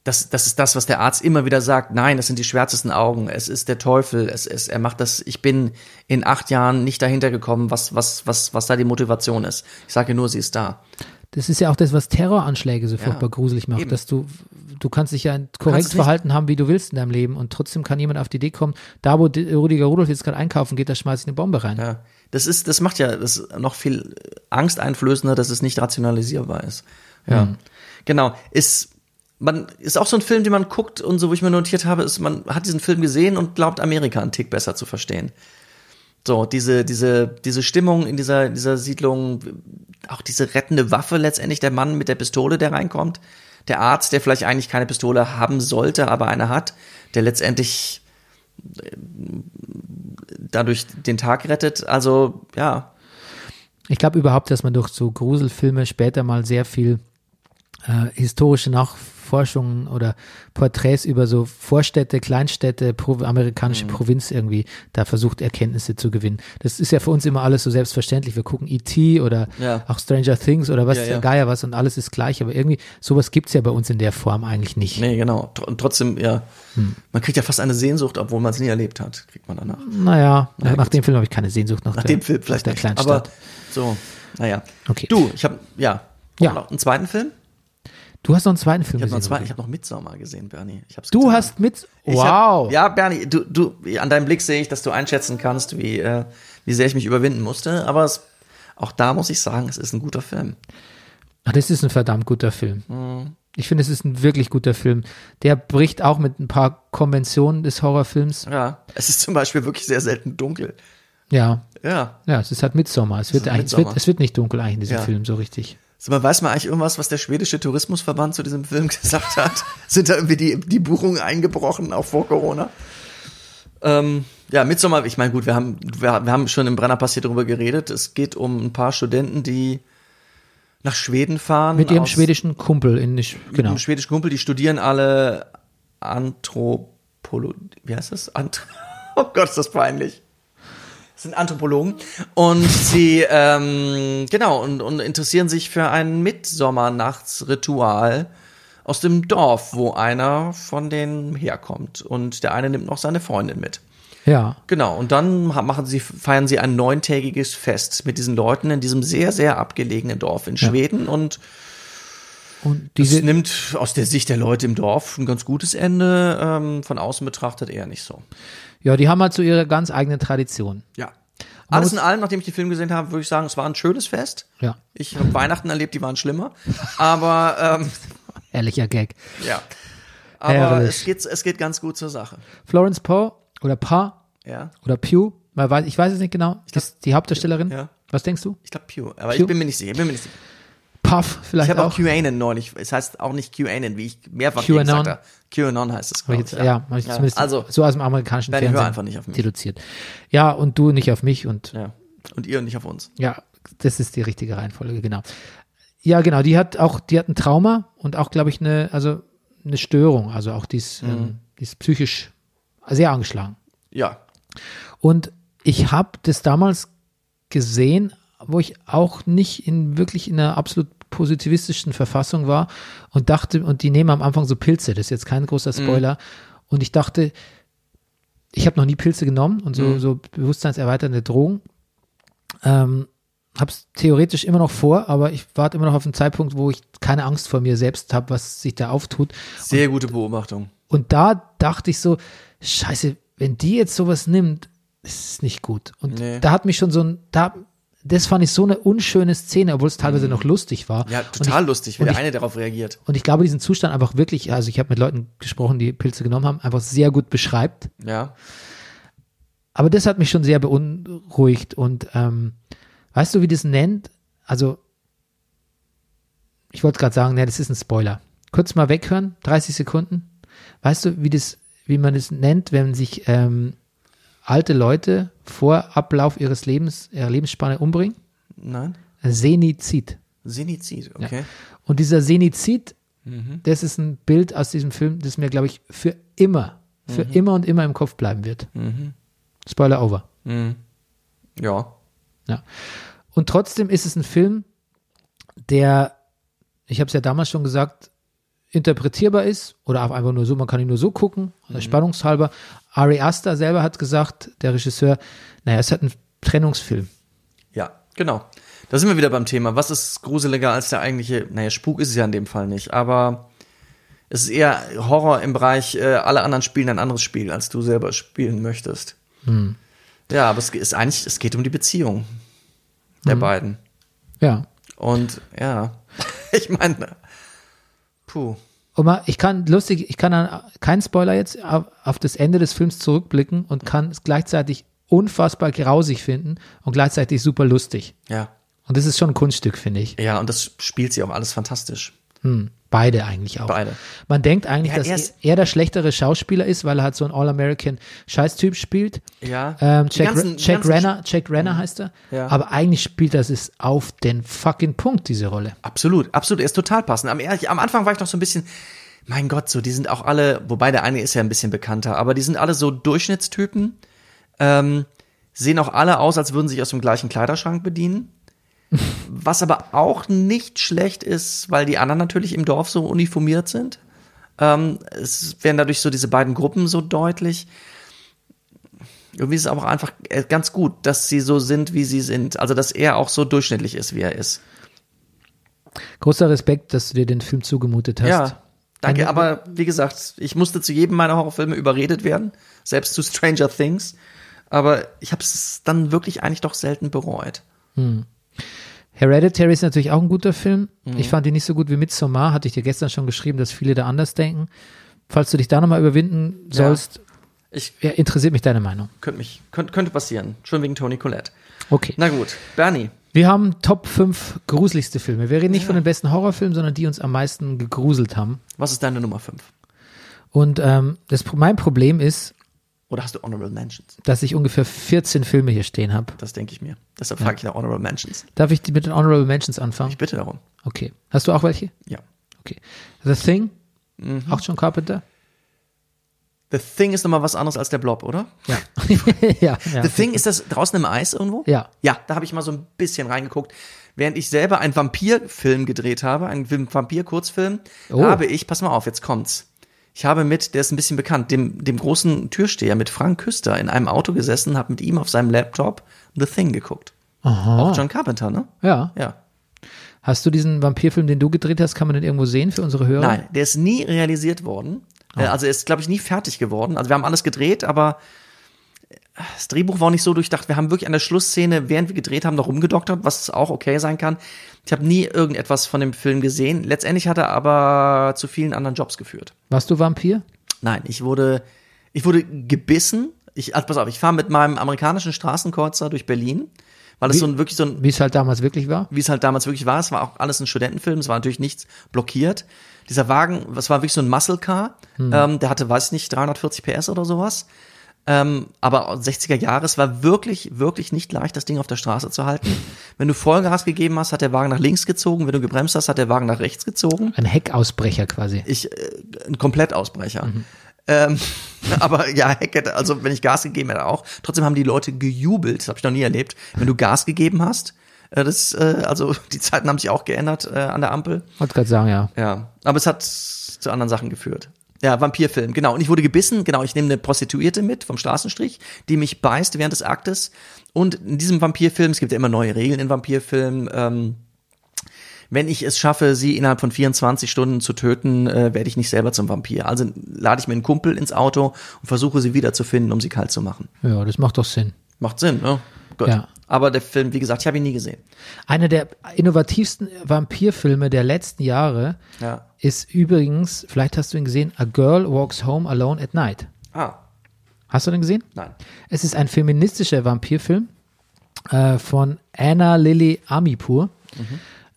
das, das ist das, was der Arzt immer wieder sagt. Nein, das sind die schwärzesten Augen. Es ist der Teufel. Es ist, er macht das. Ich bin in acht Jahren nicht dahinter gekommen, was, was, was, was da die Motivation ist. Ich sage nur, sie ist da.
Das ist ja auch das, was Terroranschläge so
Ja,
furchtbar gruselig macht,
eben.
dass du, du kannst dich ja korrekt verhalten haben, wie du willst in deinem Leben und trotzdem kann jemand auf die Idee kommen, da wo Rüdiger Rudolf jetzt gerade einkaufen geht, da schmeiß ich eine Bombe rein.
Ja. Das ist, das macht ja das noch viel angsteinflößender, dass es nicht rationalisierbar ist. Ja. Genau. Ist, man, ist auch so ein Film, den man guckt und so, wo ich mir notiert habe, ist, man hat diesen Film gesehen und glaubt, Amerika einen Tick besser zu verstehen. So, diese, diese, diese Stimmung in dieser, dieser Siedlung, auch diese rettende Waffe letztendlich, der Mann mit der Pistole, der reinkommt, der Arzt, der vielleicht eigentlich keine Pistole haben sollte, aber eine hat, der letztendlich äh, dadurch den Tag rettet. Also, ja,
Ich glaube überhaupt, dass man durch so Gruselfilme später mal sehr viel äh, historische Nachforschungen oder Porträts über so Vorstädte, Kleinstädte, Pro amerikanische Provinz irgendwie da versucht, Erkenntnisse zu gewinnen. Das ist ja für uns immer alles so selbstverständlich. Wir gucken E.T. oder
Ja.
auch Stranger Things oder was
Ja, ja.
Geier was und alles ist gleich. Aber irgendwie, sowas gibt's ja bei uns in der Form eigentlich nicht.
Nee, genau. Und trotzdem, ja, man kriegt ja fast eine Sehnsucht, obwohl man es nie erlebt hat, kriegt man danach.
Naja, nach,
gut.
dem Film habe ich keine Sehnsucht nach,
Nach
der,
dem Film vielleicht
nach der. Kleinstadt.
Aber so, naja.
Okay.
Du, ich habe ja,
Ja.
noch einen zweiten Film.
Du hast noch einen zweiten Film
Ich habe noch,
gesehen.
zweiten-
oder?
ich hab noch Midsommar gesehen, Bernie. Ich hab's
du
getan.
hast mit, wow.
Hab, ja, Bernie, du, du, an deinem Blick sehe ich, dass du einschätzen kannst, wie, äh, wie sehr ich mich überwinden musste. Aber es, auch da muss ich sagen, es ist ein guter Film.
Ach, das ist ein verdammt guter Film.
Mhm.
Ich finde, es ist ein wirklich guter Film. Der bricht auch mit ein paar Konventionen des Horrorfilms.
Ja, es ist zum Beispiel wirklich sehr selten dunkel.
Ja,
Ja.
ja, es ist halt Midsommar. Es wird
ist
eigentlich, es wird, es wird nicht dunkel eigentlich in diesem
Ja.
Film so richtig.
Sag mal, weiß man eigentlich irgendwas, was der schwedische Tourismusverband zu diesem Film gesagt hat? Sind da irgendwie die, die Buchungen eingebrochen, auch vor Corona? Ähm, ja, Midsommar, ich meine, gut, wir haben, wir, wir haben schon im Brennerpass hier drüber geredet. Es geht um ein paar Studenten, die nach Schweden fahren.
Mit ihrem
aus-
schwedischen Kumpel in,
mit
genau.
einem schwedischen Kumpel, die studieren alle Anthropologie. Wie heißt das? Ant oh Gott, ist das peinlich. Das sind Anthropologen. Und sie, ähm, genau, und, und interessieren sich für ein Mitsommernachtsritual aus dem Dorf, wo einer von denen herkommt. Und der eine nimmt noch seine Freundin mit.
Ja.
Genau, und dann machen sie, feiern sie ein neuntägiges Fest mit diesen Leuten in diesem sehr, sehr abgelegenen Dorf in Schweden und
Und
das nimmt aus der Sicht der Leute im Dorf ein ganz gutes Ende, ähm, von außen betrachtet eher nicht so.
Ja, die haben halt so ihre ganz eigene Tradition.
Ja. Alles in allem, nachdem ich den Film gesehen habe, würde ich sagen, es war ein schönes Fest.
Ja.
Ich habe Weihnachten erlebt, die waren schlimmer. Aber ähm,
Ehrlicher Gag.
ja. Aber
Herrlich.
es geht, es geht ganz gut zur Sache.
Florence Poe oder Pa
Ja.
oder Pugh, man weiß, ich weiß es nicht genau. ist die Hauptdarstellerin.
Ja.
Was denkst du?
Ich glaube Pew. Aber
Pew?
ich bin mir nicht sicher. Ich bin mir nicht sicher.
Puff vielleicht
Ich habe auch
auch.
QAnon neulich. Es heißt auch nicht QAnon, wie ich mehrfach
QAnon?
gesagt habe. QAnon heißt es, glaube ich.
ja, hab ich zumindest
Also,
so aus dem amerikanischen
Bernie, hör
Fernsehen
einfach nicht auf mich.
deduziert. Ja, und du nicht auf mich und
ja. Und ihr nicht auf uns.
Ja, das ist die richtige Reihenfolge, genau. Ja, genau, die hat auch, die hat ein Trauma und auch, glaube ich, eine, also eine Störung, also auch die ist,
Mhm.
ähm, die ist psychisch sehr angeschlagen.
Ja.
Und ich habe das damals gesehen, wo ich auch nicht in wirklich in einer absolut positivistischen Verfassung war und dachte, und die nehmen am Anfang so Pilze, das ist jetzt kein großer Spoiler. Und ich dachte, ich habe noch nie Pilze genommen und so, so bewusstseinserweiternde Drogen. Ähm, habe es theoretisch immer noch vor, aber ich warte immer noch auf einen Zeitpunkt, wo ich keine Angst vor mir selbst habe, was sich da auftut.
Sehr gute Beobachtung.
Und da dachte ich so, scheiße, wenn die jetzt sowas nimmt, ist es nicht gut. Und
Nee.
da hat mich schon so ein, da, das fand ich so eine unschöne Szene, obwohl es teilweise noch lustig war.
Mhm. Ja, total
ich,
lustig, wie
und
der
ich-
eine darauf reagiert.
Und ich glaube, diesen Zustand einfach wirklich, also ich habe mit Leuten gesprochen, die Pilze genommen haben, einfach sehr gut beschreibt.
Ja.
Aber das hat mich schon sehr beunruhigt. Und ähm, weißt du, wie das nennt? Also, ich wollte gerade sagen, ne, das ist ein Spoiler. Kurz mal weghören, 30 Sekunden. Weißt du, wie das, wie man das nennt, wenn sich ähm, alte Leute vor Ablauf ihres Lebens, ihrer Lebensspanne umbringen?
Nein?
Senizid.
Senizid, okay.
Und dieser Senizid, das ist ein Bild aus diesem Film, das mir, glaube ich, für immer, für immer und immer im Kopf bleiben wird. Spoiler over.
Ja.
Ja. Und trotzdem ist es ein Film, der, ich habe es ja damals schon gesagt, interpretierbar ist oder auch einfach nur so, man kann ihn nur so gucken, spannungshalber. Ari Aster selber hat gesagt, der Regisseur, naja, es hat einen Trennungsfilm.
Ja, genau. Da sind wir wieder beim Thema. Was ist gruseliger als der eigentliche, naja, Spuk ist es ja in dem Fall nicht, aber es ist eher Horror im Bereich, äh, alle anderen spielen ein anderes Spiel, als du selber spielen möchtest. Ja, aber es ist eigentlich, es geht um die Beziehung der beiden.
Ja.
Und ja, ich meine, puh.
Und mal, ich kann, lustig, ich kann dann, kein Spoiler jetzt, auf, auf das Ende des Films zurückblicken und kann es gleichzeitig unfassbar grausig finden und gleichzeitig super lustig.
Ja.
Und das ist schon ein Kunststück, finde ich.
Ja, und das spielt sie auch alles fantastisch.
Beide eigentlich auch.
Beide.
Man denkt eigentlich,
Ja,
dass
er
er,
ist-
er der schlechtere Schauspieler ist, weil er halt so ein All-American Scheißtyp spielt.
Ja.
Ähm, Jack,
ganzen-
Jack Renner, Jack Renner heißt er.
Ja.
Aber eigentlich spielt das es auf den fucking Punkt, diese Rolle.
Absolut, absolut. Er ist total passend. Am, ehrlich, am Anfang war ich noch so ein bisschen, mein Gott, so, die sind auch alle, wobei der eine ist ja ein bisschen bekannter, aber die sind alle so Durchschnittstypen, ähm, sehen auch alle aus, als würden sie sich aus dem gleichen Kleiderschrank bedienen. Was aber auch nicht schlecht ist, weil die anderen natürlich im Dorf so uniformiert sind. Ähm, es werden dadurch so diese beiden Gruppen so deutlich. Irgendwie ist es aber auch einfach äh, ganz gut, dass sie so sind, wie sie sind. Also, dass er auch so durchschnittlich ist, wie er ist.
Großer Respekt, dass du dir den Film zugemutet hast.
Ja, danke.
Eine-
Aber wie gesagt, ich musste zu jedem meiner Horrorfilme überredet werden, selbst zu Stranger Things. Aber ich habe es dann wirklich eigentlich doch selten bereut.
Hereditary ist natürlich auch ein guter Film.
Mhm.
Ich fand ihn nicht so gut wie Midsommar. Hatte ich dir gestern schon geschrieben, dass viele da anders denken. Falls du dich da nochmal überwinden sollst,
Ich
ja, interessiert mich deine Meinung.
könnte mich, könnte, könnte passieren. Schon wegen Tony Collette.
Okay.
Na gut, Bernie.
Wir haben Top 5 gruseligste Filme. Wir reden nicht von den besten Horrorfilmen, sondern die uns am meisten gegruselt haben.
Was ist deine Nummer 5?
Und ähm, das, mein Problem ist,
Oder hast du Honorable Mentions?
dass ich ungefähr 14 Filme hier stehen habe.
Das denke ich mir. Deshalb frage ich nach Honorable Mentions.
Darf ich mit den Honorable Mentions anfangen?
Ich bitte darum.
Okay. Hast du auch welche?
Ja.
Okay. The Thing,
Mhm.
auch John Carpenter?
The Thing ist nochmal was anderes als der Blob, oder?
Ja. ja, ja.
The Thing, ist das draußen im Eis irgendwo?
Ja.
Ja, da habe ich mal so ein bisschen reingeguckt. Während ich selber einen Vampirfilm gedreht habe, einen Film- Vampir-Kurzfilm,
Oh.
habe ich, pass mal auf, jetzt kommt's. Ich habe mit, der ist ein bisschen bekannt, dem, dem großen Türsteher mit Frank Küster in einem Auto gesessen, habe mit ihm auf seinem Laptop The Thing geguckt. Auch John Carpenter, ne?
Ja.
Ja.
Hast du diesen Vampirfilm, den du gedreht hast, kann man den irgendwo sehen für unsere Hörer?
Nein, der ist nie realisiert worden. Äh, Also er ist, glaube ich, nie fertig geworden. Also wir haben alles gedreht, aber das Drehbuch war auch nicht so durchdacht. Wir haben wirklich an der Schlussszene, während wir gedreht haben, noch rumgedoktert, was auch okay sein kann. Ich habe nie irgendetwas von dem Film gesehen. Letztendlich hat er aber zu vielen anderen Jobs geführt.
Warst du Vampir?
Nein, ich wurde, ich wurde gebissen. Ich, also pass auf, ich fahre mit meinem amerikanischen Straßenkreuzer durch Berlin, weil es so ein wirklich so ein
Wie es halt damals wirklich war?
wie es halt damals wirklich war. Es war auch alles ein Studentenfilm, es war natürlich nichts blockiert. Dieser Wagen, das war wirklich so ein Muscle Car, ähm, der hatte, weiß ich nicht, 340 PS oder sowas. Ähm, aber 60er Jahre, es war wirklich, wirklich nicht leicht, das Ding auf der Straße zu halten. Wenn du Vollgas gegeben hast, hat der Wagen nach links gezogen. Wenn du gebremst hast, hat der Wagen nach rechts gezogen.
Ein Heckausbrecher quasi.
Ich, äh, ein Komplettausbrecher. Ähm, aber ja, Heck hätte, also wenn ich Gas gegeben hätte auch. Trotzdem haben die Leute gejubelt, das habe ich noch nie erlebt. Wenn du Gas gegeben hast, äh, das, äh, also die Zeiten haben sich auch geändert äh, an der Ampel.
Wollte gerade sagen, ja.
Ja, aber es hat zu anderen Sachen geführt. Ja, Vampirfilm, genau. Und ich wurde gebissen, genau. Ich nehme eine Prostituierte mit vom Straßenstrich, die mich beißt während des Aktes. Und in diesem Vampirfilm, es gibt ja immer neue Regeln in Vampirfilmen, ähm, wenn ich es schaffe, sie innerhalb von 24 Stunden zu töten, äh, werde ich nicht selber zum Vampir. Also lade ich mir einen Kumpel ins Auto und versuche sie wiederzufinden, um sie kalt zu machen.
Ja, das macht doch Sinn.
Macht Sinn, ne? Gut.
Ja.
Aber der Film, wie gesagt, ich habe ihn nie gesehen.
Einer der innovativsten Vampirfilme der letzten Jahre
Ja.
ist übrigens, vielleicht hast du ihn gesehen, A Girl Walks Home Alone at Night.
Ah,
Hast du den gesehen?
nein.
Es ist ein feministischer Vampirfilm äh, von Anna Lily Amipur,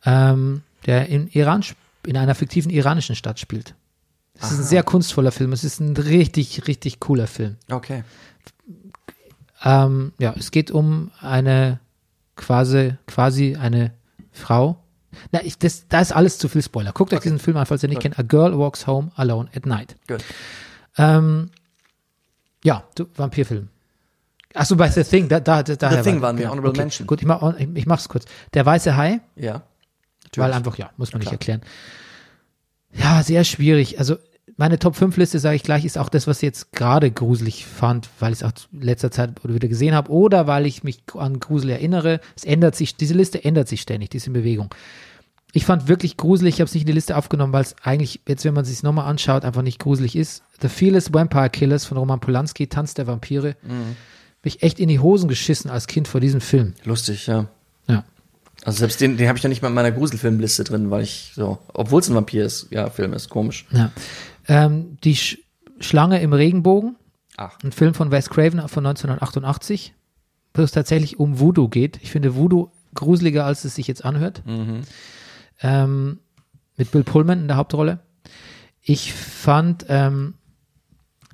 ähm, der in Iran in einer fiktiven iranischen Stadt spielt. Es ist ein sehr kunstvoller Film. Es ist ein richtig, richtig cooler Film.
Okay.
Ähm, ja, es geht um eine quasi, quasi eine Frau. Na, ich, das, da ist alles zu viel Spoiler. Guckt euch diesen Film an, falls ihr nicht kennt. A Girl Walks Home Alone at Night.
Gut.
Ähm, ja, du, Vampirfilm. Achso, bei The Thing, da, da, da daher
Thing waren wir, Honorable
okay.
Mention.
Gut, ich, mach, ich, ich mach's kurz. Der weiße Hai,
Ja.
weil einfach, ja, muss man nicht erklären. Ja, sehr schwierig. Also, meine Top 5 Liste, sage ich gleich, ist auch das, was ich jetzt gerade gruselig fand, weil ich es auch in letzter Zeit wieder gesehen habe oder weil ich mich an Grusel erinnere. Es ändert sich, diese Liste ändert sich ständig, die ist in Bewegung. Ich fand wirklich gruselig, ich habe es nicht in die Liste aufgenommen, weil es eigentlich, jetzt wenn man sich nochmal anschaut, einfach nicht gruselig ist. The Fearless Vampire Killers von Roman Polanski, Tanz der Vampire.
Mhm.
Bin ich echt in die Hosen geschissen als Kind vor diesem Film.
Lustig, ja.
Ja.
Also selbst den, den habe ich ja nicht mal in meiner Gruselfilmliste drin, weil ich so, obwohl es ein Vampir ist, ja, Film ist komisch.
ja. Ähm, die Sch Schlange im Regenbogen,
Ach.
ein Film von Wes Craven von 1988, wo es tatsächlich um Voodoo geht. Ich finde Voodoo gruseliger, als es sich jetzt anhört.
Mhm.
Ähm, mit Bill Pullman in der Hauptrolle. Ich fand, ähm,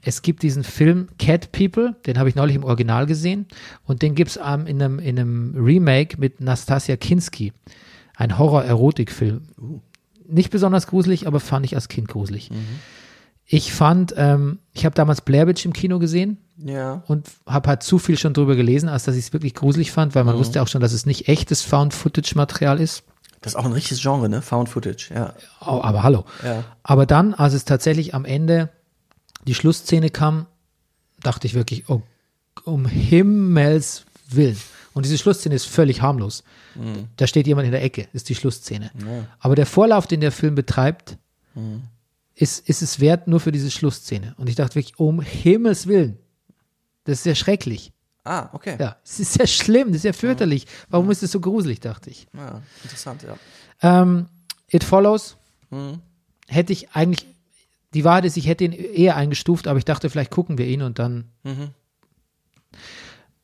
es gibt diesen Film Cat People, den habe ich neulich im Original gesehen und den gibt es ähm, in, einem, in einem Remake mit Nastasia Kinski. Ein Horror-Erotik-Film. Nicht besonders gruselig, aber fand ich als Kind gruselig. Ich fand, ähm, ich habe damals Blair Witch im Kino gesehen
Ja.
und habe halt zu viel schon drüber gelesen, als dass ich es wirklich gruselig fand, weil man wusste auch schon, dass es nicht echtes Found-Footage-Material ist.
Das ist auch ein richtiges Genre, ne? Found Footage, ja.
Oh, aber hallo.
Ja.
Aber dann, als es tatsächlich am Ende die Schlussszene kam, dachte ich wirklich, oh, um Himmels Willen. Und diese Schlussszene ist völlig harmlos. Da steht jemand in der Ecke, ist die Schlussszene. Aber der Vorlauf, den der Film betreibt, ist, ist es wert nur für diese Schlussszene. Und ich dachte wirklich, um Himmels Willen. Das ist ja schrecklich.
Ah, okay.
Ja, es ist sehr schlimm, das ist ja fürchterlich. Warum ist es so gruselig, dachte ich.
Ja, interessant, ja.
Ähm, It Follows hätte ich eigentlich, die Wahrheit ist, ich hätte ihn eher eingestuft, aber ich dachte, vielleicht gucken wir ihn und dann.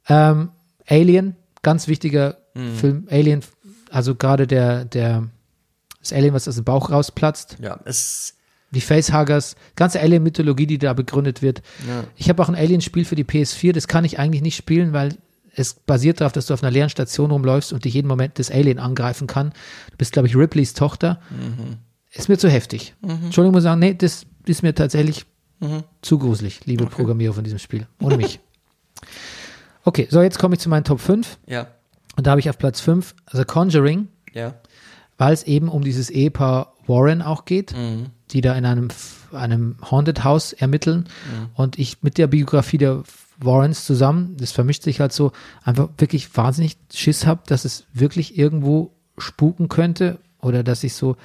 Ähm, Alien, ganz wichtiger Film. Alien, also gerade der, der, das Alien, was aus dem Bauch rausplatzt.
Ja, es,
Die Facehuggers, ganze Alien-Mythologie, die da begründet wird.
Ja.
Ich habe auch ein Alien-Spiel für die PS4, das kann ich eigentlich nicht spielen, weil es basiert darauf, dass du auf einer leeren Station rumläufst und dich jeden Moment das Alien angreifen kann. Du bist, glaube ich, Ripleys Tochter. Ist mir zu heftig. Entschuldigung, muss sagen, nee, das ist mir tatsächlich zu gruselig, liebe Programmierer von diesem Spiel. Ohne mich. Okay, so jetzt komme ich zu meinen Top 5.
ja,
Und da habe ich auf Platz 5 The Conjuring,
ja.
weil es eben um dieses Ehepaar Warren auch geht,
Mhm.
die da in einem, einem Haunted House ermitteln.
Mhm.
Und ich mit der Biografie der Warrens zusammen, das vermischt sich halt so, einfach wirklich wahnsinnig Schiss habe, dass es wirklich irgendwo spuken könnte oder dass sich so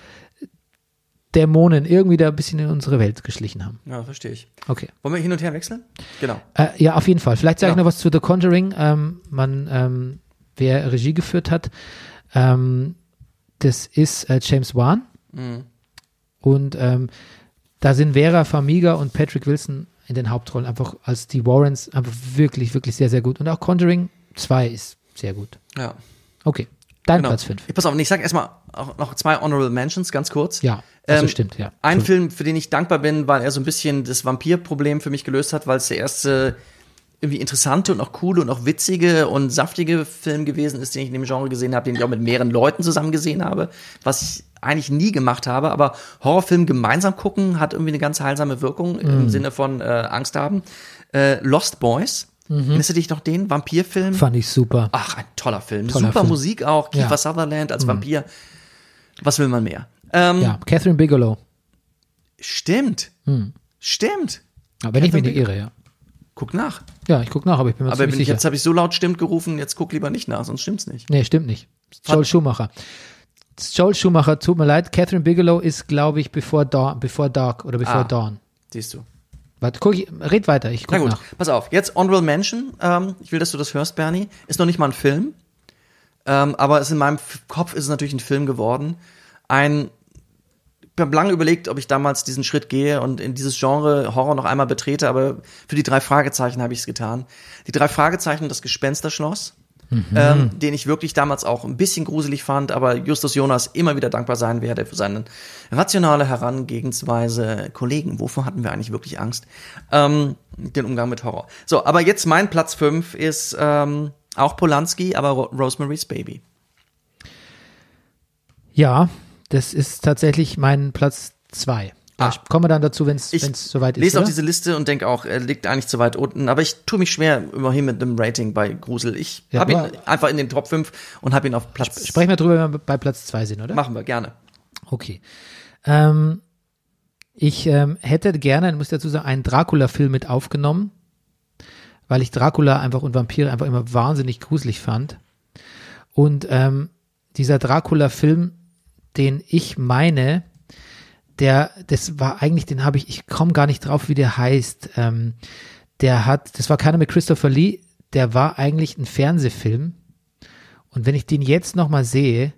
Dämonen irgendwie da ein bisschen in unsere Welt geschlichen haben.
Ja, verstehe ich.
Okay.
Wollen wir hin und her wechseln? Genau.
Äh, ja, auf jeden Fall. Vielleicht sage ich
Ja.
noch was zu The Conjuring. Ähm, man, ähm, wer Regie geführt hat, ähm, das ist äh, James Wan.
Mhm.
Und ähm, da sind Vera Farmiga und Patrick Wilson in den Hauptrollen einfach als die Warrens einfach wirklich, wirklich sehr, sehr gut. Und auch Conjuring 2 ist sehr gut.
Ja.
Okay, dein
Genau.
Platz 5.
Ich, pass auf, ich sage erstmal auch noch zwei Honorable Mentions, ganz kurz.
Ja, also
Ähm,
stimmt, ja.
Ein Film, für den ich dankbar bin, weil er so ein bisschen das Vampirproblem für mich gelöst hat, weil es der erste irgendwie interessante und auch coole und auch witzige und saftige Film gewesen ist, den ich in dem Genre gesehen habe, den ich auch mit mehreren Leuten zusammen gesehen habe, was ich eigentlich nie gemacht habe, aber Horrorfilm gemeinsam gucken hat irgendwie eine ganz heilsame Wirkung im Sinne von äh, Angst haben. Äh, Lost Boys, erinnerst du dich noch den Vampirfilm?
Fand ich super.
Ach, ein toller Film.
Toller
Super
Film.
Musik auch. Kiefer
Ja.
Sutherland als Vampir. Was will man mehr? Ähm,
Ja, Catherine Bigelow.
Stimmt. Stimmt.
Aber wenn ich mich
Catherine
nicht irre, ja.
Guck nach.
Ja, ich gucke nach, aber ich bin mir
Aber
ziemlich sicher.
jetzt habe ich so laut stimmt gerufen, jetzt guck lieber nicht nach, sonst stimmt's nicht.
Nee, stimmt nicht. Joel Schumacher. Joel Schumacher, tut mir leid. Catherine Bigelow ist, glaube ich, bevor Dawn, bevor Dark oder bevor
Ah.
Dawn.
Siehst du.
Warte, guck ich, red weiter, ich
Na
guck
gut,
nach.
pass auf. Jetzt Honorable Mention. Ähm, ich will, dass du das hörst, Bernie. Ist noch nicht mal ein Film. Ähm, aber es in meinem Kopf ist es natürlich ein Film geworden. Ein habe lange überlegt, ob ich damals diesen Schritt gehe und in dieses Genre Horror noch einmal betrete, aber für die drei Fragezeichen habe ich es getan. Die drei Fragezeichen und das Gespensterschloss, ähm, den ich wirklich damals auch ein bisschen gruselig fand, aber Justus Jonas immer wieder dankbar sein werde für seine rationale Herangehensweise. Kollegen, wovor hatten wir eigentlich wirklich Angst? Ähm, den Umgang mit Horror. So, aber jetzt mein Platz fünf ist ähm, auch Polanski, aber Ro Rosemary's Baby.
Ja, das ist tatsächlich mein Platz zwei.
Ah.
kommen wir dann dazu, wenn es
Ich
soweit ist.
lese auf
oder?
diese Liste und denke auch, er liegt eigentlich zu weit unten. Aber ich tue mich schwer immerhin mit einem Rating bei Grusel. Ich
Ja,
habe ihn einfach in den Top 5 und habe ihn auf Platz.
Sprechen wir drüber, wenn wir bei Platz zwei sind, oder?
Machen wir gerne.
Okay. Ähm, ich ähm, hätte gerne, muss ich dazu sagen, einen Dracula-Film mit aufgenommen, weil ich Dracula einfach und Vampire einfach immer wahnsinnig gruselig fand. Und ähm, dieser Dracula-Film, den ich meine, der, das war eigentlich, den habe ich, ich komme gar nicht drauf, wie der heißt. Ähm, der hat, das war keiner mit Christopher Lee, der war eigentlich ein Fernsehfilm. Und wenn ich den jetzt nochmal sehe,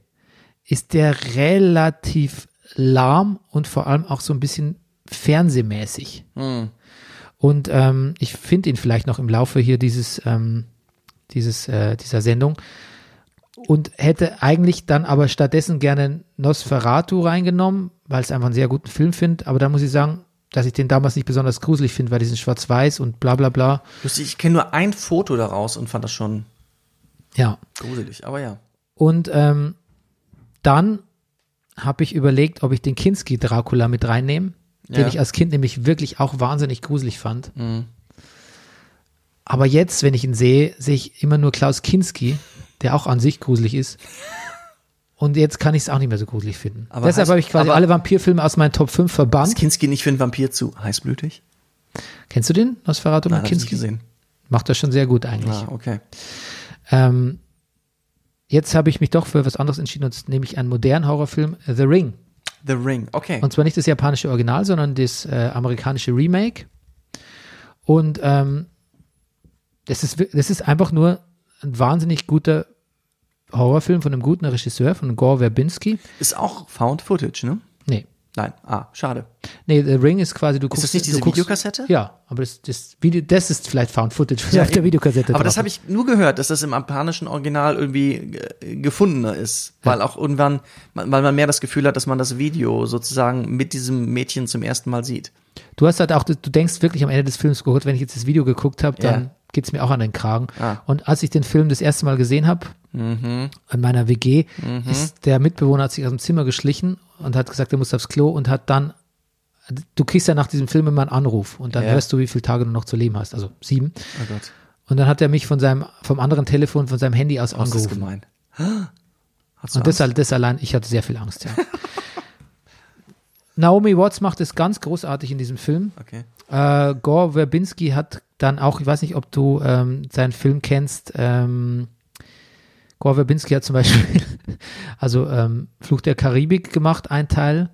ist der relativ lahm und vor allem auch so ein bisschen fernsehmäßig. Und ähm, ich finde ihn vielleicht noch im Laufe hier dieses, ähm, dieses, äh, dieser Sendung. Und hätte eigentlich dann aber stattdessen gerne Nosferatu reingenommen, weil es einfach einen sehr guten Film finde. Aber da muss ich sagen, dass ich den damals nicht besonders gruselig finde, weil diesen Schwarz-Weiß und bla bla bla.
Lustig, ich kenne nur ein Foto daraus und fand das schon
Ja.
gruselig, aber ja.
Und ähm, dann habe ich überlegt, ob ich den Kinski Dracula mit reinnehme, den
Ja.
ich als Kind nämlich wirklich auch wahnsinnig gruselig fand. Aber jetzt, wenn ich ihn sehe, sehe ich immer nur Klaus Kinski, der auch an sich gruselig ist. Und jetzt kann ich es auch nicht mehr so gruselig finden.
Aber
Deshalb habe ich quasi alle Vampirfilme aus meinen Top 5
Ist
verbannt.
Kinski nicht für einen Vampir zu heißblütig?
Kennst du den, Nosferatu
Nein,
mit
hab ich
Kinski?
gesehen.
Macht das schon sehr gut eigentlich.
Ah, okay.
Ähm, jetzt habe ich mich doch für was anderes entschieden, und nämlich einen modernen Horrorfilm, The Ring.
The Ring, okay.
Und zwar nicht das japanische Original, sondern das äh, amerikanische Remake. Und ähm, das, ist, das ist einfach nur ein wahnsinnig guter Horrorfilm von einem guten Regisseur, von Gore Verbinski.
Ist auch Found Footage, ne?
Nee.
Nein, ah, schade.
Nee, The Ring ist quasi, du guckst.
das nicht diese
guckst,
Videokassette?
Ja, aber das, das, Video, das ist vielleicht Found Footage, was auf der. Videokassette
Aber das habe
ist.
ich nur gehört, dass das im japanischen Original irgendwie gefundener ist, weil auch irgendwann, weil man mehr das Gefühl hat, dass man das Video sozusagen mit diesem Mädchen zum ersten Mal sieht.
Du hast halt auch, du denkst wirklich am Ende des Films, oh Gott, wenn ich jetzt das Video geguckt habe, dann
Ja.
Geht's mir auch an den Kragen.
Ah.
Und als ich den Film das erste Mal gesehen habe,
Mhm.
in meiner WG, ist der Mitbewohner hat sich aus dem Zimmer geschlichen und hat gesagt, er muss aufs Klo und hat dann, du kriegst ja nach diesem Film immer einen Anruf und dann
Ja.
hörst du, wie viele Tage du noch zu leben hast, also sieben.
Oh
Und dann hat er mich von seinem, vom anderen Telefon, von seinem Handy aus
was ist das
angerufen.
gemein? Hast du
Und das, das allein, ich hatte sehr viel Angst, ja. Naomi Watts macht es ganz großartig in diesem Film.
Okay.
Äh, Gore Verbinski hat dann auch, ich weiß nicht, ob du ähm, seinen Film kennst, ähm, Gore Verbinski hat zum Beispiel, also ähm, Fluch der Karibik gemacht, ein Teil.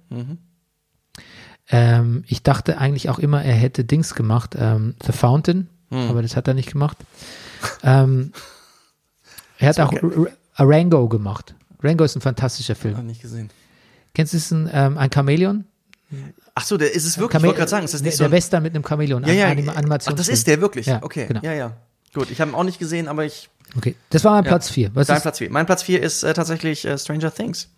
Ähm, ich dachte eigentlich auch immer, er hätte Dings gemacht, ähm, The Fountain, aber das hat er nicht gemacht. ähm, er hat auch
okay.
Rango gemacht. Rango ist ein fantastischer Film.
Hab nicht gesehen.
Kennst du diesen, ähm, ein Chamäleon?
Ach so, der ist es wirklich,
Chame-
ich wollte gerade sagen, ist das nicht
der,
so
der
ein,
Western mit einem Chamäleon,
ja, ja,
ein Anima
Ach, das ist der wirklich,
Ja,
okay,
genau.
ja, ja. Gut, ich habe ihn auch nicht gesehen, aber ich,
Okay, das war mein
Ja.
Platz 4. Was
dein
ist,
Platz 4. Mein Platz 4 ist äh, tatsächlich äh, Stranger Things.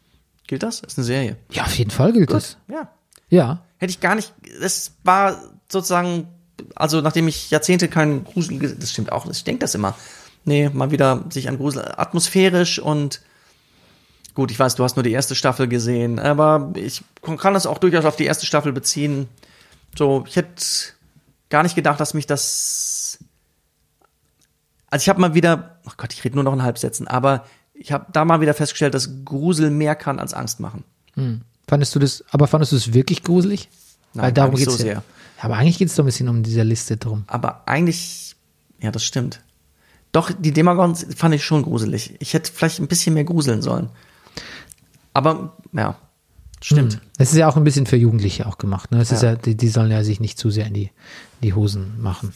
Gilt das? Ist eine Serie.
Ja, auf jeden Fall gilt das.
Ja.
Ja.
Hätte ich gar nicht, das war sozusagen, also nachdem ich Jahrzehnte keinen Grusel, das stimmt auch, ich denke das immer. Nee, mal wieder sich an Grusel, atmosphärisch und gut, ich weiß, du hast nur die erste Staffel gesehen, aber ich kann das auch durchaus auf die erste Staffel beziehen. So, ich hätte gar nicht gedacht, dass mich das, also ich habe mal wieder, oh Gott, ich rede nur noch in Halbsätzen, aber ich habe da mal wieder festgestellt, dass Grusel mehr kann als Angst machen.
Fandest du das, aber fandest du es wirklich gruselig?
Nein,
Weil darum geht's
so
ja.
sehr.
Aber eigentlich geht es doch ein bisschen um diese Liste drum.
Aber eigentlich, ja, das stimmt. Doch, die Demagons fand ich schon gruselig. Ich hätte vielleicht ein bisschen mehr gruseln sollen. Aber, ja, stimmt.
Das ist ja auch ein bisschen für Jugendliche auch gemacht. Ne? Es ist
Ja.
ja, die, die sollen ja sich nicht zu sehr in die, in die Hosen machen.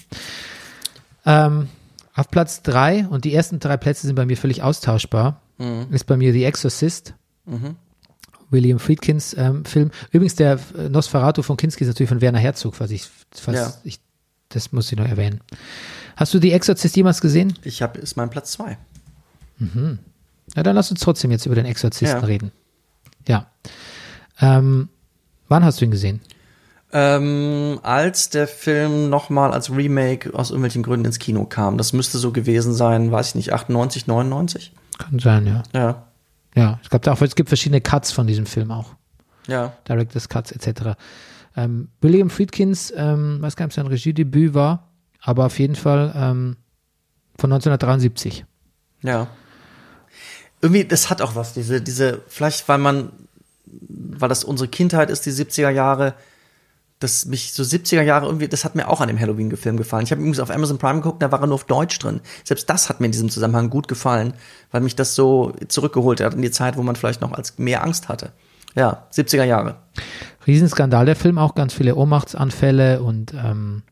Ähm, auf Platz drei, und die ersten drei Plätze sind bei mir völlig austauschbar,
Mhm.
ist bei mir The Exorcist. William Friedkins ähm, Film. Übrigens, der Nosferatu von Kinski ist natürlich von Werner Herzog, was ich, was
Ja.
ich, das muss ich noch erwähnen. Hast du The Exorcist jemals gesehen?
Ich habe, ist mein Platz zwei.
Ja, dann lass uns trotzdem jetzt über den Exorzisten
Ja.
reden. Ja. Ähm, wann hast du ihn gesehen?
Ähm, als der Film nochmal als Remake aus irgendwelchen Gründen ins Kino kam. Das müsste so gewesen sein, weiß ich nicht, 98, 99?
Kann sein, ja.
Ja,
Ja, es gab auch, es gibt verschiedene Cuts von diesem Film auch.
ja.
Director's Cuts etc. Ähm, William Friedkins, ähm, weiß gar nicht, ob sein Regiedebüt war, aber auf jeden Fall ähm, von 1973.
Ja. Irgendwie, das hat auch was, diese, diese, vielleicht weil man, weil das unsere Kindheit ist, die 70er Jahre, dass mich so 70er Jahre irgendwie, das hat mir auch an dem Halloween-Film gefallen. Ich habe übrigens auf Amazon Prime geguckt, da war er nur auf Deutsch drin. Selbst das hat mir in diesem Zusammenhang gut gefallen, weil mich das so zurückgeholt hat in die Zeit, wo man vielleicht noch als mehr Angst hatte. Ja, 70er Jahre.
Riesenskandal der Film, auch ganz viele Ohnmachtsanfälle und ähm,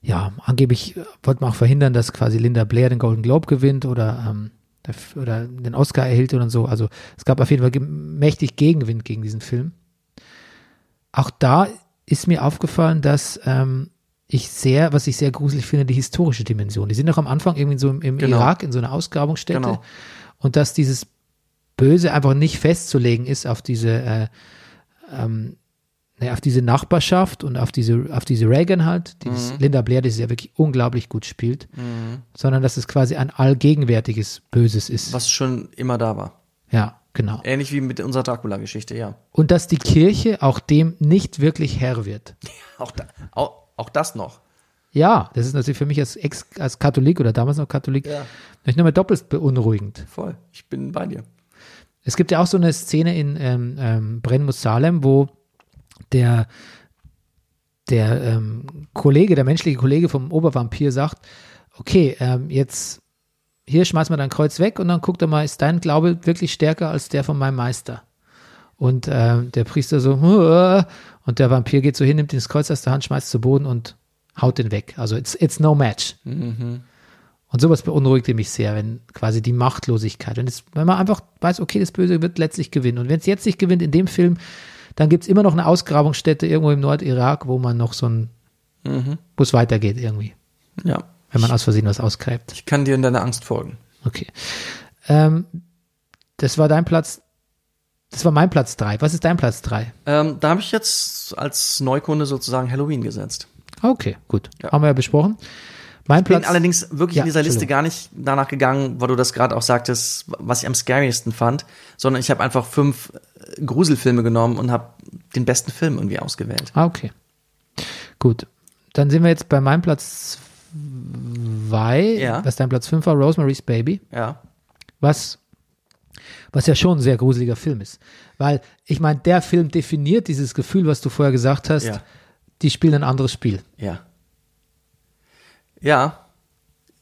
ja, angeblich wollte man auch verhindern, dass quasi Linda Blair den Golden Globe gewinnt oder, ähm, oder den Oscar erhält oder so. Also es gab auf jeden Fall mächtig Gegenwind gegen diesen Film. Auch da ist mir aufgefallen, dass ähm, ich sehr, was ich sehr gruselig finde, die historische Dimension. Die sind doch am Anfang irgendwie so im, im
Genau.
Irak in so einer Ausgrabungsstätte.
Genau.
und dass dieses Böse einfach nicht festzulegen ist auf diese, äh, ähm, ne, auf diese Nachbarschaft und auf diese, auf diese Reagan halt, dieses Linda Blair, die sie ja wirklich unglaublich gut spielt, sondern dass es quasi ein allgegenwärtiges Böses ist.
Was schon immer da war.
Ja, genau.
Ähnlich wie mit unserer Dracula-Geschichte, ja.
Und dass die Kirche auch dem nicht wirklich Herr wird.
Auch, da, auch, auch das noch.
Ja, das ist natürlich für mich als Ex, als Katholik oder damals noch Katholik,
Ja.
nicht nochmal doppelt beunruhigend.
Voll. Ich bin bei dir.
Es gibt ja auch so eine Szene in ähm, ähm, Brennmus Salem, wo der, der ähm, Kollege, der menschliche Kollege vom Obervampir sagt, okay, ähm, jetzt hier schmeiß mal dein Kreuz weg und dann guck doch mal, ist dein Glaube wirklich stärker als der von meinem Meister? Und ähm, der Priester so, und der Vampir geht so hin, nimmt ihn das Kreuz aus der Hand, schmeißt es zu Boden und haut den weg. Also it's, it's no match. Und sowas beunruhigte mich sehr, wenn quasi die Machtlosigkeit, wenn, es, wenn man einfach weiß, okay, das Böse wird letztlich gewinnen. Und wenn es jetzt nicht gewinnt in dem Film, dann gibt es immer noch eine Ausgrabungsstätte irgendwo im Nordirak, wo man noch so ein, wo es weitergeht irgendwie,
Ja.
wenn man aus Versehen was ausgräbt.
Ich kann dir in deiner Angst folgen.
Okay. Ähm, das war dein Platz, das war mein Platz drei. Was ist dein Platz drei?
Ähm, da habe ich jetzt als Neukunde sozusagen Halloween gesetzt.
Okay, gut.
Ja.
Haben wir ja besprochen. Mein
bin
Platz,
allerdings wirklich
Ja,
in dieser Liste gar nicht danach gegangen, weil du das gerade auch sagtest, was ich am scariest fand, sondern ich habe einfach fünf Gruselfilme genommen und habe den besten Film irgendwie ausgewählt.
Ah, okay. Gut. Dann sind wir jetzt bei meinem Platz zwei.
Ja.
Was dein Platz fünf war, Rosemary's Baby.
Ja.
Was, was ja schon ein sehr gruseliger Film ist. Weil, ich meine, der Film definiert dieses Gefühl, was du vorher gesagt hast.
Ja.
Die spielen ein anderes Spiel.
Ja. Ja.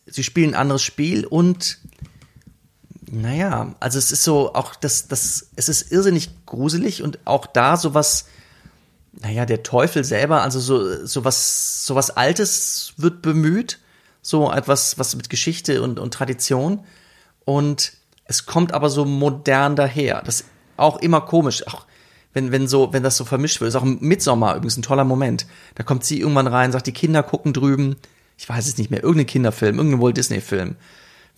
Sie spielen ein anderes Spiel und naja, also es ist so auch das, das, es ist irrsinnig gruselig und auch da sowas, naja, der Teufel selber, also so, so was, Altes wird bemüht, so etwas, was mit Geschichte und, und Tradition und es kommt aber so modern daher. Das ist auch immer komisch, auch wenn, wenn so, wenn das so vermischt wird. Ist auch im Midsommer übrigens ein toller Moment. Da kommt sie irgendwann rein, sagt, die Kinder gucken drüben, ich weiß es nicht mehr, irgendein Kinderfilm, irgendein Walt Disney Film.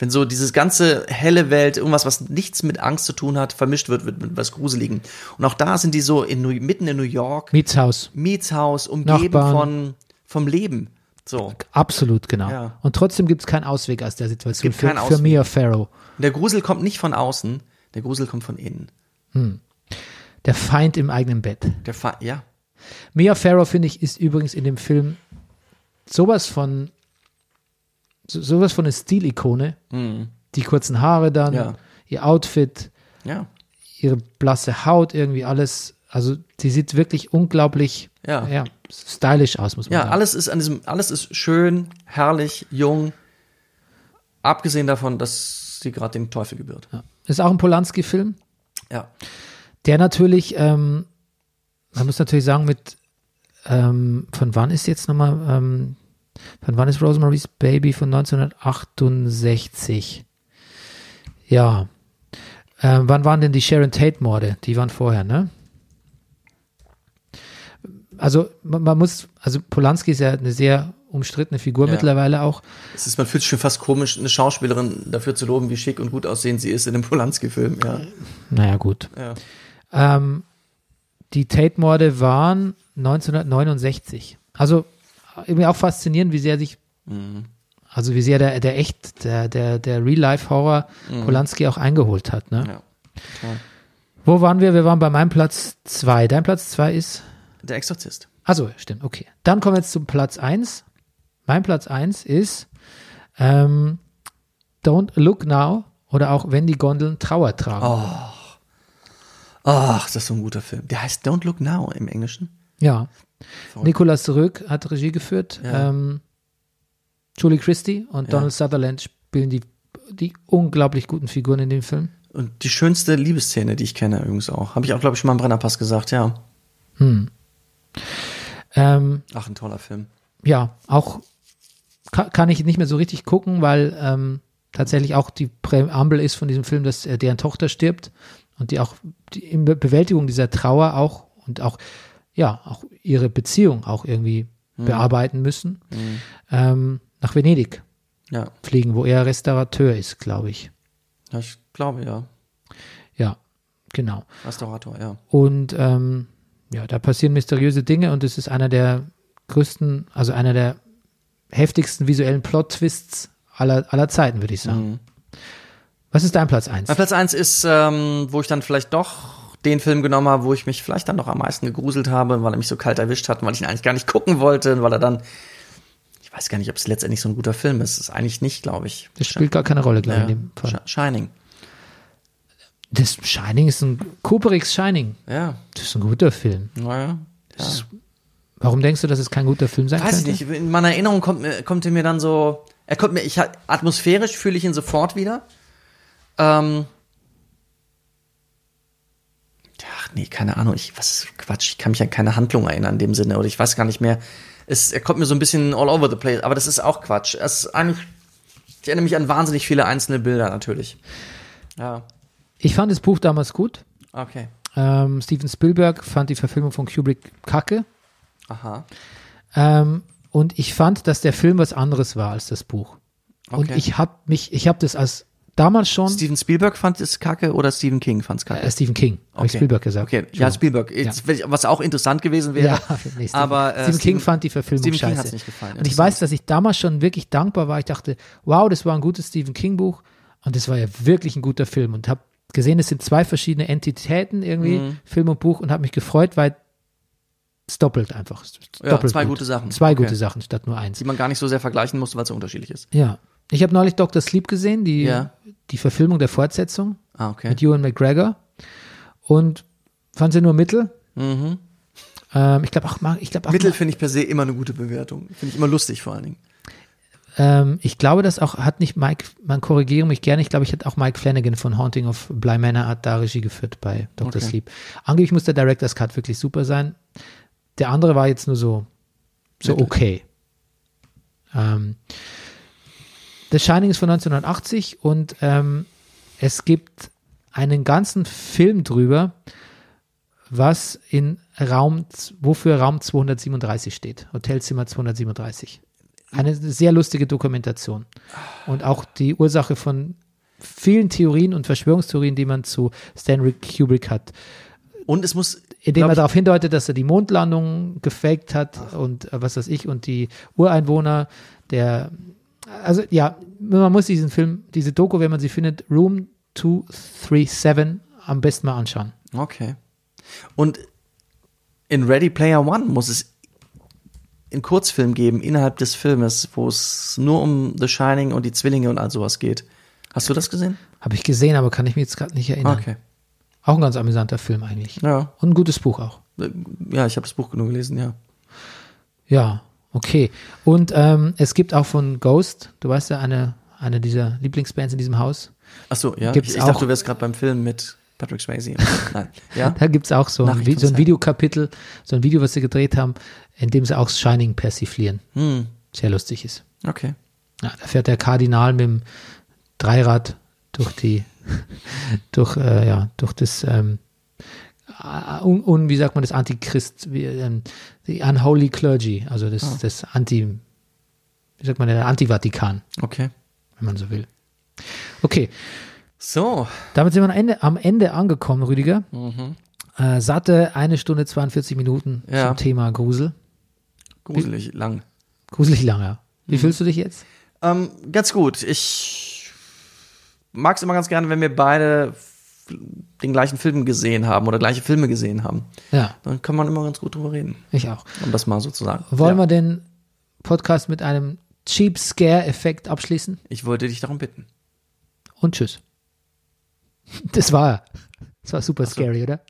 Wenn so dieses ganze helle Welt, irgendwas, was nichts mit Angst zu tun hat, vermischt wird, wird mit was Gruseligen. Und auch da sind die so in, New- mitten in New York,
Mietshaus.
Mietshaus, umgeben
Nachbarn.
von, vom Leben. So.
Absolut, genau.
Ja.
Und trotzdem gibt es keinen Ausweg aus der Situation für, für. Mia Farrow.
Der Grusel kommt nicht von außen, der Grusel kommt von innen.
Der Feind im eigenen Bett.
Der Fa ja.
Mia Farrow, finde ich, ist übrigens in dem Film sowas von so, sowas von eine Stilikone. Die kurzen Haare dann,
Mhm. Ja.
ihr Outfit,
Ja.
ihre blasse Haut, irgendwie alles. Also sie sieht wirklich unglaublich
Ja.
stylisch aus, muss man
Ja,
sagen.
alles ist an diesem, alles ist schön, herrlich, jung. Abgesehen davon, dass sie gerade dem Teufel gebührt.
Ist auch ein Polanski-Film,
Ja.
der natürlich, ähm, man muss natürlich sagen, mit ähm, von wann ist jetzt nochmal, ähm, von wann ist Rosemary's Baby von 1968? Ja. Ähm, wann waren denn die Sharon Tate-Morde? Die waren vorher, ne? Also man, man muss, also Polanski ist ja eine sehr umstrittene Figur
Ja.
mittlerweile auch.
Es ist, man fühlt sich schon fast komisch, eine Schauspielerin dafür zu loben, wie schick und gut aussehend sie ist in dem Polanski-Film. Ja.
Naja, gut.
Ja.
Ähm, die Tate-Morde waren 1969. Also irgendwie auch faszinierend, wie sehr sich, also wie sehr der, der echt, der, der, der Real-Life-Horror Polanski auch eingeholt hat. Ne?
ja.
Wo waren wir? Wir waren bei meinem Platz zwei. Dein Platz zwei ist,
Der Exorzist.
also stimmt, okay. Dann kommen wir jetzt zum Platz eins. Mein Platz eins ist ähm, Don't Look Now oder auch Wenn die Gondeln Trauer tragen.
Ach, das ist so ein guter Film. Der heißt Don't Look Now im Englischen.
Ja. Nicolas Rück hat Regie geführt.
Ja.
Ähm, Julie Christie und
Ja.
Donald Sutherland spielen die, die unglaublich guten Figuren in dem Film.
Und die schönste Liebesszene, die ich kenne, übrigens auch. Habe ich auch, glaube ich, schon mal im Brennerpass gesagt, ja.
Ähm,
Ach, ein toller Film.
ja, auch kann, kann ich nicht mehr so richtig gucken, weil ähm, tatsächlich auch die Präambel ist von diesem Film, dass äh, deren Tochter stirbt und die auch die Bewältigung dieser Trauer auch und auch ja auch ihre Beziehung auch irgendwie bearbeiten müssen ähm, nach Venedig
Ja.
fliegen, wo er Restaurateur ist, glaube ich.
Ja, ich glaube, ja.
Ja, genau.
Restaurator, ja.
Und ähm, ja, da passieren mysteriöse Dinge und es ist einer der größten, also einer der heftigsten visuellen Plot-Twists aller, aller Zeiten, würde ich sagen.
Mhm.
Was ist dein Platz 1?
Mein Platz eins ist, ähm, wo ich dann vielleicht doch den Film genommen habe, wo ich mich vielleicht dann noch am meisten gegruselt habe, weil er mich so kalt erwischt hat und weil ich ihn eigentlich gar nicht gucken wollte und weil er dann, ich weiß gar nicht, ob es letztendlich so ein guter Film ist. Das ist eigentlich nicht, glaube ich.
Das spielt gar keine Rolle, glaube ich,
Ja.
in dem Fall.
Sh- Shining.
Das Shining ist ein Kubricks Shining.
Ja,
Das ist ein guter Film.
naja. Ja.
Warum denkst du, dass es kein guter Film sein
Weiß ich
könnte?
nicht. In meiner Erinnerung kommt, kommt er mir dann so, er kommt mir, ich atmosphärisch fühle ich ihn sofort wieder. Ähm, ach nee, keine Ahnung. Ich, was Quatsch. Ich kann mich an keine Handlung erinnern in dem Sinne oder ich weiß gar nicht mehr. Es, er kommt mir so ein bisschen all over the place, aber das ist auch Quatsch. Es ist eigentlich, ich erinnere mich an wahnsinnig viele einzelne Bilder natürlich. Ja,
Ich fand das Buch damals gut.
okay.
Ähm, Steven Spielberg fand die Verfilmung von Kubrick kacke.
Aha.
Ähm, und ich fand, dass der Film was anderes war als das Buch. Und
Okay.
ich habe mich, ich habe das als damals schon
Steven Spielberg fand es kacke oder Stephen King fand es kacke?
äh, Stephen King, habe ich Spielberg gesagt.
Okay, ja, Spielberg. Jetzt, Was auch interessant gewesen wäre.
Ja, nee, Stephen,
aber äh,
Stephen King fand die Verfilmung
Stephen King
scheiße.
hat's nicht gefallen.
Und ich weiß, dass ich damals schon wirklich dankbar war. Ich dachte, wow, das war ein gutes Stephen King Buch und das war ja wirklich ein guter Film und habe gesehen, es sind zwei verschiedene Entitäten irgendwie,
Mhm.
Film und Buch und habe mich gefreut, weil es doppelt einfach. Es ist
Ja,
doppelt
zwei
gut.
gute Sachen.
Zwei
Okay.
gute Sachen statt nur eins.
die man gar nicht so sehr vergleichen muss, weil es so unterschiedlich ist.
Ja. Ich habe neulich Dr. Sleep gesehen, die,
Ja.
die Verfilmung der Fortsetzung
Ah, okay.
mit Ewan McGregor und fand sie nur Mittel.
Mhm.
Ähm, ich glaube auch, ich glaube auch,
Mittel finde ich per se immer eine gute Bewertung. Finde ich immer lustig vor allen Dingen.
ähm, ich glaube, das auch hat nicht Mike, man korrigiere mich gerne, ich glaube, ich hat auch Mike Flanagan von Haunting of Bly Manor hat da Regie geführt bei Dr.
Okay.
Sleep. Angeblich muss der Director's Cut wirklich super sein. Der andere war jetzt nur so, so
Mittel.
okay. Ähm, The Shining ist von 1980 und ähm, es gibt einen ganzen Film drüber, was in Raum, wofür Raum 237 steht. Hotelzimmer 237. Eine sehr lustige Dokumentation. Und auch die Ursache von vielen Theorien und Verschwörungstheorien, die man zu Stanley Kubrick hat.
Und es muss,
Indem er darauf hindeutet, dass er die Mondlandung gefaked hat und äh, was weiß ich und die Ureinwohner der, also ja, man muss diesen Film, diese Doku, wenn man sie findet, Room 237 am besten mal anschauen.
okay. Und in Ready Player One muss es einen Kurzfilm geben innerhalb des Filmes, wo es nur um The Shining und die Zwillinge und all sowas geht. Hast du das gesehen?
Habe ich gesehen, aber kann ich mich jetzt gerade nicht erinnern.
Okay.
Auch ein ganz amüsanter Film eigentlich.
Ja.
Und ein gutes Buch auch.
Äh, Ja, ich habe das Buch genug gelesen, ja.
Ja, okay. Und ähm, es gibt auch von Ghost, du weißt ja, eine, eine dieser Lieblingsbands in diesem Haus.
Ach so, ja.
Gibt's
ich ich
auch-
dachte, du wärst gerade beim Film mit Patrick Swayze. Nein. Ja?
Da gibt es auch so ein, so ein. Videokapitel, so ein Video, was sie gedreht haben, in dem sie auch Shining persiflieren.
Hm.
Sehr lustig ist.
Okay.
Ja, da fährt der Kardinal mit dem Dreirad durch die, durch, äh, ja, durch das, ähm, äh, un, un, wie sagt man das, Antichrist, wie, ähm, die Unholy Clergy, also das,
Ah.
das Anti, wie sagt man, der Anti-Vatikan,
Okay.
wenn man so will. Okay,
So.
damit sind wir am Ende, am Ende angekommen, Rüdiger.
Mhm.
Äh, satte eine Stunde 42 Minuten
Ja.
zum Thema Grusel.
Gruselig lang.
Gruselig lange. Wie
Mhm.
fühlst du dich jetzt?
Ähm, ganz gut. Ich mag es immer ganz gerne, wenn wir beide den gleichen Film gesehen haben oder gleiche Filme gesehen haben.
Ja,
Dann kann man immer ganz gut drüber reden.
ich auch.
Um das mal so zu sagen.
Wollen
ja.
wir den Podcast mit einem Cheap Scare-Effekt abschließen?
Ich wollte dich darum bitten.
Und tschüss. Das war. Das war super scary, oder?